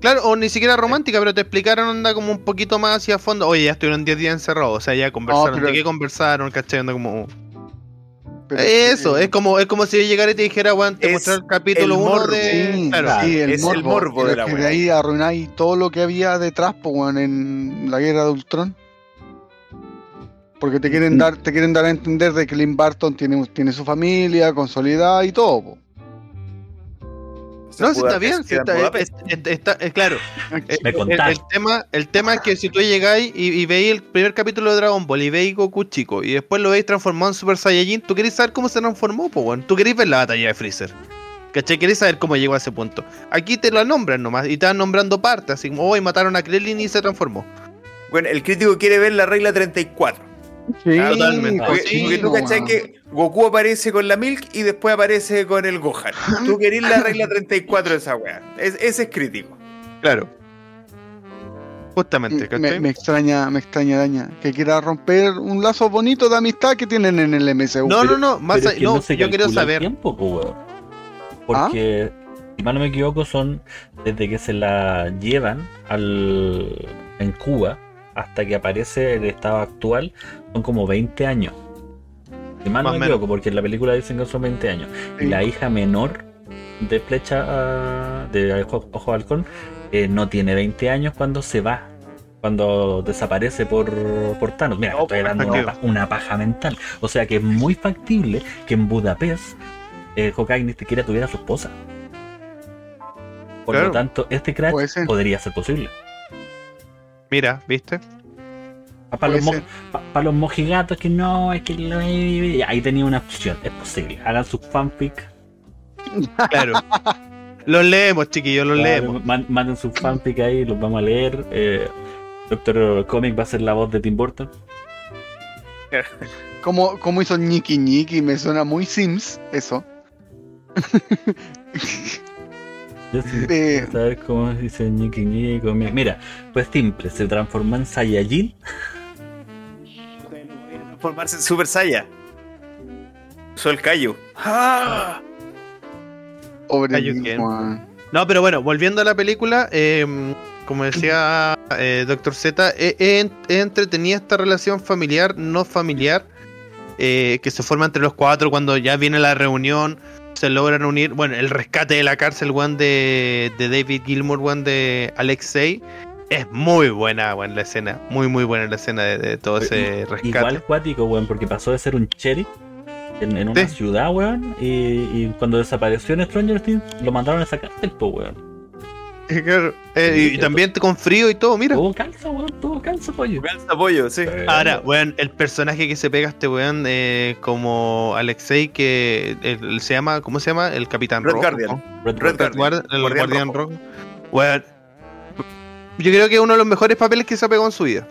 S4: Claro, o ni siquiera romántica, pero te explicaron onda como un poquito más hacia fondo. Oye, ya estuvieron 10 días encerrados, o sea, ya conversaron.
S5: pero-
S4: ¿De qué conversaron? ¿Cachai? Onda como.
S5: Pero-
S4: Eso,
S5: eh,
S4: es como, es como si yo llegara y te dijera, weón, te
S3: Es
S4: mostré el capítulo
S3: el
S4: 1
S3: morbo.
S4: de.
S5: Sí,
S4: claro.
S5: sí, el
S3: es el
S5: morbo,
S3: morbo
S5: pero
S3: de la
S5: es que de ahí arruináis todo lo que había detrás, po, en la guerra de Ultron. Porque te
S3: Mm.
S5: quieren dar, te quieren dar a entender de que Clint Barton tiene, tiene su familia consolidada y todo, po.
S4: No, sí, está bien,
S3: en
S4: está, es- es- está- es claro. Eh,
S2: Me
S4: el, tema, el tema es que si tú llegáis y, y veis el primer capítulo de Dragon Ball y veis Goku chico y después lo veis transformado en Super Saiyajin, tú querés saber cómo se transformó, pues bueno. Tú querés ver la batalla de Freezer. ¿Cachai? Querés saber cómo llegó a ese punto. Aquí te lo nombran nomás y te van nombrando partes, así como hoy mataron a Krillin y se transformó.
S3: Bueno, el crítico quiere ver la regla 34.
S5: Sí,
S4: totalmente.
S3: Porque,
S5: sí,
S3: porque tú
S5: weón.
S3: que Goku aparece con la Milk y después aparece con el Gohan. Tú <laughs> querés la regla 34 de esa weá. Es- ese es crítico.
S4: Claro. Justamente,
S5: me,
S4: ¿cachai?
S5: me extraña, me extraña daña que quiera romper un lazo bonito de amistad que tienen en el MCU.
S4: no,
S2: pero-
S4: no, no, más allá-
S2: es que
S4: no,
S2: se
S4: yo quiero saber.
S2: tiempo, po. Porque, si mal no me equivoco, son desde que se la llevan al en Cuba hasta que aparece el estado actual, son como 20 años. Si mal no me
S4: menos.
S2: porque en la película dicen que son 20 años.
S5: Sí.
S2: Y la hija menor de Flecha ah, de Ojo, Ojo Halcón eh, no tiene 20 años cuando se va. Cuando desaparece por, por Thanos. Mira,
S3: No,
S2: estoy dando una,
S4: factible.
S2: pa- una paja mental. O sea que es muy factible que en Budapest eh, Hawkeye ni siquiera tuviera a su esposa. Por
S4: Claro.
S2: lo tanto, este crash podría ser posible.
S4: Mira, ¿viste?
S2: Para los,
S5: Puede
S2: mo- pa- pa' los mojigatos que no, es que lo- ahí tenía una opción, es posible. Hagan sus fanfic, <laughs>
S4: Claro. los leemos, chiquillos, los
S2: claro,
S4: leemos.
S2: man- manden sus fanfic ahí, los vamos a leer. Eh, Doctor Comic va a ser la voz de Tim Burton. <laughs>
S5: Como, como hizo Ñiki Ñiki, me suena muy Sims, eso. <laughs>
S2: Yo sí
S5: Eh,
S2: quiero saber cómo dice Ñiqui Ñiqui Comic. Mira, pues simple, se transformó en Saiyajin.
S3: Formarse en Super Saiya. Usó el callo. ¡Ah!
S5: Weón.
S4: No, pero bueno, volviendo a la película, eh, como decía eh, Doctor Z, es es- es entretenida esta relación familiar, no familiar, eh, que se forma entre los cuatro cuando ya viene la reunión, se logran unir, bueno, el rescate de la cárcel, one de, de David Gilmour, one de Alexei, es muy buena, weón, la escena, muy muy buena la escena de, de todo ese rescate.
S2: Igual cuático, weón, porque pasó de ser un sheriff en, en una
S4: Sí.
S2: ciudad, weón, y, y cuando desapareció en Stranger Things lo mandaron a esa cárcel, weón. <laughs>
S4: Claro, eh, y, y también con frío y todo, mira.
S2: Todo calza, weón, todo calza, pollo.
S3: Calza apoyo, sí.
S4: Ahora, weón, el personaje que se pega a este weón eh, como Alexei, que el- se llama, ¿cómo se llama? El Capitán
S3: Red
S4: Rojo.
S3: Guardian.
S4: ¿no?
S2: Red
S3: Red
S2: Guardian.
S4: Guard- el
S3: Guardián
S4: Guardián, Rojo. Weón, yo creo que es uno de los mejores papeles que se ha pegado en su vida.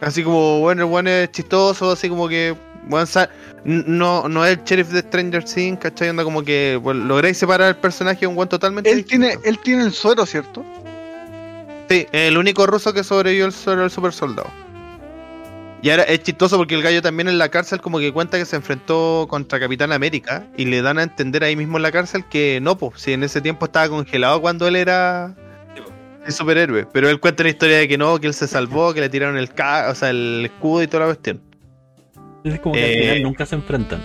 S4: Así como, bueno, el weón es chistoso, así como que, weón, sa- n- no, no es el sheriff de Stranger Things, ¿cachai? Onda como que bueno, lográis separar el personaje de un weón totalmente
S5: Él tiene, él tiene el suero, ¿cierto?
S4: Sí, el único ruso que sobrevivió el suero del super soldado. Y ahora es chistoso porque el gallo también en la cárcel como que cuenta que se enfrentó contra Capitán América y le dan a entender ahí mismo en la cárcel que no, pues, si en ese tiempo estaba congelado cuando él era Es superhéroe. Pero él cuenta la historia de que no, que él se salvó, que le tiraron el, ca o sea, el escudo y toda la cuestión.
S2: Es como que al
S4: Eh,
S2: final nunca se enfrentan.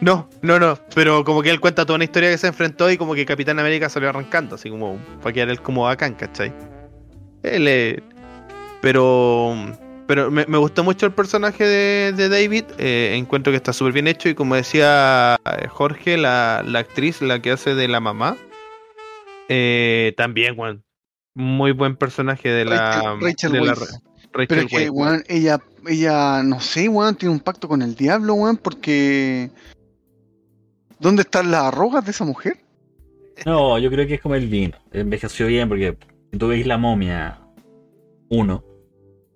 S4: No, no, no. Pero como que él cuenta toda una historia que se enfrentó y como que Capitán América salió arrancando, así como para quedar él como bacán, ¿cachai? Él, eh, pero pero me, me gustó mucho el personaje de, de David. eh, encuentro que está súper bien hecho y como decía eh, Jorge, la, la actriz, la que hace de la mamá, eh, también, weón. Muy buen personaje de la
S5: Rachel- Rachel
S4: de la. Rachel
S5: Pero es que, weón, ella, ella, no sé, weón, tiene un pacto con el diablo, weón, porque. ¿Dónde están las arrugas de esa mujer?
S2: No, yo creo que es como el vino. Envejeció bien porque si tú veis la momia 1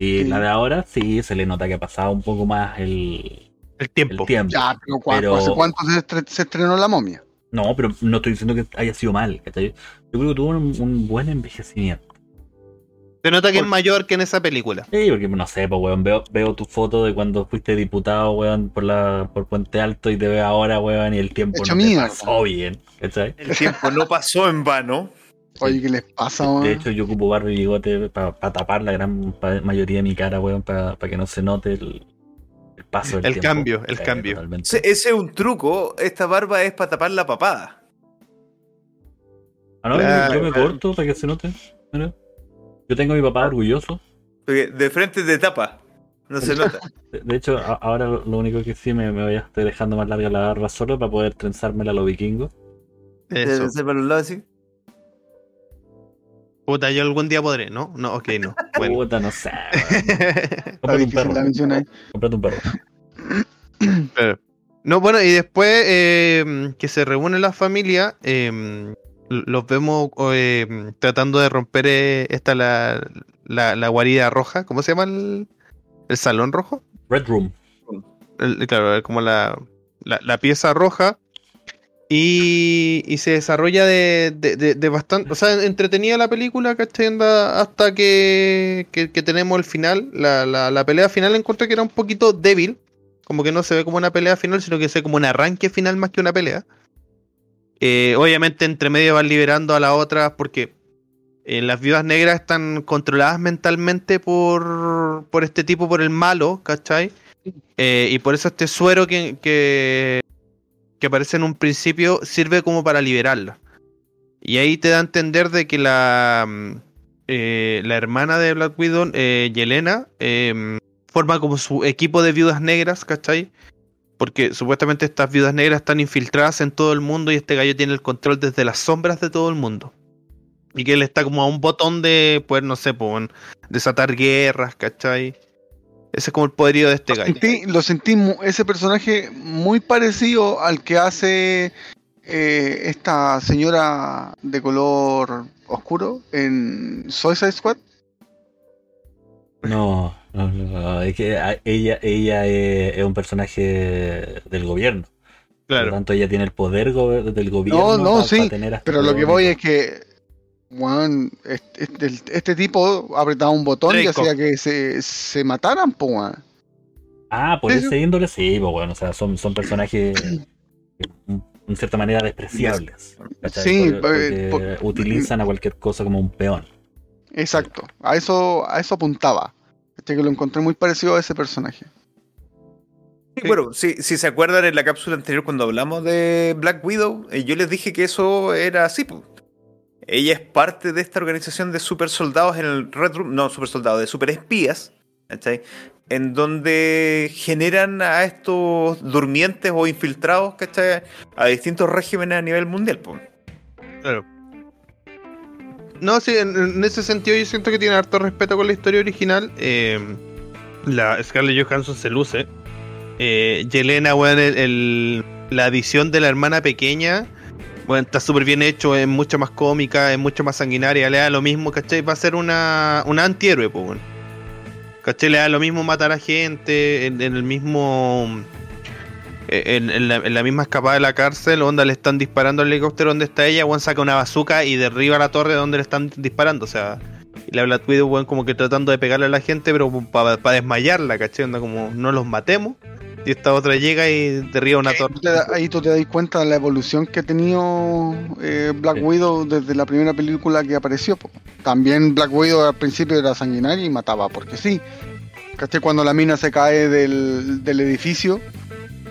S2: y
S5: Sí.
S2: la de ahora, sí, se le nota que ha pasado un poco más el,
S4: el
S2: el
S4: tiempo.
S2: tiempo.
S5: Ya, pero, ¿cu-
S2: Pero-
S5: ¿hace cuánto se, estre- se estrenó la momia?
S2: No, pero no estoy diciendo que haya sido mal. ¿cachai? Yo creo que tuvo un, un buen envejecimiento.
S4: Se nota que es mayor que en esa película.
S2: Sí, porque no sé, pues, weón, veo, veo tu foto de cuando fuiste diputado, weón, por la por Puente Alto y te veo ahora, weón, y el tiempo
S5: Hecho
S2: no te pasó bien, ¿cachai?
S3: El tiempo no pasó en vano.
S5: Oye, ¿qué les pasa, weón?
S2: De hecho, yo ocupo barba y bigote para tapar la gran pa- mayoría de mi cara, weón, para que no se note el, el paso del
S4: El
S2: tiempo.
S4: cambio, el cambio.
S2: totalmente.
S3: Ese, ese es un truco. Esta barba es para tapar la papada.
S2: Ah, no, yo-
S4: Claro,
S2: yo me
S4: claro.
S2: corto para que se note. Mira. Yo tengo a mi papá orgulloso.
S3: Porque de frente te tapa. No se nota.
S2: De, de hecho, a- ahora lo único que sí me, me voy a estar dejando más larga la barba solo para poder trenzármela a los vikingos.
S4: Eso.
S3: Para los lados así.
S4: Puta, yo algún día podré, ¿no? No, ok, no. <laughs> Bueno.
S2: Puta, no sé. <laughs> Cómprate un perro.
S5: ahí.
S2: Cómprate un perro.
S4: Pero- No, bueno, y después eh, que se reúne la familia, eh, los vemos eh, tratando de romper eh, esta la, la, la guarida roja. ¿Cómo se llama el, el salón rojo?
S2: Red Room.
S4: El- claro, como la, la, la pieza roja. Y, y se desarrolla de, de, de- de bastante. O sea, entretenida la película, ¿cachai? Hasta que, que, que tenemos el final. La, la, la pelea final encontré que era un poquito débil. Como que no se ve como una pelea final, sino que se ve como un arranque final más que una pelea. Eh, obviamente, entre medio van liberando a las otras porque eh, las viudas negras están controladas mentalmente por, por este tipo, por el malo, ¿cachai? Eh, y por eso este suero que, que, que aparece en un principio sirve como para liberarla. Y ahí te da a entender de que la, mm, la hermana de Black Widow, Yelena, eh, forma como su equipo de viudas negras, ¿cachai? Porque supuestamente estas viudas negras están infiltradas en todo el mundo y este gallo tiene el control desde las sombras de todo el mundo. Y que él está como a un botón de, pues no sé, pues, desatar guerras, ¿cachai? Ese es como el poderío de este
S5: Lo
S4: gallo.
S5: sentí, lo sentí ese personaje muy parecido al que hace eh, esta señora de color oscuro en Suicide Squad.
S2: No, no, no, es que a- ella, ella es, es un personaje del gobierno. Por lo
S4: Claro.
S2: tanto, ella tiene el poder go- del gobierno.
S5: no,
S2: pa-
S5: sí,
S2: pa tener a este
S5: Pero lo que voy es que este, este- este tipo apretaba un botón y hacía que se, se mataran, weón.
S2: Ah, por ese índole sí, pues bueno, o sea, son, son personajes <clears throat> en cierta manera despreciables. ¿cachai?
S5: Sí,
S2: Porque-
S5: eh,
S2: porque
S5: por-
S2: utilizan a cualquier cosa como un peón.
S5: Exacto. A eso, a eso apuntaba. Este que lo encontré muy parecido a ese personaje.
S3: Sí, Bueno, si, si se acuerdan en la cápsula anterior cuando hablamos de Black Widow, eh, yo les dije que eso era así. po. Ella es parte de esta organización de super soldados en el Red Room, no super soldados, de super espías, ¿cachai? En donde generan a estos durmientes o infiltrados, ¿cachai? A distintos regímenes a nivel mundial. po.
S4: Claro. No, sí, en, ese sentido yo siento que tiene harto respeto con la historia original. Eh, la Scarlett Johansson se luce. Eh, Yelena, weón, el- la adición de la hermana pequeña, bueno, está súper bien hecho, es mucho más cómica, es mucho más sanguinaria, le da lo mismo, ¿cachai? Va a ser una, una antihéroe, pues, weón. ¿Cachai? Le da lo mismo matar a gente, en, en el mismo... En, en la, en la misma escapada de la cárcel, onda le están disparando al helicóptero donde está ella, Juan saca una bazooka y derriba la torre donde le están disparando, o sea, y la Black Widow, weón, como que tratando de pegarle a la gente, pero para desmayarla, ¿cachai? Onda como, no los matemos, y esta otra llega y derriba una torre.
S5: Ahí tú te das cuenta de la evolución que ha tenido eh, Black
S2: Sí.
S5: Widow desde la primera película que apareció. También Black Widow al principio era sanguinaria y mataba porque sí. ¿Cachai? Cuando la mina se cae del, del edificio,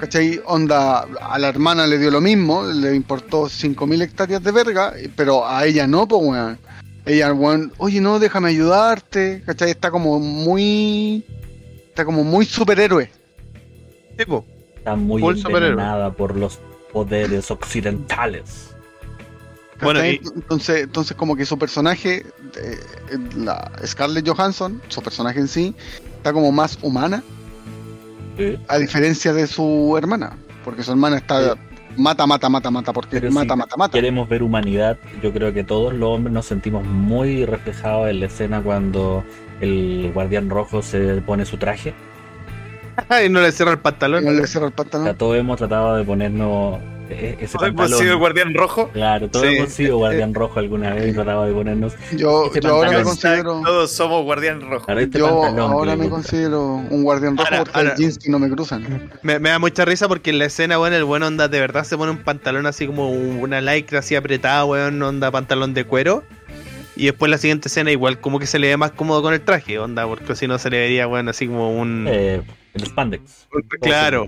S5: ¿cachai? Onda, a la hermana le dio lo mismo, le importó 5.000 hectáreas de verga, pero a ella no, pues, weón. Ella, weón, oye, no, déjame ayudarte, ¿cachai? Está como muy. Está como muy superhéroe.
S4: Tipo,
S2: Está muy envenenada por los poderes occidentales.
S4: Bueno,
S5: entonces, entonces, como que su personaje, eh, la Scarlett Johansson, su personaje en sí, está como más humana, A diferencia de su hermana. Porque su hermana está. Mata, mata, mata, mata, porque
S2: Pero
S5: mata,
S2: si
S5: mata, mata.
S2: Queremos ver humanidad. Yo creo que todos los hombres nos sentimos muy reflejados en la escena cuando el guardián rojo se pone su traje. <laughs>
S4: y no le cierra el pantalón.
S5: No le cierra el
S2: O sea,
S5: pantalón.
S2: todos hemos tratado de ponernos ese
S3: ¿Soy
S2: pantalón.
S3: el guardián rojo?
S2: Claro, todos
S4: Sí.
S2: hemos sido guardián rojo alguna vez y tratado de ponernos.
S5: Yo,
S2: ese
S5: yo ahora me considero.
S3: Todos somos guardián rojo.
S2: Claro, este
S5: Yo
S2: pantalón
S5: ahora me
S2: gusta.
S5: considero un guardián rojo
S4: Ahora-
S5: porque
S4: ahora-
S5: jeans que no me cruzan.
S4: Me, me da mucha risa porque en la escena, weón, el buen onda de verdad se pone un pantalón así como una lycra así apretada, weón, onda pantalón de cuero. Y después la siguiente escena igual como que se le ve más cómodo con el traje, onda, porque si no se le vería, weón, así como un...
S2: Eh, el spandex.
S4: claro.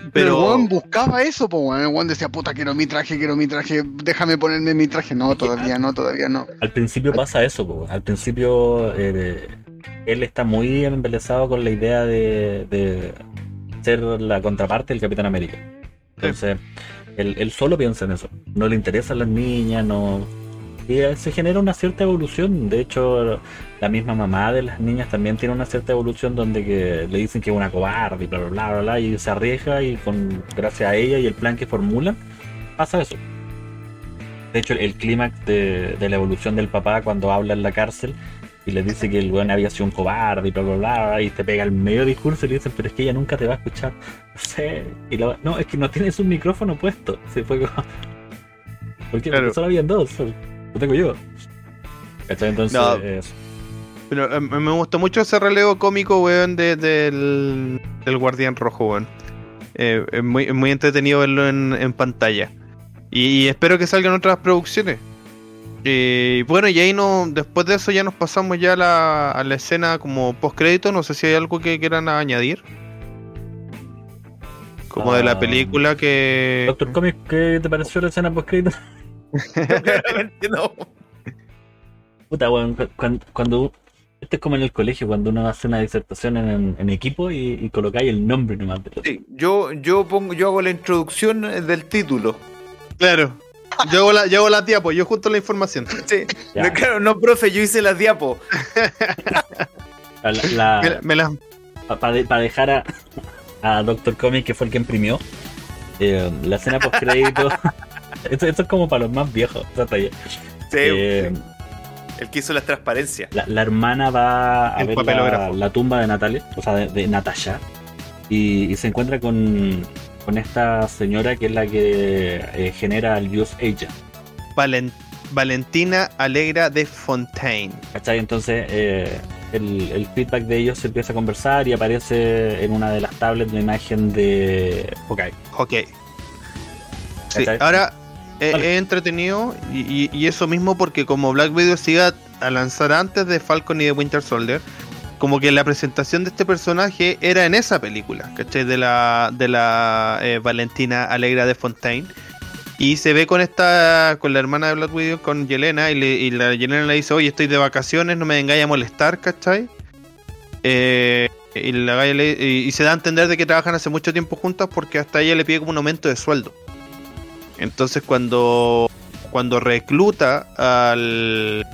S5: Pero
S4: Pero...
S5: weón buscaba eso, pues weón decía, puta, quiero mi traje, quiero mi traje, déjame ponerme mi traje. No, todavía no, todavía no.
S2: Al principio pasa eso, po. al principio eh, él está muy embelesado con la idea de, de ser la contraparte del Capitán América. Entonces, él, él solo piensa en eso. No le interesan las niñas, no. Y eh, se genera una cierta evolución. De hecho, la misma mamá de las niñas también tiene una cierta evolución donde que le dicen que es una cobarde y bla bla bla bla, bla, y se arriesga y con gracias a ella y el plan que formulan, pasa eso. De hecho, el clímax de, de la evolución del papá cuando habla en la cárcel y le dice que el weón había sido un cobarde y bla bla bla, bla, y te pega el medio discurso y le dicen, pero es que ella nunca te va a escuchar. <laughs> No sé. Y la- no, es que no tienes un micrófono puesto. Se fue como. <laughs> Porque solo habían dos. Lo tengo yo. ¿Cachai? Entonces,
S4: No. Pero eh, me gustó mucho ese relevo cómico, weón, de- del, del Guardián Rojo, weón. Eh, es, muy, es muy entretenido verlo en, en pantalla. Y, y espero que salgan otras producciones. Y bueno, y ahí no, después de eso ya nos pasamos ya a la, a la escena como post crédito. No sé si hay algo que quieran añadir. Como de la
S2: Ah.
S4: película que.
S2: Doctor Comics, ¿qué te pareció la escena post crédito? <laughs>
S3: Claramente no.
S2: Puta, weón, cu- cuan- cuando, Esto es como en el colegio, cuando uno hace una disertación en, en equipo y, y colocáis el nombre nomás. de-
S3: Sí, yo, yo, pongo, yo hago la introducción del título.
S4: Claro. Yo hago la, yo hago la diapo, yo junto la información. <laughs>
S3: Sí. No, claro, no, profe, yo hice las.
S2: La- la- <laughs>
S4: Me la- me la-
S2: para dejar a, a Doctor Comic, que fue el que imprimió, eh, la escena post crédito. Esto, esto es como para los más viejos. esa talla.
S3: Sí,
S2: Eh,
S3: el que hizo las transparencias.
S2: la, la hermana va a
S4: El
S2: ver la, tumba de Natalia, o sea, de, de Natasha, y, y se encuentra con, con esta señora que es la que eh, genera el Dios Agent.
S4: Valen- Valentina Alegra de Fontaine.
S2: ¿Cachai? Entonces eh, el, el feedback de ellos se empieza a conversar y aparece en una de las tablets la imagen de Hawkeye.
S4: Ok. Sí,
S2: ¿Cachai?
S4: ahora eh,
S2: Vale.
S4: es entretenido y, y- y eso mismo porque como Black Widow se iba a lanzar antes de Falcon y de Winter Soldier, como que la presentación de este personaje era en esa película, ¿cachai? De la, de la eh, Valentina Alegra de Fontaine. Y se ve con esta, con la hermana de Black Widow, con Yelena, y, le- y la Yelena le dice, oye, estoy de vacaciones, no me vengáis a molestar, ¿cachai? Eh, y, la y se da a entender de que trabajan hace mucho tiempo juntas porque hasta ella le pide como un aumento de sueldo. Entonces cuando, cuando recluta al,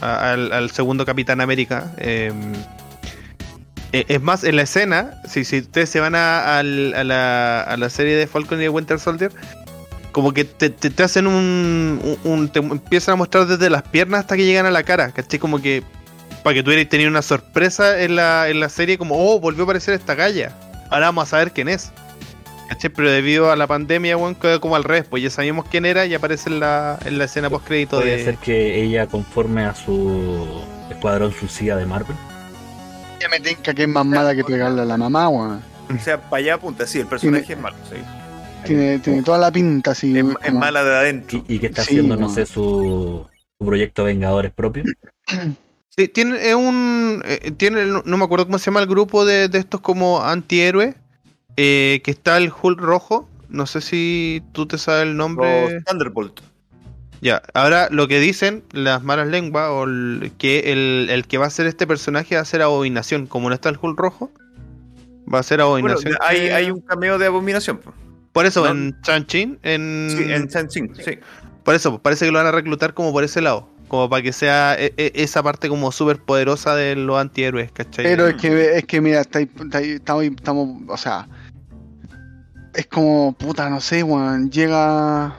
S4: a- al, al segundo Capitán América, eh, eh, es más, en la escena, si, si ustedes se van a, al- a la, a la serie de Falcon y de Winter Soldier, como que te, te- hacen un, te empiezan a mostrar desde las piernas hasta que llegan a la cara, ¿cachai? Como que para que tú tenido una sorpresa en la, en la serie, como, oh, volvió a aparecer esta galla. Ahora vamos a saber quién es. ¿Cachai? Pero debido a la pandemia, weón, quedó como al revés, pues ya sabíamos quién era y aparece en la, en la escena post crédito
S2: Puede
S4: de.
S2: ser que ella conforme a su escuadrón suicida de Marvel.
S5: Ya me tinca que es más mala que pegarle a la mamá, weón.
S3: O sea, para allá apunta, sí, el personaje es malo, sí.
S5: Tiene, tiene toda la pinta así.
S3: Es,
S5: como-
S3: es mala de adentro.
S2: Y, y que está
S5: Sí,
S2: haciendo, no sé, su, proyecto Vengadores propio.
S4: Sí, tiene es un. eh, tiene, no no me acuerdo cómo se llama el grupo de, de estos como antihéroes. Eh, que está el Hulk rojo. No sé si tú te sabes el nombre.
S3: Los Thunderbolt.
S4: Ya, ahora lo que dicen las malas lenguas, o el- que el, el que va a ser este personaje va a ser Abominación. Como no está el Hulk rojo, va a ser
S3: Bueno,
S4: Abominación.
S3: hay,
S4: que-
S3: hay un cameo de abominación. po.
S4: Por eso,
S3: no-
S4: en Chanchin, en,
S3: Sí, en Shang-Chi, sí.
S4: por eso, pues, parece que lo van a reclutar como por ese lado. Como para que sea e- e- esa parte como súper poderosa de los antihéroes, ¿cachai?
S5: Pero es que, es que mira, está ahí- está ahí- estamos, estamos, o sea, es como, puta, no sé, weón, llega,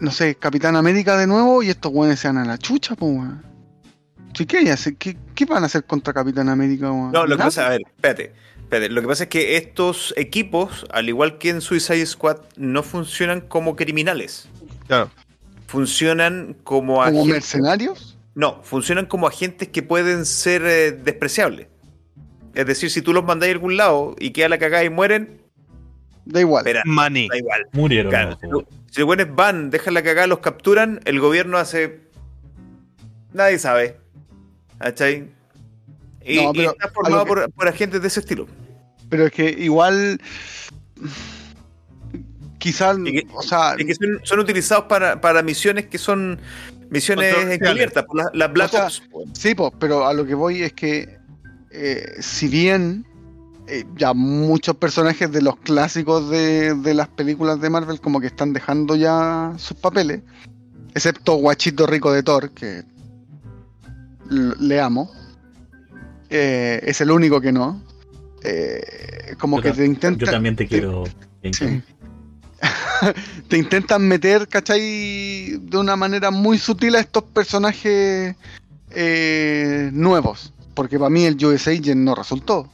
S5: no sé, Capitán América de nuevo y estos weones se van a la chucha, pues, weón. Sí, ¿qué, van a hacer contra Capitán América, weón?
S3: No, lo que
S5: Nada.
S3: pasa, a ver, espérate, espérate. Lo que pasa es que estos equipos, al igual que en Suicide Squad, no funcionan como criminales.
S4: Claro.
S3: Funcionan como
S5: ¿Como
S3: agentes.
S5: mercenarios?
S3: No, funcionan como agentes que pueden ser eh, despreciables. Es decir, si tú los mandáis a algún lado y queda la cagada y mueren,
S5: Da igual.
S3: verá,
S4: Money.
S3: da igual.
S2: Murieron.
S3: Claro,
S2: ¿no?
S3: si, los- buenos van, dejan la cagada, los capturan, el gobierno hace. Nadie sabe. ¿Cachai? Y,
S5: No,
S3: y
S5: pero
S3: está formado
S5: que-
S3: por, por agentes de ese estilo.
S5: Pero es que igual, quizás, o sea,
S3: que son, son utilizados para, para misiones que son misiones encubiertas, por las la Black
S5: O sea,
S3: Ops. pues.
S5: Sí, pues, pero a lo que voy es que eh, si bien eh, ya muchos personajes de los clásicos de, de las películas de Marvel como que están dejando ya sus papeles, excepto Guachito Rico de Thor, que le amo, eh, es el único que no. Eh, como
S2: Yo
S5: que te intentan...
S2: Yo también te quiero.
S5: Sí. <laughs> te intentan meter, ¿cachai? De una manera muy sutil a estos personajes nuevos. Porque para mí el US Agent no resultó.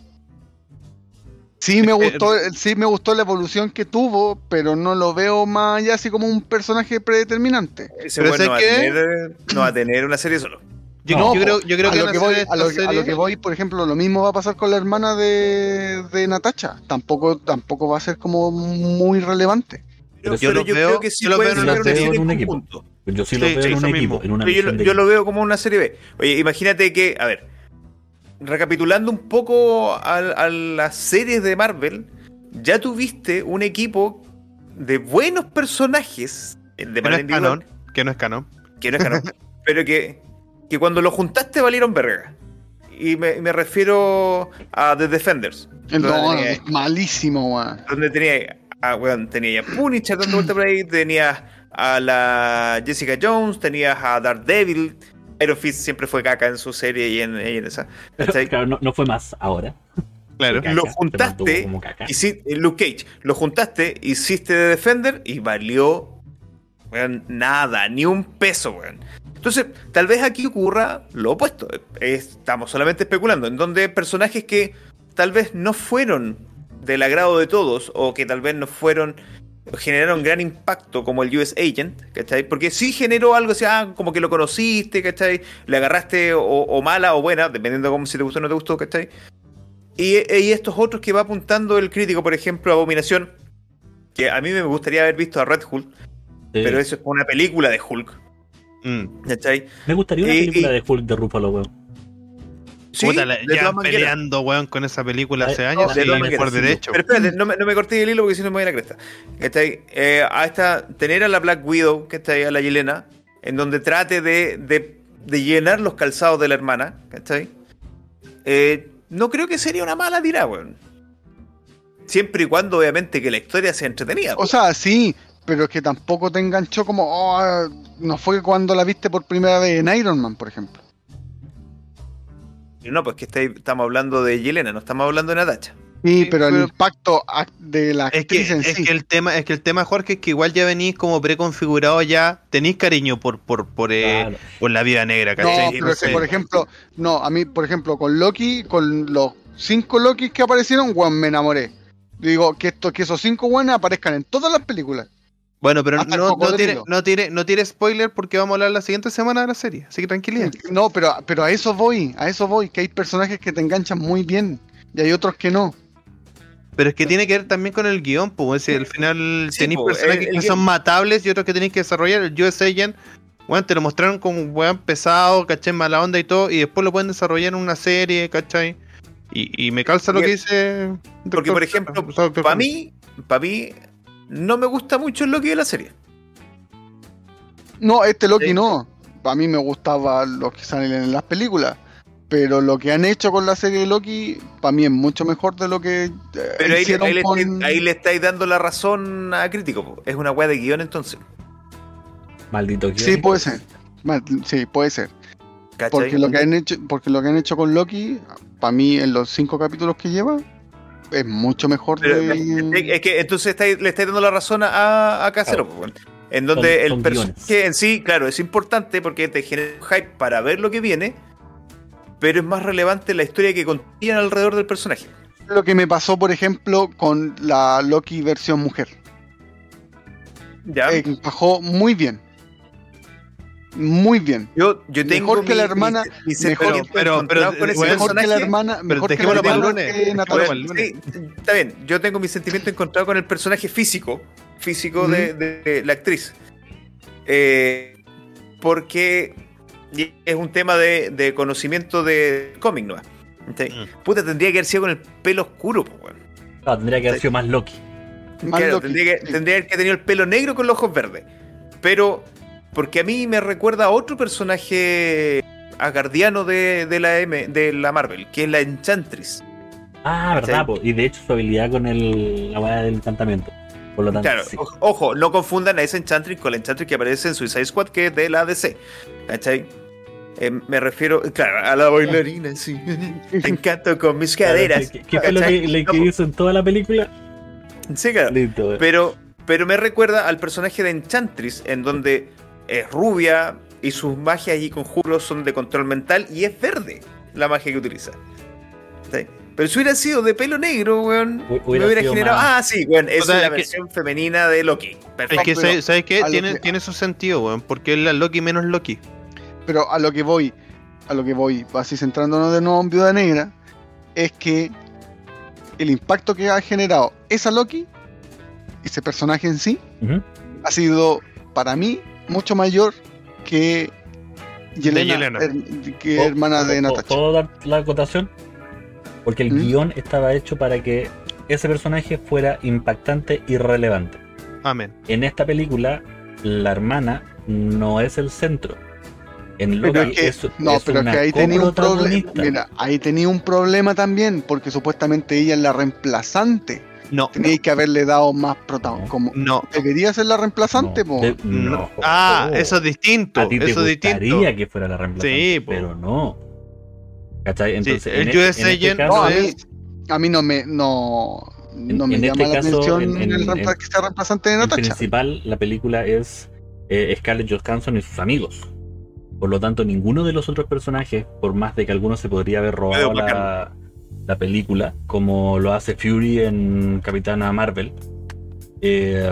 S5: Sí me <laughs> gustó, sí me gustó la evolución que tuvo, pero no lo veo más allá así como un personaje predeterminante.
S3: Ese
S4: Pero
S3: weón no,
S4: ¿sabes
S3: va a
S4: qué?
S3: tener, no va a tener una serie solo.
S4: Yo,
S2: No,
S4: yo creo, yo creo
S5: a,
S4: que
S5: lo que
S4: a
S5: voy,
S4: hacer
S5: a, lo, a lo que voy, por ejemplo, lo mismo va a pasar con la hermana de, de Natacha. Tampoco, tampoco va a ser como muy relevante.
S2: Pero
S4: yo lo veo-
S3: sí
S4: yo lo
S3: puede
S4: veo en
S2: una serie en un equipo. Yo sí,
S4: Sí,
S2: lo veo
S4: sí,
S2: en un equipo.
S3: yo, lo veo como una serie B. Oye, imagínate que, a ver, recapitulando un poco a, a las series de Marvel, ya tuviste un equipo de buenos personajes de
S4: que no es canon. Que no es canon.
S3: que no es canon, <laughs> pero que, que cuando lo juntaste valieron verga. Y me, refiero a The Defenders.
S5: No,
S3: Donde
S5: es malísimo, weón.
S3: donde tenía a, weón, tenía a Punisher dando vuelta por ahí, tenías a la Jessica Jones, tenías a Daredevil, Iron Fist siempre fue caca en su serie y en, y en esa.
S2: Claro, no, no fue más ahora.
S4: Claro.
S2: Caca,
S3: Lo juntaste eh, Luke Cage, lo juntaste, hiciste de Defender y valió weón, nada, ni un peso, weón. Entonces, tal vez aquí ocurra lo opuesto. Estamos solamente especulando, en donde personajes que tal vez no fueron del agrado de todos, o que tal vez no fueron, generaron gran impacto como el US Agent, ¿cachai? Porque sí generó algo así, ah, como que lo conociste, ¿cachai? Le agarraste o, o mala o buena, dependiendo de cómo si te gustó o no te gustó, ¿cachai? Y, y estos otros que va apuntando el crítico, por ejemplo, Abominación, que a mí me gustaría haber visto a Red Hulk,
S2: Sí.
S3: pero eso es una película de Hulk,
S4: Mm.
S3: ¿cachai?
S2: Me gustaría una
S3: y-
S2: película
S3: y-
S2: de Hulk de Ruffalo, weón.
S3: Sí,
S4: Puta, la-
S3: de
S4: ya peleando, weón, con esa película hace años
S3: no, de
S4: por derecho.
S3: Pero espérate, no me, no me corté el hilo porque si no me voy a la cresta. ¿Cachai? Eh, a esta, tener a la Black Widow, que está ahí, a la Yelena, en donde trate de, de, de llenar los calzados de la hermana, ¿cachai? Eh, no creo que sería una mala tirada, weón. Siempre y cuando, obviamente, que la historia sea entretenida.
S5: O sea, sí, pero es que tampoco te enganchó como. oh, no fue cuando la viste por primera vez en Iron Man, por ejemplo.
S3: No, pues que está- estamos hablando de Yelena, no estamos hablando de Natacha.
S5: Sí, pero el impacto ac- de la
S4: Es que,
S5: actriz en
S4: es
S5: sí.
S4: que el tema, es que el tema, Jorge, es que igual ya venís como preconfigurado ya, tenéis cariño por, por, por, eh, por la vida negra,
S5: No,
S4: ¿cachai?
S5: pero es que, por ejemplo, no, a mí, por ejemplo, con Loki, con los cinco Lokis que aparecieron, weón, me enamoré. Digo, que, esto, que esos cinco weones aparezcan en todas las películas.
S4: Bueno, pero
S5: hasta
S4: no, tiene, no, tiene, no tiene spoiler porque vamos a hablar la siguiente semana de la serie, así que tranquilidad.
S5: No, pero, pero a eso voy, a eso voy, que hay personajes que te enganchan muy bien y hay otros que no.
S4: Pero es que tiene que ver también con el guion, pues, si al final
S3: Sí,
S4: tenéis
S3: po,
S4: personajes
S3: el- el
S4: que
S3: guión-
S4: son matables y otros que tenéis que desarrollar. El US Agent weón, te lo mostraron como un weón pesado, ¿cachai? Mala onda y todo, y después lo pueden desarrollar en una serie, ¿cachai? Y, y me calza lo que dice.
S3: Porque, por ejemplo, para mí, para mí, no me gusta mucho el Loki de la serie.
S5: No, este Loki
S3: Sí.
S5: no. A mí me gustaba los que salen en las películas. Pero lo que han hecho con la serie de Loki, para mí es mucho mejor de lo que eh,
S3: Pero ahí,
S5: hicieron
S3: ahí le,
S5: con...
S3: estáis- ahí le estáis dando la razón a crítico. po. Es una weá de guion entonces.
S2: Maldito guion.
S5: Sí, puede ser. Mal- Sí, puede ser.
S3: ¿cachai?
S5: Porque lo que han hecho, porque lo que han hecho con Loki, para mí en los cinco capítulos que lleva, es mucho mejor
S3: Pero,
S5: de...
S3: es que entonces le estáis dando la razón a, a Casero.
S2: Claro.
S3: weón. En donde
S2: Son-
S3: el
S2: son
S3: personaje
S2: guiones.
S3: en sí, claro, es importante porque te genera un hype para ver lo que viene. Pero es más relevante la historia que contiene alrededor del personaje.
S5: Lo que me pasó, por ejemplo, con la Loki versión mujer.
S3: ¿Ya?
S5: Encajó muy bien. Muy bien.
S3: Yo, yo tengo
S5: Mejor que la hermana-
S3: mi
S5: mejor-
S3: sentimiento
S4: pero- pero,
S3: con ese
S4: weón,
S5: Mejor que la hermana, mejor que la hermana.
S3: Sí, está bien. Yo tengo mi sentimiento encontrado con el personaje físico, físico de, de la actriz. Eh, porque es un tema de, de conocimiento de cómic, ¿no?
S4: Mm.
S3: Puta, tendría que haber sido con el pelo oscuro, pues.
S2: No, tendría que haber sido más Loki.
S5: Más
S3: Claro,
S5: Loki,
S3: tendría, que,
S5: sí.
S3: tendría que haber tenido el pelo negro con los ojos verdes. Pero, porque a mí me recuerda a otro personaje agardiano de, de la M, de la Marvel, que es la Enchantress.
S2: Ah, verdad, y de hecho su habilidad con el, la weá del encantamiento. Por lo tanto,
S3: Claro,
S2: sí.
S3: ojo, no confundan a esa Enchantress con la Enchantress que aparece en Suicide Squad, que es de la DC. ¿Cachai? Eh, me refiero, claro, a la bailarina, sí. <laughs> Te encanto con mis
S2: Claro,
S3: caderas.
S2: ¿Qué, qué fue lo que, hizo en toda la película?
S3: sí, claro.
S2: Listo.
S3: Pero, pero me recuerda al personaje de Enchantress, en donde es rubia y sus magias y conjuros son de control mental y es verde la magia que utiliza. ¿Sí? Pero si hubiera sido de pelo negro, weón,
S2: Hu-
S3: me
S2: hubiera
S3: hubiera generado.
S2: más-
S3: Ah, sí, weón, esa
S4: O sea,
S3: es la
S4: es que-
S3: versión femenina de Loki.
S4: Es
S3: Perfecto.
S4: que,
S5: pero
S4: ¿sabes, sabes qué? Tiene,
S5: que-
S4: tiene su sentido, weón. Porque es la Loki menos Loki.
S5: Pero a lo que voy, a lo que voy, así centrándonos de nuevo en Viuda Negra, es que el impacto que ha generado esa Loki, ese personaje en sí, ha sido para mí mucho mayor que Yelena,
S4: Yelena.
S5: her- que
S2: ¿Puedo-
S5: hermana de
S2: puedo-
S5: Natasha.
S2: ¿Puedo dar la acotación? Porque el
S5: ¿Mm?
S2: guion estaba hecho para que ese personaje fuera impactante y relevante.
S4: Amén.
S2: En esta película, la hermana no es el centro. En Loki
S5: es que,
S2: es,
S5: no,
S2: es
S5: pero
S2: una
S5: que ahí tenía un problema. Mira, ahí tenía un problema también, porque supuestamente ella es la reemplazante.
S4: No,
S5: Teníais que haberle dado más protagonismo. Como
S4: no.
S5: debería ser la reemplazante,
S2: No, de-
S4: no. Ah,
S2: Oh.
S4: eso es distinto.
S2: A ti te
S4: Eso es distinto.
S2: gustaría que fuera la reemplazante,
S4: Sí, po.
S2: pero no. ¿Cachai? Entonces,
S4: el
S2: en,
S4: US
S2: este, en este caso,
S5: No, a mí, a mí no me, no, no
S2: En-
S5: me
S2: en
S5: llama
S2: este
S5: la
S2: caso,
S5: atención
S2: en- en-
S5: el
S2: en-
S5: que sea reemplazante de
S2: en
S5: Natasha.
S2: principal, la película es eh, Scarlett Johansson y sus amigos. Por lo tanto, ninguno de los otros personajes, por más de que alguno se podría haber robado la, la película, como lo hace Fury en Capitana Marvel, eh,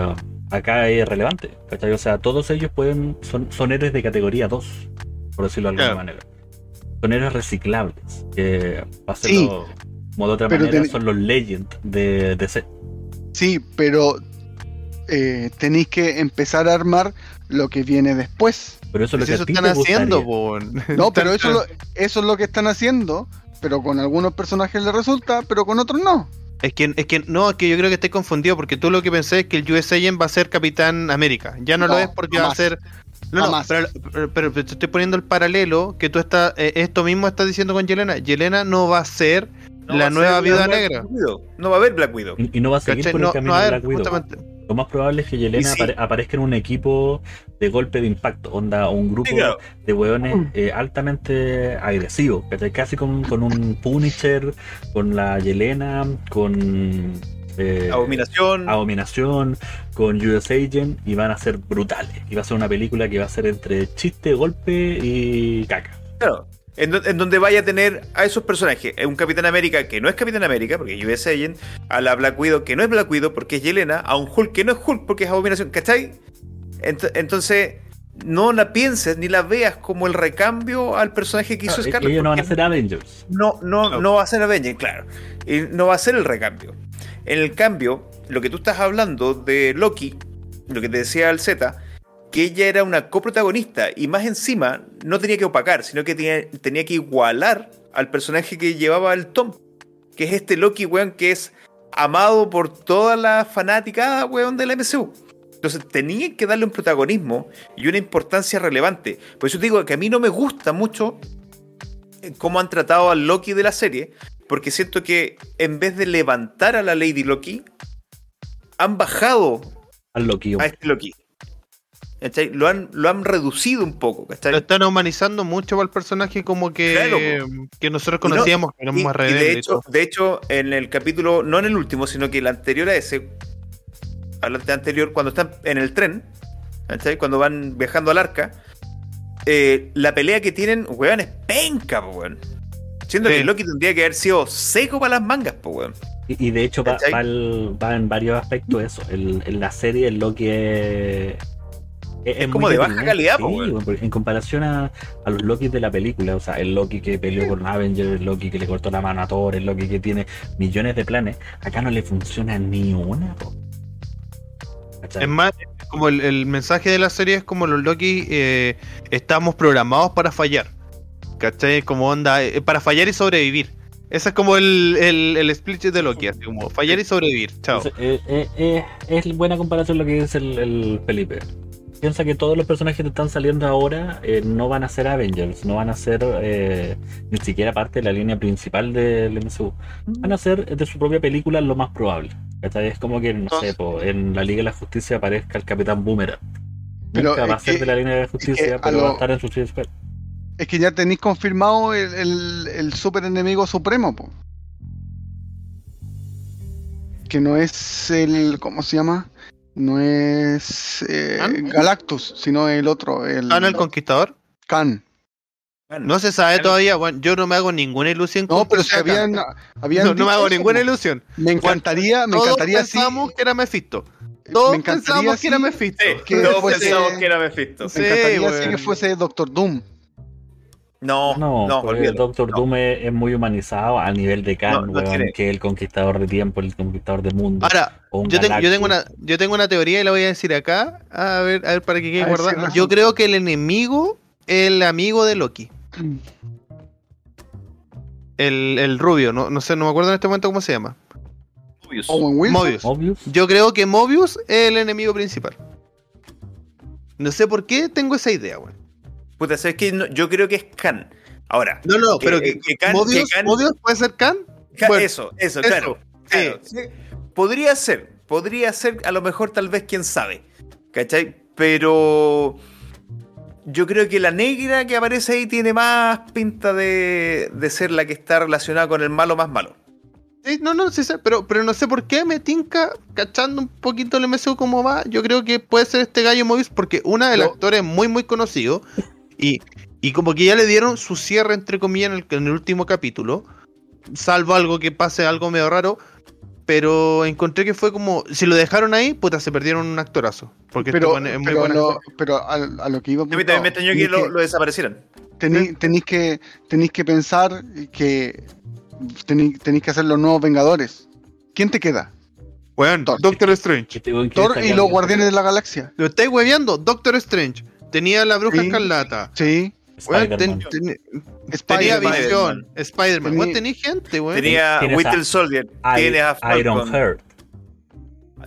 S2: acá es relevante. ¿cachai? O sea, todos ellos pueden son, son héroes de categoría 2, por decirlo de alguna manera. Son héroes reciclables, que
S5: Sí,
S2: como de otra manera
S5: ten-
S2: son los Legend de DC.
S5: Sí, pero eh, tenéis que empezar a armar lo que viene después.
S2: Pero eso es lo que
S4: eso
S2: a ti
S4: están
S2: te
S4: haciendo.
S5: No, pero eso, lo- eso es lo que están haciendo, pero con algunos personajes les resulta, pero con otros no.
S4: Es que, es que no, es que yo creo que estés confundido porque tú lo que pensé es que el US Agent va a ser Capitán América. Ya no, lo es porque va a ser. No, no, pero, pero, pero te estoy poniendo el paralelo que tú estás. eh, esto mismo estás diciendo con Yelena. Yelena no va a ser
S3: No
S4: la nueva
S3: ser
S4: Viuda Negra.
S3: No va a haber Black Widow.
S2: Y y no va a seguir por
S4: No,
S2: el camino
S4: no, a
S2: de Black Widow.
S4: justamente.
S2: Lo más probable es que Yelena
S3: Y sí.
S2: apare- aparezca en un equipo de golpe de impacto, onda, un grupo
S3: claro.
S2: de hueones eh, altamente agresivos, casi con, con un Punisher, con la Yelena, con eh,
S3: Abominación.
S2: Abominación, con US Agent, y van a ser brutales. Y va a ser una película que va a ser entre chiste, golpe y caca.
S3: Claro. En, do- en donde vaya a tener a esos personajes. Un Capitán América que no es Capitán América, porque es US Agent. A la Black Widow que no es Black Widow, porque es Yelena. A un Hulk que no es Hulk, porque es Abominación. ¿Cachai? Ent- entonces, no la pienses ni la veas como el recambio al personaje que hizo Scarlett.
S2: ellos no van a ser Avengers.
S3: no, no,
S4: No.
S3: no va a ser Avenger, claro. Y no va a ser el recambio. En el cambio, lo que tú estás hablando de Loki, lo que te decía el Z, que ella era una coprotagonista y más encima no tenía que opacar, sino que tenía, tenía que igualar al personaje que llevaba el Tom, que es este Loki, weón, que es amado por toda la fanática, weón, del MCU. Entonces tenían que darle un protagonismo y una importancia relevante. Por eso digo que a mí no me gusta mucho eh, cómo han tratado al Loki de la serie, porque siento que en vez de levantar a la Lady Loki, han bajado
S2: Al Loki.
S3: a este Loki. ¿Cachai? Lo han, lo han reducido un poco,
S4: Lo
S3: ¿cachai?
S4: están humanizando mucho para el personaje como que,
S3: Claro,
S4: que nosotros
S3: no-
S4: conocíamos, que éramos
S3: Y,
S4: más
S3: y de, hecho,
S4: todo.
S3: de hecho, en el capítulo, no en el último, sino que el anterior a ese, al anterior, cuando están en el tren, ¿cachai? Cuando van viajando al arca, eh, la pelea que tienen, weón, es penca, weón. Siendo
S4: Sí.
S3: que Loki tendría que haber sido seco para las mangas, po, weón.
S2: Y, y de hecho va,
S3: ¿Cachai?
S2: va el- va en varios aspectos eso. El- en la serie el Loki es...
S3: Es como de baja calidad,
S2: sí,
S3: po,
S2: en comparación a, a los Loki de la película, o sea, el Loki que peleó con Avengers, el Loki que le cortó la mano a Thor, el Loki que tiene millones de planes, acá no le funciona ni una. po.
S4: Es más, como el, el mensaje de la serie es como los Loki eh, estamos programados para fallar. ¿Cachai? Como onda, eh, para fallar y sobrevivir. Ese es como el, el, el split de Loki, así como fallar y sobrevivir. Chao.
S2: Eh, eh, eh, es buena comparación lo que dice el, el Felipe. Piensa que todos los personajes que están saliendo ahora eh, no van a ser Avengers, no van a ser eh, ni siquiera parte de la línea principal del MCU. Van a ser de su propia película lo más probable. ¿cachai? Es como que, no sé, po, en la Liga de la Justicia aparezca el Capitán Boomerang.
S5: Pero
S2: Nunca va a ser
S5: que-
S2: de la línea de la Justicia, pero va a estar en su Squad.
S5: Es que ya tenéis confirmado el, el, el super enemigo supremo, po. Que no es el. ¿Cómo se llama? No es eh,
S4: ¿Khan?
S5: Galactus, sino el otro, el
S4: ¿Están el conquistador?
S5: Khan.
S4: No se sabe todavía, bueno, yo no me hago ninguna ilusión.
S5: No,
S4: con
S5: pero si habían,
S4: Khan.
S5: habían <laughs>
S4: No, no me hago
S5: eso,
S4: ninguna ilusión.
S5: Me encantaría, me
S4: Todos
S5: encantaría sí.
S4: pensamos que era Mephisto. Todos
S5: Me encantaría
S4: pensábamos que era
S5: sí
S4: Mephisto.
S3: Sí,
S5: que
S3: todos
S5: fuese-
S3: pensábamos que era Mephisto.
S4: Sí,
S5: Me encantaría sí
S4: weón.
S5: que fuese Doctor Doom.
S3: No,
S2: No,
S3: no,
S2: porque. Doctor
S3: No.
S2: Doom es, es muy humanizado a nivel de Khan,
S3: No, no
S2: weón, que es el conquistador de tiempo, el conquistador del mundo.
S4: Ahora, yo tengo, yo, tengo
S2: Galactus.
S4: una, yo tengo una teoría y la voy a decir acá. A ver, a ver para que quede guardada. Yo creo que el enemigo es el amigo de Loki. El, el rubio, no, no sé, no me acuerdo en este momento cómo se llama.
S5: Owen Wilson.
S4: Mobius.
S2: Obvious.
S4: Yo creo que Mobius es el enemigo principal. No sé por qué tengo esa idea, weón.
S3: Puta, ¿sabes qué? No, yo creo que es Khan. Ahora,
S4: No, no,
S3: Que-
S4: pero
S3: que
S4: que,
S3: Khan- que Khan-
S4: Mobius puede ser Khan.
S3: Khan-
S4: Bueno,
S3: eso, eso,
S4: eso,
S3: claro.
S4: sí.
S3: claro, sí. Podría ser, podría ser, a lo mejor, tal vez, quién sabe. ¿Cachai? Pero yo creo que la negra que aparece ahí tiene más pinta de, de ser la que está relacionada con el malo más malo.
S4: Sí, no, no, sí sé, pero, pero no sé por qué me tinca, cachando un poquito el MCU como va. Yo creo que puede ser este gallo Mobius porque una del
S5: Yo-
S4: actor es muy, muy conocido y, y como que ya le dieron su cierre, entre comillas, en el, en el último capítulo. Salvo algo que pase algo medio raro. Pero encontré que fue como. Si lo dejaron ahí, puta, se perdieron un actorazo. Porque este
S5: Pero,
S4: es muy
S5: pero, pero a, a lo que iba
S3: A mí también me extrañó que lo, lo desaparecieran.
S5: Tení- tenéis que tenéis que pensar que tenéis, que hacer los nuevos Vengadores. ¿Quién te queda?
S4: Weón,
S5: Thor.
S4: Doctor Strange.
S5: Thor y los Guardianes de la Galaxia.
S4: Lo estáis hueveando, Doctor Strange. Tenía la bruja
S5: Sí.
S4: escarlata.
S5: Sí.
S4: Weón,
S2: Spider-Man.
S4: ten- ten- tenía visión. Spider-Man.
S5: Tení-
S4: Weón, tenía gente, weón.
S3: Tenía Winter Soldier, tienes a Falcon,
S2: Iron Heart.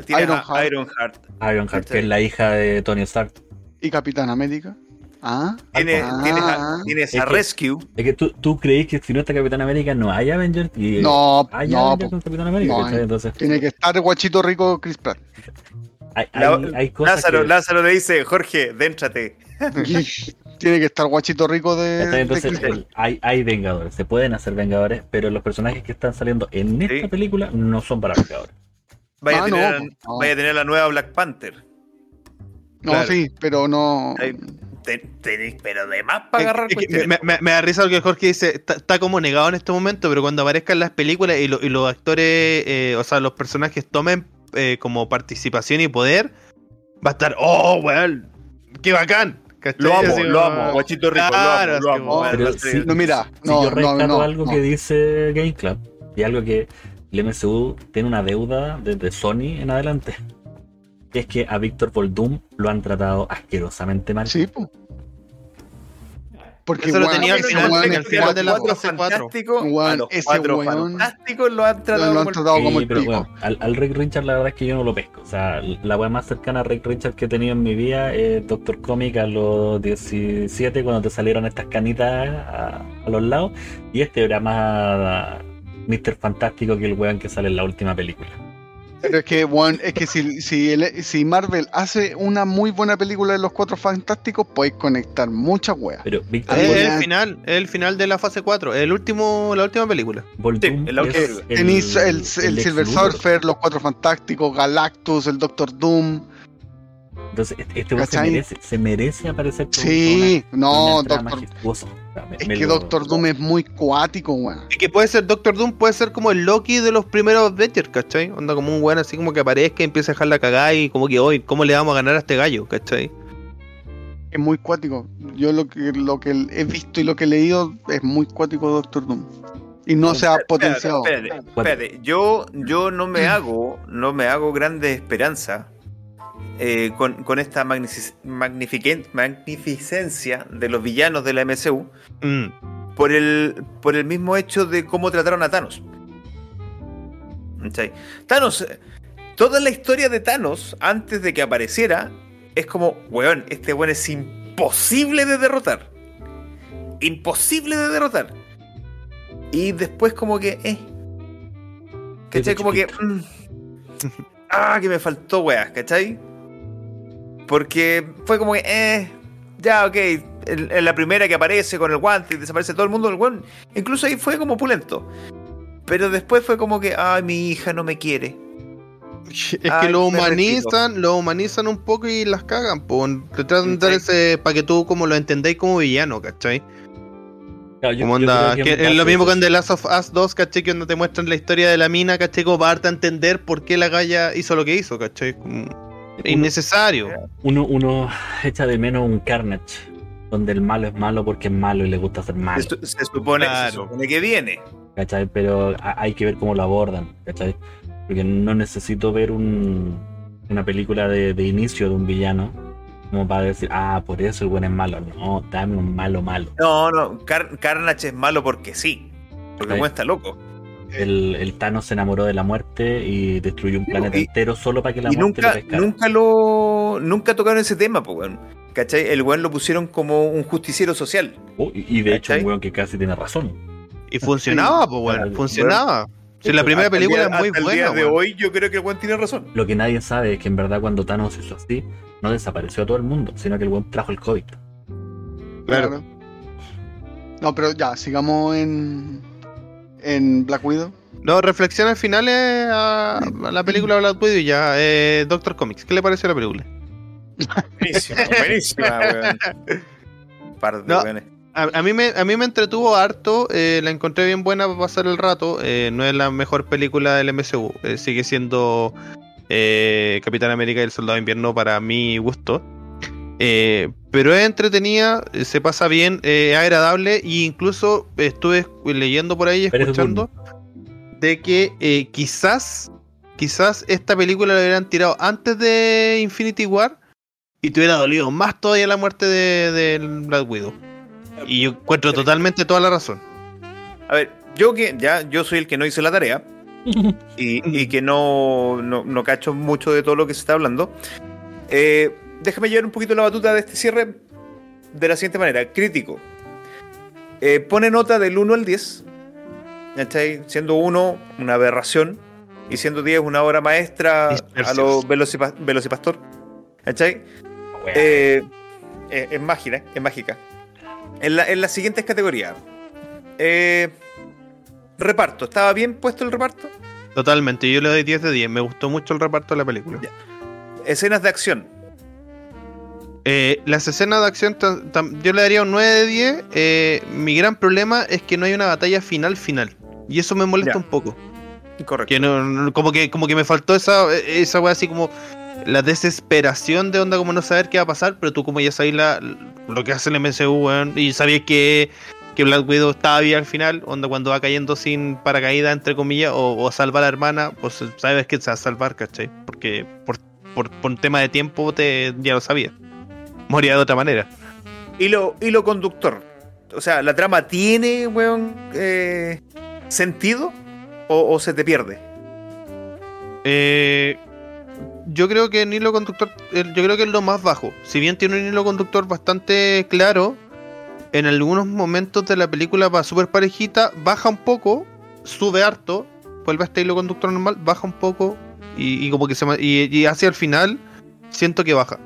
S3: tienes a
S5: Ironheart.
S3: Ironheart,
S2: Ironheart, que es la hija de Tony Stark.
S5: Y Capitán América. Ah.
S3: tienes,
S5: Ah.
S3: tienes a, tienes
S2: Es
S3: a
S2: que-
S3: Rescue.
S2: Es que tú, tú creís que si no está Capitán América no hay Avengers y
S5: No,
S2: hay
S5: no,
S2: Avengers
S5: po.
S2: con Capitán América.
S5: No
S2: ¿cachai?
S5: hay.
S2: Entonces
S5: Tiene que estar guachito rico Chris Pratt.
S2: Hay,
S3: La-
S2: hay, hay cosas
S3: Lázaro,
S2: que-
S3: Lázaro le dice, Jorge, déntrate. <laughs>
S5: Tiene que estar guachito rico de,
S2: Entonces el- hay, hay Vengadores, se pueden hacer Vengadores, pero los personajes que están saliendo en esta
S3: Sí.
S2: película no son para Vengadores.
S3: Vaya,
S5: Ah,
S3: a tener,
S5: po, no.
S3: vaya a tener la nueva Black Panther.
S5: No,
S4: Claro.
S5: sí, pero no.
S3: Pero de más para agarrar
S4: es que
S3: cuestiones.
S4: me, me- me da risa porque Jorge dice, está, está como negado en este momento, pero cuando aparezcan las películas y, lo- y los actores, eh, o sea, los personajes tomen eh, como participación y poder, va a estar, oh, weón, qué bacán. ¿cachai?
S3: Lo amo,
S4: Así
S3: lo amo, guachito rico,
S4: Claro,
S3: lo amo, lo
S2: Pero sí.
S5: No, mira,
S2: si
S5: no,
S2: yo
S5: no,
S2: rescato
S5: no,
S2: algo
S5: no.
S2: que dice Game Club y algo que el MCU tiene una deuda desde Sony en adelante. es que a Víctor Voldum lo han tratado asquerosamente mal.
S5: Sí, po. Porque
S4: Eso lo tenía al
S5: ese
S4: final,
S5: weón
S4: al final de la
S3: cuatro
S4: fase cuatro.
S3: fantásticos,
S5: Weón,
S3: a los
S5: ese
S3: cuatro
S5: weón-
S3: fantásticos lo han tratado
S5: lo han
S3: como
S5: tratado como
S2: Sí,
S5: el pico.
S2: bueno, al, al Rick Richard la verdad es que yo no lo pesco. O sea, la weá más cercana a Rick Richard que he tenido en mi vida es Doctor Comic a los 17 cuando te salieron estas canitas a, a los lados. Y este era más Mr. Fantástico que el weón que sale en la última película.
S5: Pero es que, weón, es que si, si, el- si Marvel hace una muy buena película de los cuatro fantásticos, podéis conectar muchas weas.
S2: Pero Víctor
S5: Ah,
S4: Es
S5: bueno.
S4: el final, es el final de la fase 4, el último, la última película.
S3: Sí, la última
S2: el-
S5: Tenéis el, el,
S2: el
S5: Silver. Surfer, los cuatro fantásticos, Galactus, el Doctor Doom.
S2: Entonces, este este se merece, se merece aparecer
S5: Sí,
S2: una-
S5: no,
S2: una
S5: Doctor.
S2: majestuosa. Me- <laughs>
S5: Es
S2: me
S5: que
S2: lo-
S5: Doctor Doom es muy cuático, weón.
S4: Y que puede ser Doctor Doom, puede ser como el Loki de los primeros Avengers, ¿cachai? Onda como un weón así como que aparezca y empieza a dejar la cagada y como que hoy, ¿cómo le vamos a ganar a este gallo, ¿cachai?
S5: Es muy cuático. Yo lo que, lo que he visto y lo que he leído es muy cuático Doctor Doom. Y no se ha
S3: Espérate,
S5: potenciado.
S3: Espérate, espérate. Yo, yo no me hago, no me hago grandes esperanzas eh, con, con esta magnific- magnificencia de los villanos de la MCU
S4: Mm.
S3: por el, por el mismo hecho de cómo trataron a Thanos. ¿Cachai? Thanos, toda la historia de Thanos antes de que apareciera es como, weón, este weón es imposible de derrotar. Imposible de derrotar. Y después como que, eh. ¿Cachai? Como que... mm, ah, que me faltó, weas, ¿cachai? Porque fue como que, eh, ya, ok, en, en la primera que aparece con el guante y desaparece todo el mundo, el weón, incluso ahí fue como pulento. Pero después fue como que, ay, mi hija no me quiere.
S4: Es
S3: Ay,
S4: que lo humanizan, lo humanizan un poco y las cagan, pues. Te tratan de dar ese para que tú como lo entendáis como villano, ¿cachai?
S2: Claro, yo-
S4: Como
S2: yo
S4: onda,
S2: creo
S4: que
S2: en
S4: es lo mismo con The Last of Us 2, ¿cachai? Que donde te muestran la historia de la mina, ¿cachai? Como para darte a entender por qué la galla hizo lo que hizo, ¿cachai? Como innecesario.
S2: Uno, uno echa de menos un Carnage, donde el malo es malo porque es malo y le gusta ser malo,
S3: Se, su- se supone, se
S4: Claro.
S3: supone que viene.
S2: ¿cachai? Pero ha- hay que ver cómo lo abordan, ¿cachai? Porque no necesito ver un, una película de, de inicio de un villano como para decir, ah, por eso el buen es malo. No, dame un malo malo.
S3: No, no, Car- Carnage es malo porque sí. Porque el weón está loco.
S2: El, el Thanos se enamoró de la muerte y destruyó un planeta
S3: y-
S2: entero solo para que la
S3: Y
S2: muerte
S3: nunca,
S2: lo pescara.
S3: nunca lo. Nunca tocaron ese tema, pues, weón. ¿Cachai? El weón lo pusieron como un justiciero social.
S2: Oh, y y de hecho,
S3: ¿Cachai?
S2: un weón que casi tiene razón.
S4: Y funcionaba, pues bueno,
S2: Claro,
S4: funcionaba. Si la primera
S3: Hasta el
S4: película
S3: día-
S4: es muy
S3: hasta el
S4: buena,
S3: día de
S4: weón.
S3: hoy yo creo que el weón tiene razón.
S2: Lo que nadie sabe es que en verdad cuando Thanos hizo así, no desapareció a todo el mundo, sino que el weón trajo el COVID.
S4: Claro.
S5: No, pero ya, sigamos en, en Black Widow.
S4: No, reflexiones finales a, a la película Black Widow y ya. Eh, Doctor Comics, ¿qué le pareció la película?
S3: Buenísima, <laughs> buenísima, weón. Par de
S4: No. A, a mí me, a mí me entretuvo harto, eh, la encontré bien buena para pasar el rato. eh, no es la mejor película del MCU, eh, sigue siendo eh, Capitán América y el Soldado de Invierno para mi gusto. Eh, pero es entretenida, eh, se pasa bien, eh, es agradable e incluso estuve leyendo por ahí, escuchando, de que eh, quizás, quizás esta película la hubieran tirado antes de Infinity War y te hubiera dolido más todavía la muerte de, de Black Widow. Y yo encuentro totalmente toda la razón.
S3: A ver, yo que ya yo soy el que no hice la tarea <laughs> y, y que no, no, no cacho mucho de todo lo que se está hablando. eh, déjame llevar un poquito la batuta de este cierre de la siguiente manera: crítico. Eh, pone nota del 1 al 10, ¿cachai? Siendo 1 una aberración y siendo 10 una obra maestra a Velocipa- Velocipastor, ¿cachai? Eh, eh, es mágica, es mágica. En, la- en las siguientes categorías. Reparto. ¿Estaba bien puesto el reparto?
S4: Totalmente, yo le doy 10 de 10. Me gustó mucho el reparto de la película.
S3: Ya. Escenas de acción.
S4: Eh, las escenas de acción, yo le daría un 9 de 10. Eh, mi gran problema es que no hay una batalla final final. Y eso me molesta
S3: Ya.
S4: un poco.
S3: Correcto.
S4: Que no, no- como que como que me faltó esa esa wea así como la desesperación de onda como no saber qué va a pasar, pero tú como ya sabes la, lo que hace el MCU, weón, y sabías que, que Black Widow estaba bien al final, onda cuando va cayendo sin paracaídas, entre comillas, o, o salva a la hermana, pues sabes que se va a salvar, ¿cachai? Porque por por, por un tema de tiempo te, ya lo sabía. Moría de otra manera.
S3: Hilo, hilo conductor. O sea, ¿la trama tiene, weón, eh, sentido? O, o se te pierde?
S4: Eh, yo creo que el hilo conductor, yo creo que es lo más bajo. Si bien tiene un hilo conductor bastante claro, en algunos momentos de la película va súper parejita, baja un poco, sube harto, vuelve a este hilo conductor normal, baja un poco y, y como que se y hacia el final siento que baja.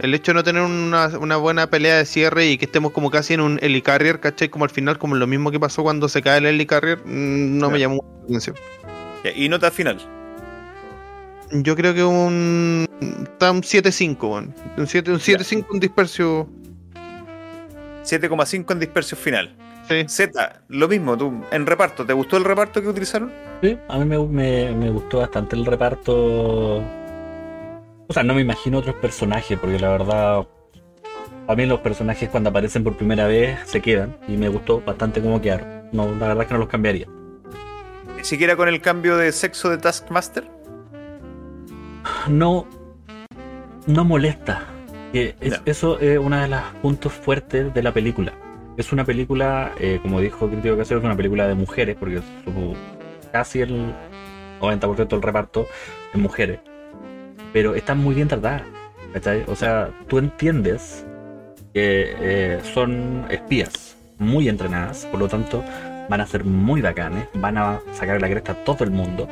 S4: El hecho de no tener una, una buena pelea de cierre y que estemos como casi en un helicarrier, ¿cachai? Como al final, como lo mismo que pasó cuando se cae el helicarrier, mm, no me llamó mucho la atención.
S3: Y nota final.
S4: Yo creo que un. Está un 7-5, weón. Un 7 un 7-5, un dispersio.
S3: 7,5 en dispersión final.
S4: Sí.
S3: Z, lo mismo, tú, en reparto, ¿te gustó el reparto que utilizaron?
S2: Sí, a mí me, me- me gustó bastante el reparto. O sea, no me imagino otros personajes, porque la verdad, a mí los personajes cuando aparecen por primera vez se quedan y me gustó bastante cómo quedaron. No, la verdad es que no los cambiaría.
S3: Ni siquiera con el cambio de sexo de Taskmaster.
S2: No, no molesta. Es-
S3: Ya.
S2: Eso es uno de los puntos fuertes de la película. Es una película, eh, como dijo Crítico Casero, es una película de mujeres, porque su- casi el 90% del reparto es mujeres. Pero están muy bien tratadas. ¿cachai? O sea, tú entiendes que eh, son espías muy entrenadas, por lo tanto van a ser muy bacanes, van a sacar la cresta a todo el mundo.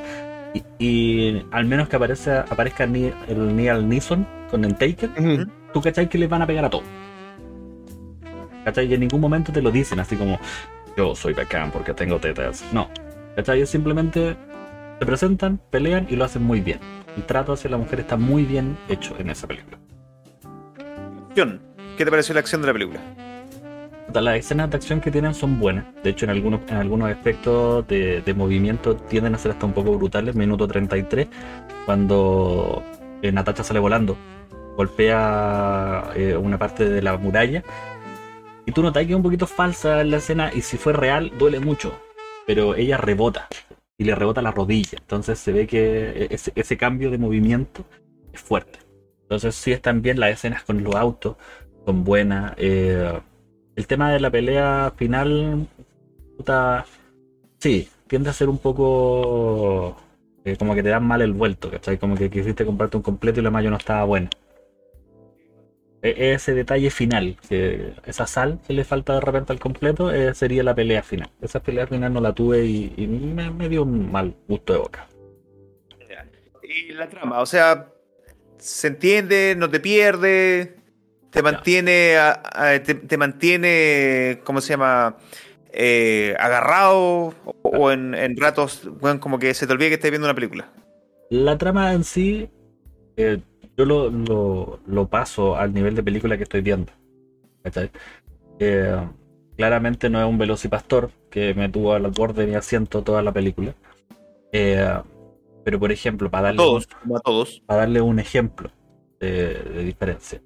S2: Y, y al menos que aparece, aparezca Ni- el Neil Neeson con el Taken,
S4: Ujú.
S2: tú cachai que les van a pegar a todos. ¿Cachai? Y en ningún momento te lo dicen así como yo soy bacán porque tengo tetas. No. ¿Cachai? Simplemente se presentan, pelean y lo hacen muy bien. El trato hacia la mujer está muy bien hecho en esa película.
S3: Acción. ¿Qué te pareció la acción de la película?
S2: Las escenas de acción que tienen son buenas. De hecho, en algunos, en algunos aspectos de, de movimiento tienden a ser hasta un poco brutales. Minuto 33, cuando eh, Natacha sale volando, golpea eh, una parte de la muralla. Y tú notas que es un poquito falsa la escena y si fue real duele mucho. Pero ella rebota y le rebota la rodilla. Entonces se ve que ese, ese cambio de movimiento es fuerte. Entonces sí están bien las escenas con los autos, son buenas. eh, el tema de la pelea final, sí, tiende a ser un poco eh, como que te dan mal el vuelto, ¿cachai? Como que quisiste comprarte un completo y la mayo no estaba buena. E- ese detalle final, que esa sal que le falta de repente al completo, eh, sería la pelea final. Esa pelea final no la tuve y, y me, me dio un mal gusto de boca.
S3: Y la trama, o sea, se entiende, no te pierde, te mantiene, a- a- te, te mantiene, ¿cómo se llama? Eh, agarrado o, o en, en ratos, bueno, como que se te olvida que estás viendo una película.
S2: La trama en sí, eh, yo lo, lo- lo paso al nivel de película que estoy viendo. Eh, claramente no es un velocipastor que me tuvo al borde de mi asiento toda la película. Eh, pero por ejemplo, para darle,
S3: Todos, a todos.
S2: para darle un ejemplo de, de diferencia.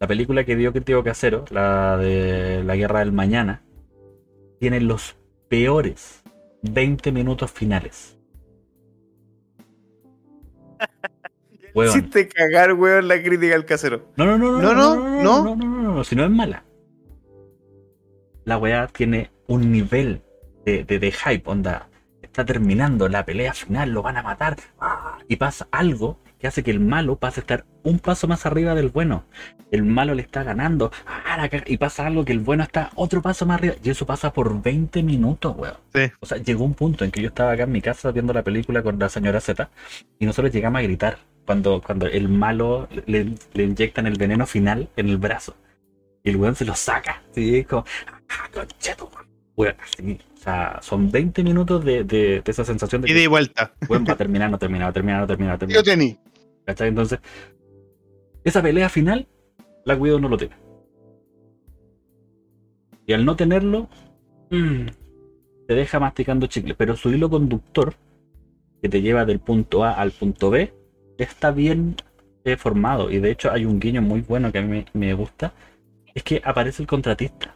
S2: La película que dio Crítico Casero, la de La Guerra del Mañana, tiene los peores 20 minutos finales. <laughs> Weón.
S3: Hiciste cagar, weón, la crítica al casero.
S2: No, no, no,
S4: No,
S2: no,
S4: no,
S2: no,
S4: no.
S2: no, no, no, no, si no es mala. La weá tiene un nivel de, de, de hype, onda. Está terminando la pelea final, lo van a matar. ¡ah! Y pasa algo que hace que el malo pase a estar un paso más arriba del bueno. El malo le está ganando. ¡ah, y pasa algo que el bueno está otro paso más arriba. Y eso pasa por 20 minutos, weón.
S4: Sí.
S2: O sea, llegó un punto en que yo estaba acá en mi casa viendo la película con la señora Z y nosotros llegamos a gritar cuando, cuando el malo le, le inyectan el veneno final en el brazo. Y el weón se lo saca. Sí, como, ¡ah, concheto! Weón, así. O sea, son 20 minutos de, de- de esa sensación de
S4: y
S2: que
S4: vuelta.
S2: weón, va a terminar, no termina, va a terminar, no termina, no termina.
S5: Yo tení.
S2: ¿Cachai? Entonces, esa pelea final, la Guido no lo tiene. Y al no tenerlo, mm, te deja masticando chicle. Pero su hilo conductor, que te lleva del punto A al punto B, está bien eh, formado. Y de hecho hay un guiño muy bueno que a mí me, me gusta. Es que aparece el contratista.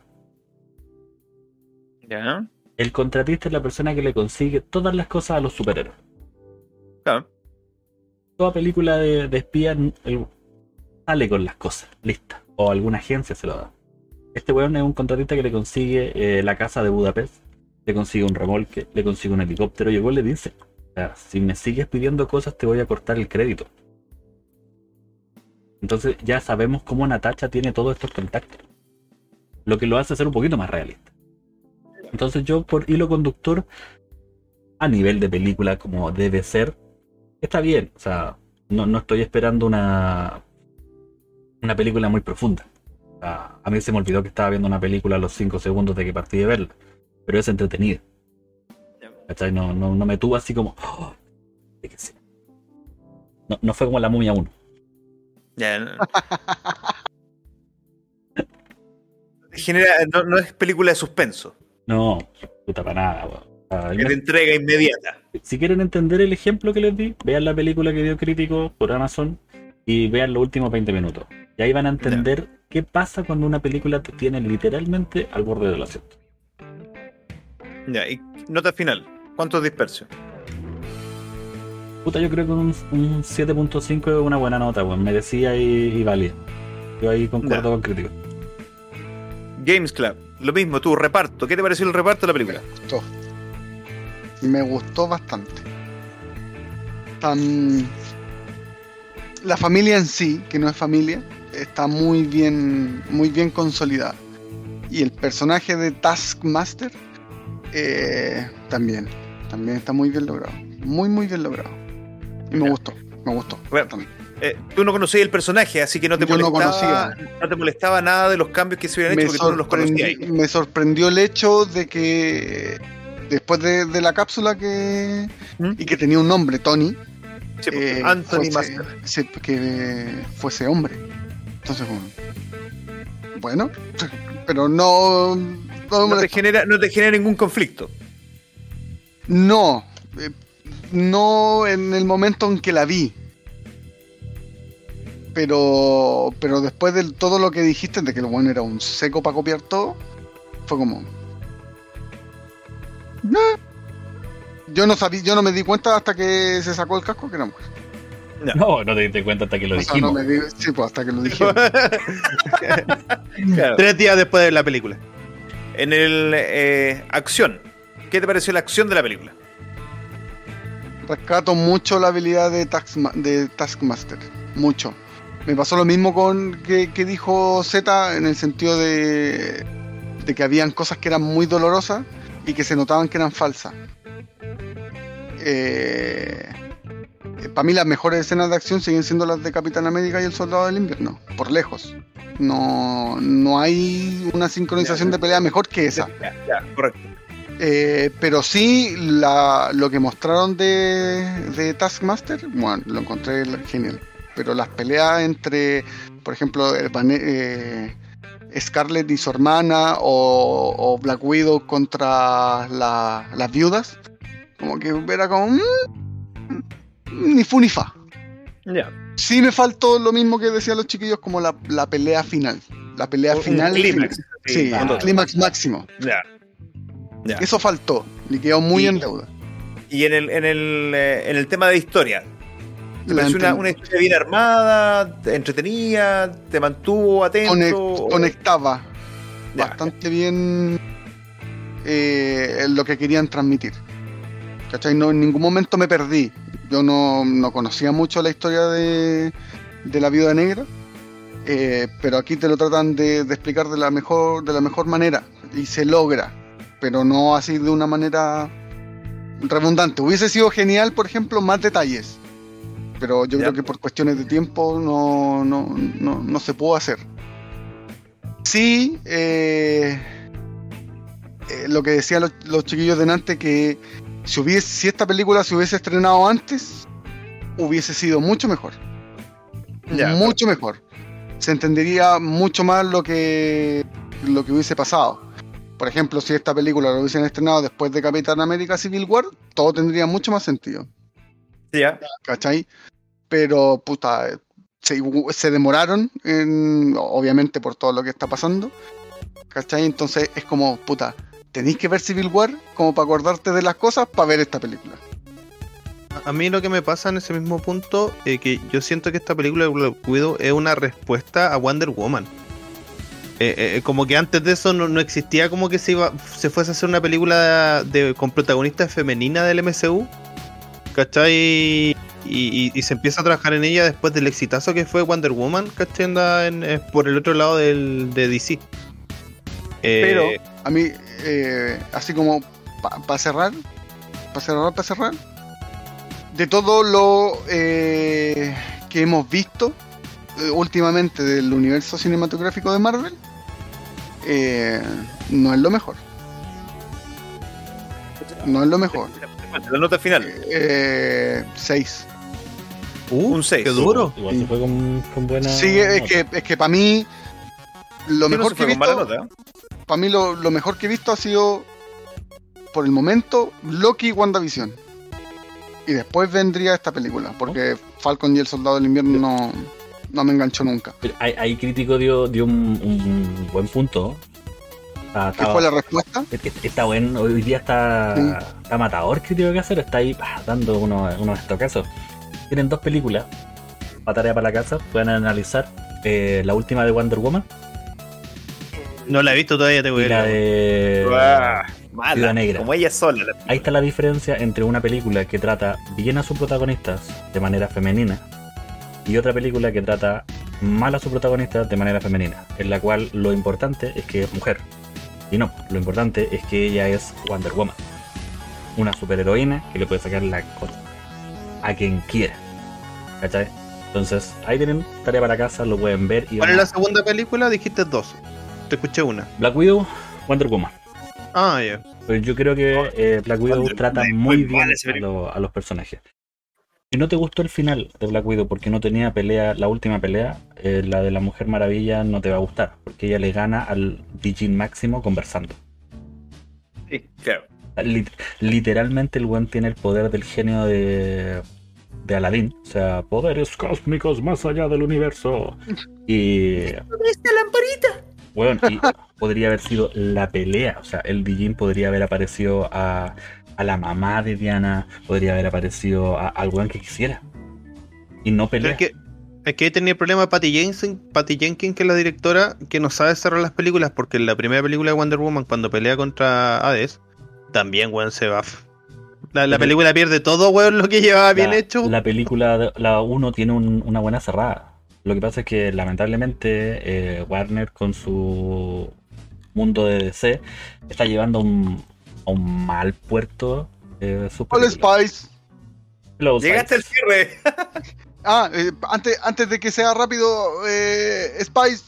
S3: Ya.
S2: El contratista es la persona que le consigue todas las cosas a los superhéroes.
S3: Claro.
S2: toda película de, de espía el- sale con las cosas listas. O alguna agencia se lo da. Este weón es un contratista que le consigue eh, la casa de Budapest, le consigue un remolque, le consigue un helicóptero y el weón le dice, si me sigues pidiendo cosas te voy a cortar el crédito. Entonces ya sabemos cómo Natacha tiene todos estos contactos. Lo que lo hace ser un poquito más realista. Entonces yo por hilo conductor, a nivel de película como debe ser, está bien. O sea, no, no estoy esperando una, una película muy profunda. A mí se me olvidó que estaba viendo una película a los 5 segundos de que partí de verla. Pero es entretenida. ¿Cachai? No, no, no me tuvo así como... "Oh, de que sí". No, no fue como la momia 1.
S3: Ya, no. Genera, no, no es película de suspenso,
S2: No, puta para nada, weón.
S3: Entrega inmediata.
S2: Si quieren entender el ejemplo que les di, vean la película que dio crítico por Amazon y vean los últimos 20 minutos. Y ahí van a entender qué pasa cuando una película te tiene literalmente al borde del asiento.
S3: Ya, y nota final. ¿Cuántos dispersos?
S2: Puta, yo creo que un, un 7.5 es una buena nota, weón. Merecía y, y valía. Yo ahí concuerdo
S3: Ya.
S2: con crítico.
S3: Games Club, lo mismo, tú, reparto. ¿Qué te pareció el reparto de la película?
S5: gustó. Me gustó bastante. Tan- La familia en sí, que no es familia, está muy bien, muy bien consolidada. Y el personaje de Taskmaster eh, también, también está muy bien logrado. Muy, muy bien logrado. Y me gustó, me gustó.
S3: Bueno. Eh, tú no conocías el personaje, así que no te
S5: Yo no
S3: molestaba, no, te molestaba nada de los cambios que se hubieran
S5: me,
S3: hecho porque tú no los conocías.
S5: me sorprendió el hecho de que después de, de la cápsula que
S3: ¿Mm?
S5: y que tenía un nombre, Tony,
S3: Sí, pues,
S5: eh,
S3: Anthony
S5: fuese, que fuese hombre. Entonces, bueno, pero no, no,
S3: te, genera, no te genera ningún conflicto.
S5: No, eh, no en el momento en que la vi. Pero, pero después de todo lo que dijiste, de que el bueno era un seco para copiar todo, fue como. "Nah". Yo no sabía, yo no me di cuenta hasta que se sacó el casco que era mujer.
S2: No, no te diste cuenta hasta que lo
S5: O sea, no
S2: dijimos.
S5: me di- sí, pues hasta que lo. <laughs>
S3: Claro.
S4: Tres días después de la película.
S3: En el eh, acción, ¿qué te pareció la acción de la película?
S5: Rescato mucho la habilidad de, Taskma- de Taskmaster. Mucho. Me pasó lo mismo con que, que dijo Z en el sentido de, de que habían cosas que eran muy dolorosas y que se notaban que eran falsas. Para mí las mejores escenas de acción siguen siendo las de Capitán América y el Soldado del Invierno, por lejos. No, no hay una sincronización de pelea mejor que esa.
S3: Ya, ya, correcto.
S5: Eh, pero sí, la- lo que mostraron de, de Taskmaster, bueno, lo encontré genial. Pero las peleas entre, por ejemplo, el Bane- eh, Scarlett y su hermana o, o Black Widow contra la- las viudas, como que era como... mm, ni fu ni fa.
S3: Ya.
S5: Sí me faltó lo mismo que decían los chiquillos como la, la pelea final. La pelea final.
S3: clímax.
S5: Sí, el clímax máximo.
S3: Ya. Ya.
S5: Eso faltó. Y quedó muy
S3: Y-
S5: en deuda.
S3: Y en el, en el, eh, en el tema de historia, ¿te
S5: La
S3: pareció una, una historia bien armada, te entretenía, te mantuvo atento?
S5: conect-
S3: o-
S5: conectaba
S3: Ya.
S5: bastante bien eh, lo que querían transmitir. ¿Cachai? No, en ningún momento me perdí. Yo no, no conocía mucho la historia de, de la viuda negra, eh, pero aquí te lo tratan de, de explicar de la mejor de la mejor manera y se logra, pero no así de una manera redundante. Hubiese sido genial, por ejemplo, más detalles, pero yo
S3: Ya.
S5: creo que por cuestiones de tiempo no, no, no, no se pudo hacer. Sí, eh, eh, lo que decían los, los chiquillos de Nantes, que si, hubiese, si esta película se hubiese estrenado antes, hubiese sido mucho mejor.
S3: Ya,
S5: mucho mejor. Se entendería mucho más lo que, lo que hubiese pasado. Por ejemplo, si esta película lo hubiesen estrenado después de Capitán América Civil War, todo tendría mucho más sentido.
S3: Ya.
S5: ¿cachai? Pero, puta, se, se demoraron, en- obviamente por todo lo que está pasando, ¿cachai? Entonces es como, puta, tenéis que ver Civil War como para acordarte de las cosas para ver esta película.
S4: A mí lo que me pasa en ese mismo punto es que yo siento que esta película de Black Widow es una respuesta a Wonder Woman. Eh, eh, como que antes de eso no, no existía como que se iba se fuese a hacer una película de, con protagonista femenina del MCU. ¿Cachai? Y, y- se empieza a trabajar en ella después del exitazo que fue Wonder Woman, ¿cachai? Anda eh, por el otro lado del, de DC.
S5: Pero a mí, así como para cerrar, para cerrar, para cerrar, de todo lo que hemos visto últimamente del universo cinematográfico de Marvel, eh, no es lo mejor. No es lo mejor.
S3: La nota final,
S5: 6.
S4: uh,
S3: un 6.
S4: qué duro.
S2: Igual se fue con, con buena.
S5: Sí, es
S2: nota.
S5: que, es que para mí, lo mejor que he visto.
S3: ¿eh?
S5: para mí lo, lo mejor que he visto ha sido, por el momento, Loki y WandaVision. Y después vendría esta película, porque Falcon y el Soldado del Invierno no, no me enganchó nunca.
S2: Pero Ahí, ahí crítico dio, dio un, un buen punto. Está,
S5: ¿Qué
S2: está-
S5: fue la respuesta?
S2: está- está bueno, hoy día está,
S5: Sí.
S2: está matador crítico que hacer, está ahí ah, dando unos, unos estocazos. Tienen dos películas, para tarea para la casa, pueden analizar eh, la última de Wonder Woman
S4: No la he visto todavía, te voy
S2: y
S4: a
S2: la de
S3: Ah, mala,
S2: Negra.
S3: Como ella sola. la-
S2: Ahí está la diferencia entre una película que trata bien a sus protagonistas de manera femenina y otra película que trata mal a sus protagonistas de manera femenina, en la cual lo importante es que es mujer. Y no, lo importante es que ella es Wonder Woman. Una superheroína que le puede sacar la cosa a quien quiera. ¿Cachai? Entonces, ahí tienen tarea para casa, lo pueden ver. Y
S4: ¿Cuál es la segunda película? Dijiste dos. Te escuché una.
S2: Black Widow, Wonder Woman.
S4: Ah, ya.
S2: Pues yo creo que eh, Black Widow
S3: Wonder
S2: trata muy bien lo- a los personajes. Si no te gustó el final de Black Widow porque no tenía pelea, la última pelea, eh, la de la Mujer Maravilla no te va a gustar, porque ella le gana al Dijin máximo conversando.
S3: Sí, claro.
S2: Lit- literalmente el buen tiene el poder del genio de, de Aladdin, o sea, poderes cósmicos más allá del universo. Y bueno, y podría haber sido la pelea. O sea, el Dijin podría haber aparecido a, a la mamá de Diana, podría haber aparecido a, al weón que quisiera. Y no
S4: Pero
S2: pelea.
S4: es que, es que tenía el problema Patty Jenkins, Patty Jenkins, que es la directora, que no sabe cerrar las películas, porque en la primera película de Wonder Woman, cuando pelea contra Hades, también, weón, se va. La, la película pierde todo, weón, lo que llevaba bien
S2: la,
S4: hecho.
S2: La película, de- la 1 tiene un- una buena cerrada. Lo que pasa es que lamentablemente eh, Warner con su mundo de DC está llevando un, a un mal puerto eh.
S5: Spice.
S2: Hello,
S3: Llegaste al cierre. <laughs>
S5: Ah, eh, antes, antes de que sea rápido, eh, Spice,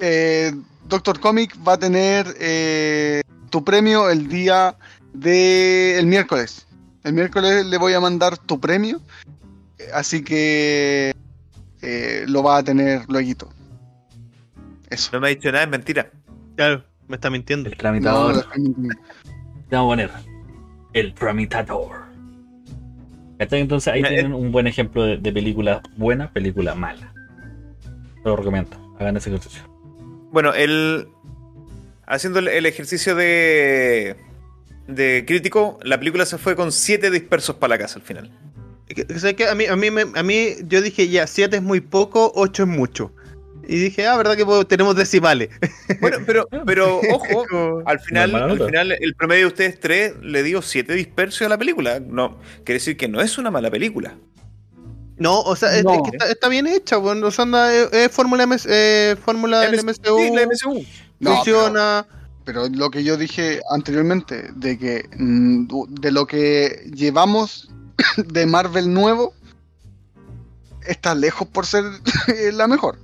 S5: eh, Doctor Comic va a tener eh, tu premio el día de el miércoles. El miércoles le voy a mandar tu premio, así que eh, lo va a tener luego. Eso.
S3: No me ha dicho nada, es mentira.
S4: Claro, me está mintiendo.
S2: El tramitador.
S5: No,
S2: Te vamos a poner el tramitador. ¿Cachai? Entonces ahí
S3: Eh,
S2: tienen un buen ejemplo de, de película buena, película mala. Te lo recomiendo. Hagan ese ejercicio.
S3: Bueno, el. Haciendo el, ejercicio de. de crítico, la película se fue con 7 dispersos para la casa al final.
S4: Que- que- ¿sabes qué? A mí, a mí, me- a mí, yo dije ya, 7 es muy poco, 8 es mucho. Y dije, ah, verdad que tenemos decimales. <laughs>
S3: Bueno, pero, pero <laughs> ojo,
S4: Como-
S3: al final, al final el promedio de ustedes tres le dio 7 dispersos a la película. No, quiere decir que no es una mala película.
S4: No, o sea, es,
S5: No.
S4: es que está, está bien hecha, bueno, o sea, anda, es, es fórmula MS eh, fórmula del
S3: MS
S4: MCU,
S3: sí, la MCU.
S5: No,
S4: funciona.
S5: Pero lo que yo dije anteriormente, de que mm, de lo que llevamos <coughs> de Marvel nuevo, está lejos por ser <laughs> la mejor.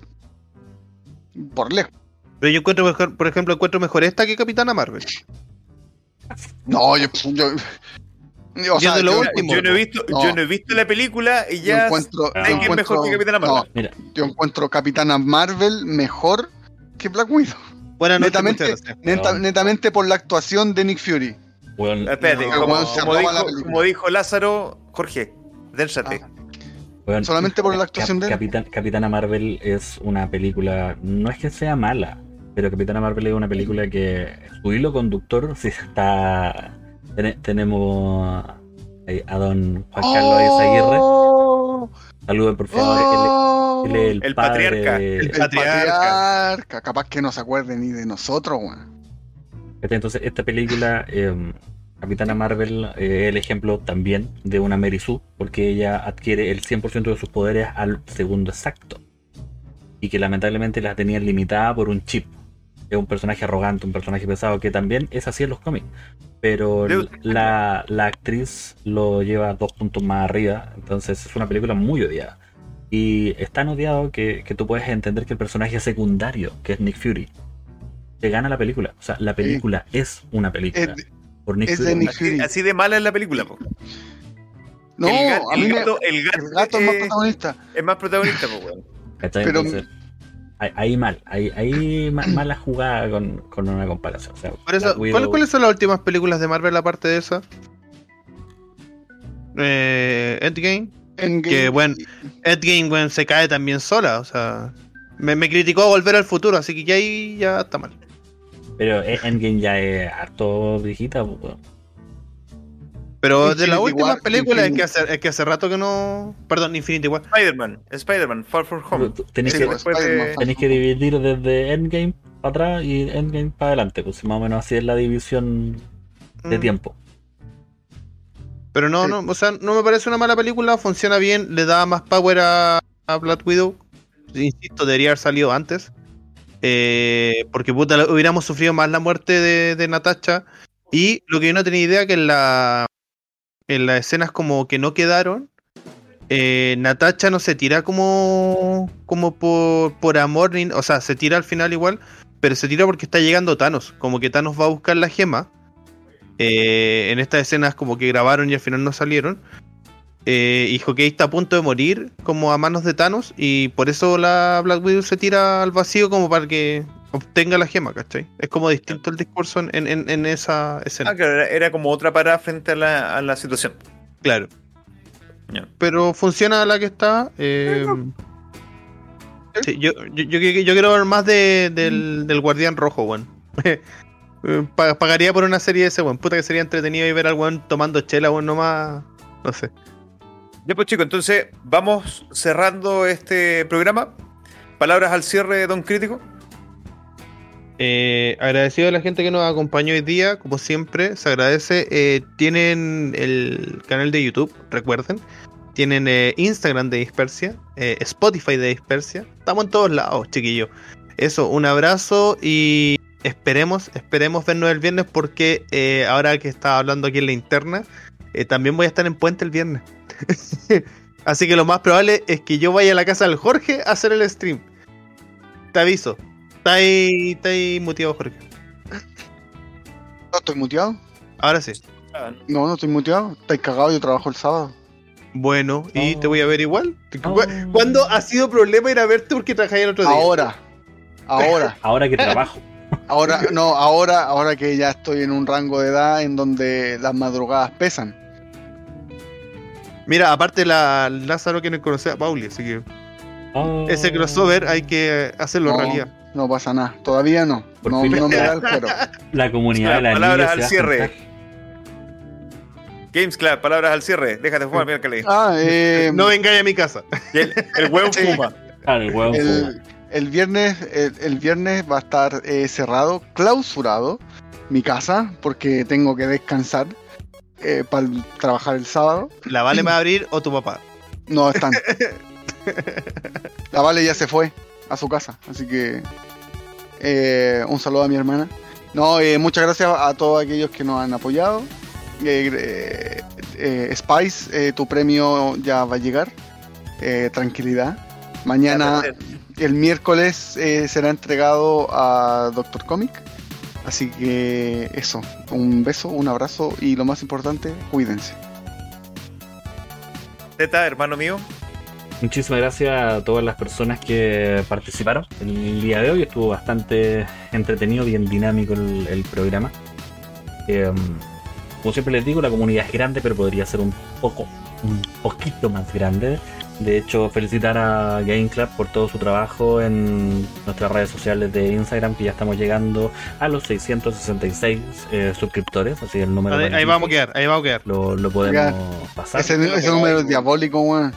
S5: Por lejos.
S4: Pero yo encuentro mejor, por ejemplo, encuentro mejor esta que Capitana Marvel.
S5: No, yo. yo o sea,
S4: de lo
S5: yo,
S4: último.
S3: Yo no, he visto,
S5: No.
S3: yo no he visto la película y
S5: yo
S3: ya
S5: encuentro.
S3: Que es mejor que Capitana
S5: no,
S3: Marvel.
S2: Mira,
S5: yo encuentro Capitana Marvel mejor que Black Widow.
S4: Buenas noches,
S5: Netamente, neta- netamente por la actuación de Nick Fury.
S2: weón,
S3: Espérate, dijo, como dijo Lázaro, Jorge, dénsate.
S5: Ah. Solamente por la actuación de él.
S2: Capitán- Capitana Marvel es una película, no es que sea mala, pero Capitana Marvel es una película que su hilo conductor <laughs> sí está. tene- tenemos Ahí, A don Juan Carlos Izaguirre.
S5: ¡Oh!
S2: Saluden por favor.
S5: ¡Oh!
S2: Él, él es el,
S3: El
S2: padre
S3: patriarca.
S2: de-
S5: El
S4: Patriarca.
S5: patriarca. Capaz que no se acuerde ni de nosotros, weón.
S2: Entonces, esta película, eh, Capitana Marvel, eh, es el ejemplo también de una Mary Sue, porque ella adquiere el 100% de sus poderes al segundo exacto. Y que lamentablemente las tenían limitada por un chip. Es un personaje arrogante, un personaje pesado, que también es así en los cómics. Pero la, la actriz lo lleva dos puntos más arriba, entonces es una película muy odiada. Y es tan odiado que, que tú puedes entender que el personaje secundario, que es Nick Fury, te gana la película. O sea, la película es una película. Por Nick
S5: es
S2: Fury.
S5: de Nick
S3: Así,
S5: Fury.
S3: así de mala es la película. po.
S5: No,
S3: el, gato,
S5: a mí
S3: el,
S5: me.
S3: gato, el gato
S5: El gato es más protagonista.
S3: es más protagonista, po, weón.
S5: pero-
S2: ahí, mal, ahí, ahí ma- mala jugada con, con una comparación. O sea,
S4: Por eso,
S2: Black Widow-
S4: ¿cuál- ¿cuáles son las últimas películas de Marvel aparte de esa? Eh, Endgame.
S5: Endgame.
S4: que, bueno, Endgame, weón, se cae también sola, o sea. Me, me criticó Volver al Futuro, así que ya ahí ya está mal.
S2: Pero e- Endgame ya es harto viejita. pues.
S4: Pero de las últimas
S5: War,
S4: películas es que, hace, es que hace rato que no. Perdón, Infinity War.
S3: Spider-Man, Spider-Man, Far From Home.
S2: Tenéis
S5: Sí,
S2: que,
S3: de-
S2: dividir desde Endgame para atrás y Endgame para adelante. Pues más o menos así es la división de
S4: Mm.
S2: tiempo.
S4: Pero no,
S5: Sí.
S4: no, o sea, no me parece una mala película, funciona bien, le da más power a, a Black Widow. Insisto, debería haber salido antes. Eh, porque puta, hubiéramos sufrido más la muerte de, de Natasha. Y lo que yo no tenía idea que en la en las escenas como que no quedaron, eh, Natasha no se tira como como por, por amor, ni- o sea, se tira al final igual, pero se tira porque está llegando Thanos, como que Thanos va a buscar la gema. Eh, en estas escenas como que grabaron y al final no salieron. Eh, y Hawkeye está a punto de morir como a manos de Thanos y por eso la Black Widow se tira al vacío como para que obtenga la gema, ¿cachai? Es como distinto el discurso en, en- en- en esa escena.
S3: Ah, claro, era, era como otra parada frente a la, a la situación.
S4: Claro. Pero funciona la que está. eh, sí, yo, yo, yo, yo quiero ver más de- del, del Guardián Rojo, weón. <laughs> Pa- Pagaría por una serie de ese, weón. Puta que sería entretenido y ver al weón tomando chela, weón, nomás. No sé.
S3: Ya pues chicos, entonces vamos cerrando este programa. Palabras al cierre, don Crítico.
S4: Eh, agradecido a la gente que nos acompañó hoy día, como siempre, se agradece. Eh, tienen el canal de YouTube, recuerden. Tienen eh, Instagram de Dispersia, Spotify de Dispersia. Estamos en todos lados, chiquillos. Eso, un abrazo y esperemos, esperemos vernos el viernes porque ahora que estaba hablando aquí en la interna, también voy a estar en Puente el viernes. <laughs> Así que lo más probable es que yo vaya a la casa del Jorge a hacer el stream. Te aviso. Está ahí, está ahí muteado, Jorge.
S5: ¿No estoy muteado?
S4: Ahora sí.
S5: No, no estoy muteado. Estáis cagado, yo trabajo el sábado.
S4: Bueno, ¿y
S2: Oh.
S4: te voy a ver igual?
S2: Oh.
S4: ¿Cu- ¿Cuándo ha sido problema ir a verte porque trabajáis el otro día?
S5: Ahora. Ahora. <laughs>
S2: Ahora que trabajo. <laughs>
S5: Ahora, no, ahora, ahora que ya estoy en un rango de edad en donde las madrugadas pesan.
S4: Mira, aparte la Lázaro que no conoce a Pauli, así que
S2: Oh.
S4: ese crossover hay que hacerlo
S5: No,
S4: realidad.
S5: no pasa nada. Todavía no.
S2: Por
S5: No,
S2: fin.
S5: no me da el <laughs> pero.
S2: La comunidad de la
S3: Palabras al cierre. Games Club, palabras al cierre. Déjate fumar, miércoles.
S5: Ah, eh,
S4: No vengáis a mi casa. <laughs>
S3: El, el huevo fuma.
S2: Claro, el huevo
S5: el, el viernes, el, el viernes va a estar eh, cerrado, clausurado mi casa, porque tengo que descansar para trabajar el sábado.
S4: ¿La Vale me va a <clears throat> abrir o tu papá?
S5: No están. <laughs> La Vale ya se fue a su casa, así que eh, un saludo a mi hermana. No, eh, muchas gracias a todos aquellos que nos han apoyado. Eh, eh, eh, Spice, eh, tu premio ya va a llegar. Eh, tranquilidad. Mañana, el miércoles, eh, será entregado a Doctor Comic. Así que eso, un beso, un abrazo y lo más importante, cuídense.
S3: Zeta, hermano mío.
S2: Muchísimas gracias a todas las personas que participaron el día de hoy. Estuvo bastante entretenido, bien dinámico el, el programa. Eh, como siempre les digo, la comunidad es grande, pero podría ser un poco, un poquito más grande. De hecho, felicitar a Game Club por todo su trabajo en nuestras redes sociales de Instagram, que ya estamos llegando a los 666 eh, suscriptores, así el número.
S4: Ahí, vamos a quedar, ahí vamos a quedar.
S2: Lo, lo podemos pasar.
S5: Ese, ese número es diabólico, weón.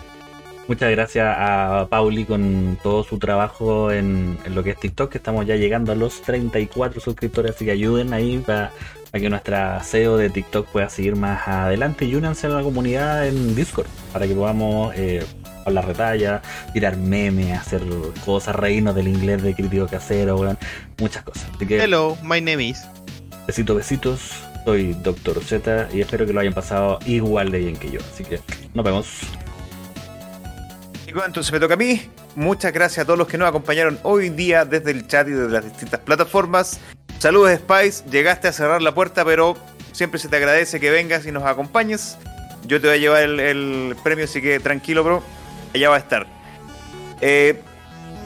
S2: Muchas gracias a Pauli con todo su trabajo en, en lo que es TikTok, que estamos ya llegando a los 34 suscriptores, así que ayuden ahí para, para que nuestra SEO de TikTok pueda seguir más adelante y únanse a la comunidad en Discord para que podamos eh, hablar retalla, tirar memes, hacer cosas, reírnos del inglés de crítico casero, weón, muchas cosas. Así que
S4: Hello, my name is.
S2: besitos, besitos. Soy Doctor Z y espero que lo hayan pasado igual de bien que yo. Así que nos vemos.
S3: Chicos, entonces me toca a mí. Muchas gracias a todos los que nos acompañaron hoy día desde el chat y desde las distintas plataformas. Saludos Spice, llegaste a cerrar la puerta, pero siempre se te agradece que vengas y nos acompañes. Yo te voy a llevar el, el premio, así que tranquilo, bro. Allá va a estar. Eh,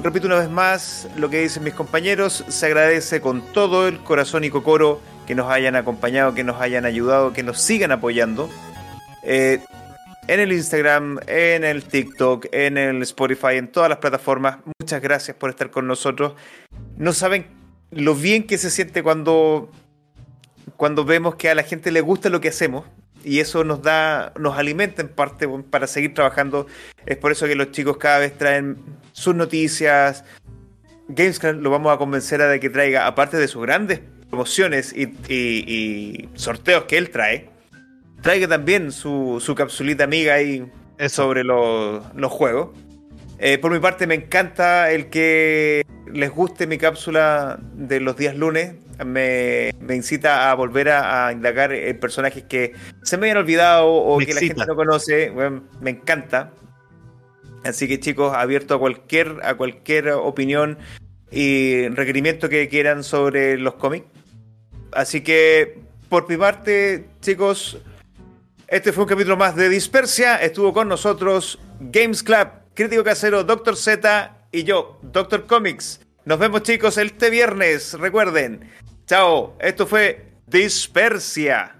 S3: repito una vez más lo que dicen mis compañeros. Se agradece con todo el corazón y cocoro que nos hayan acompañado, que nos hayan ayudado, que nos sigan apoyando. Eh, en el Instagram, en el TikTok, en el Spotify, en todas las plataformas. Muchas gracias por estar con nosotros. No saben lo bien que se siente cuando, cuando vemos que a la gente le gusta lo que hacemos. Y eso nos da, nos alimenta en parte para seguir trabajando. Es por eso que los chicos cada vez traen sus noticias. Gamescom lo vamos a convencer a de que traiga, aparte de sus grandes promociones y, y- y sorteos que él trae, traiga también su, su capsulita amiga ahí sobre los, los juegos. Eh, por mi parte, me encanta el que les guste mi cápsula de los días lunes. Me, me incita a volver a, a indagar en personajes que se me habían olvidado o
S4: Me
S3: que la gente no conoce. Bueno, me encanta. Así que chicos, abierto a cualquier, a cualquier opinión y requerimiento que quieran sobre los cómics. Así que, por mi parte, chicos, este fue un capítulo más de Dispersia. Estuvo con nosotros Games Club, Crítico Casero, Doctor Z y yo, Doctor Comics. Nos vemos chicos este viernes. Recuerden. Chao. Esto fue Dispersia.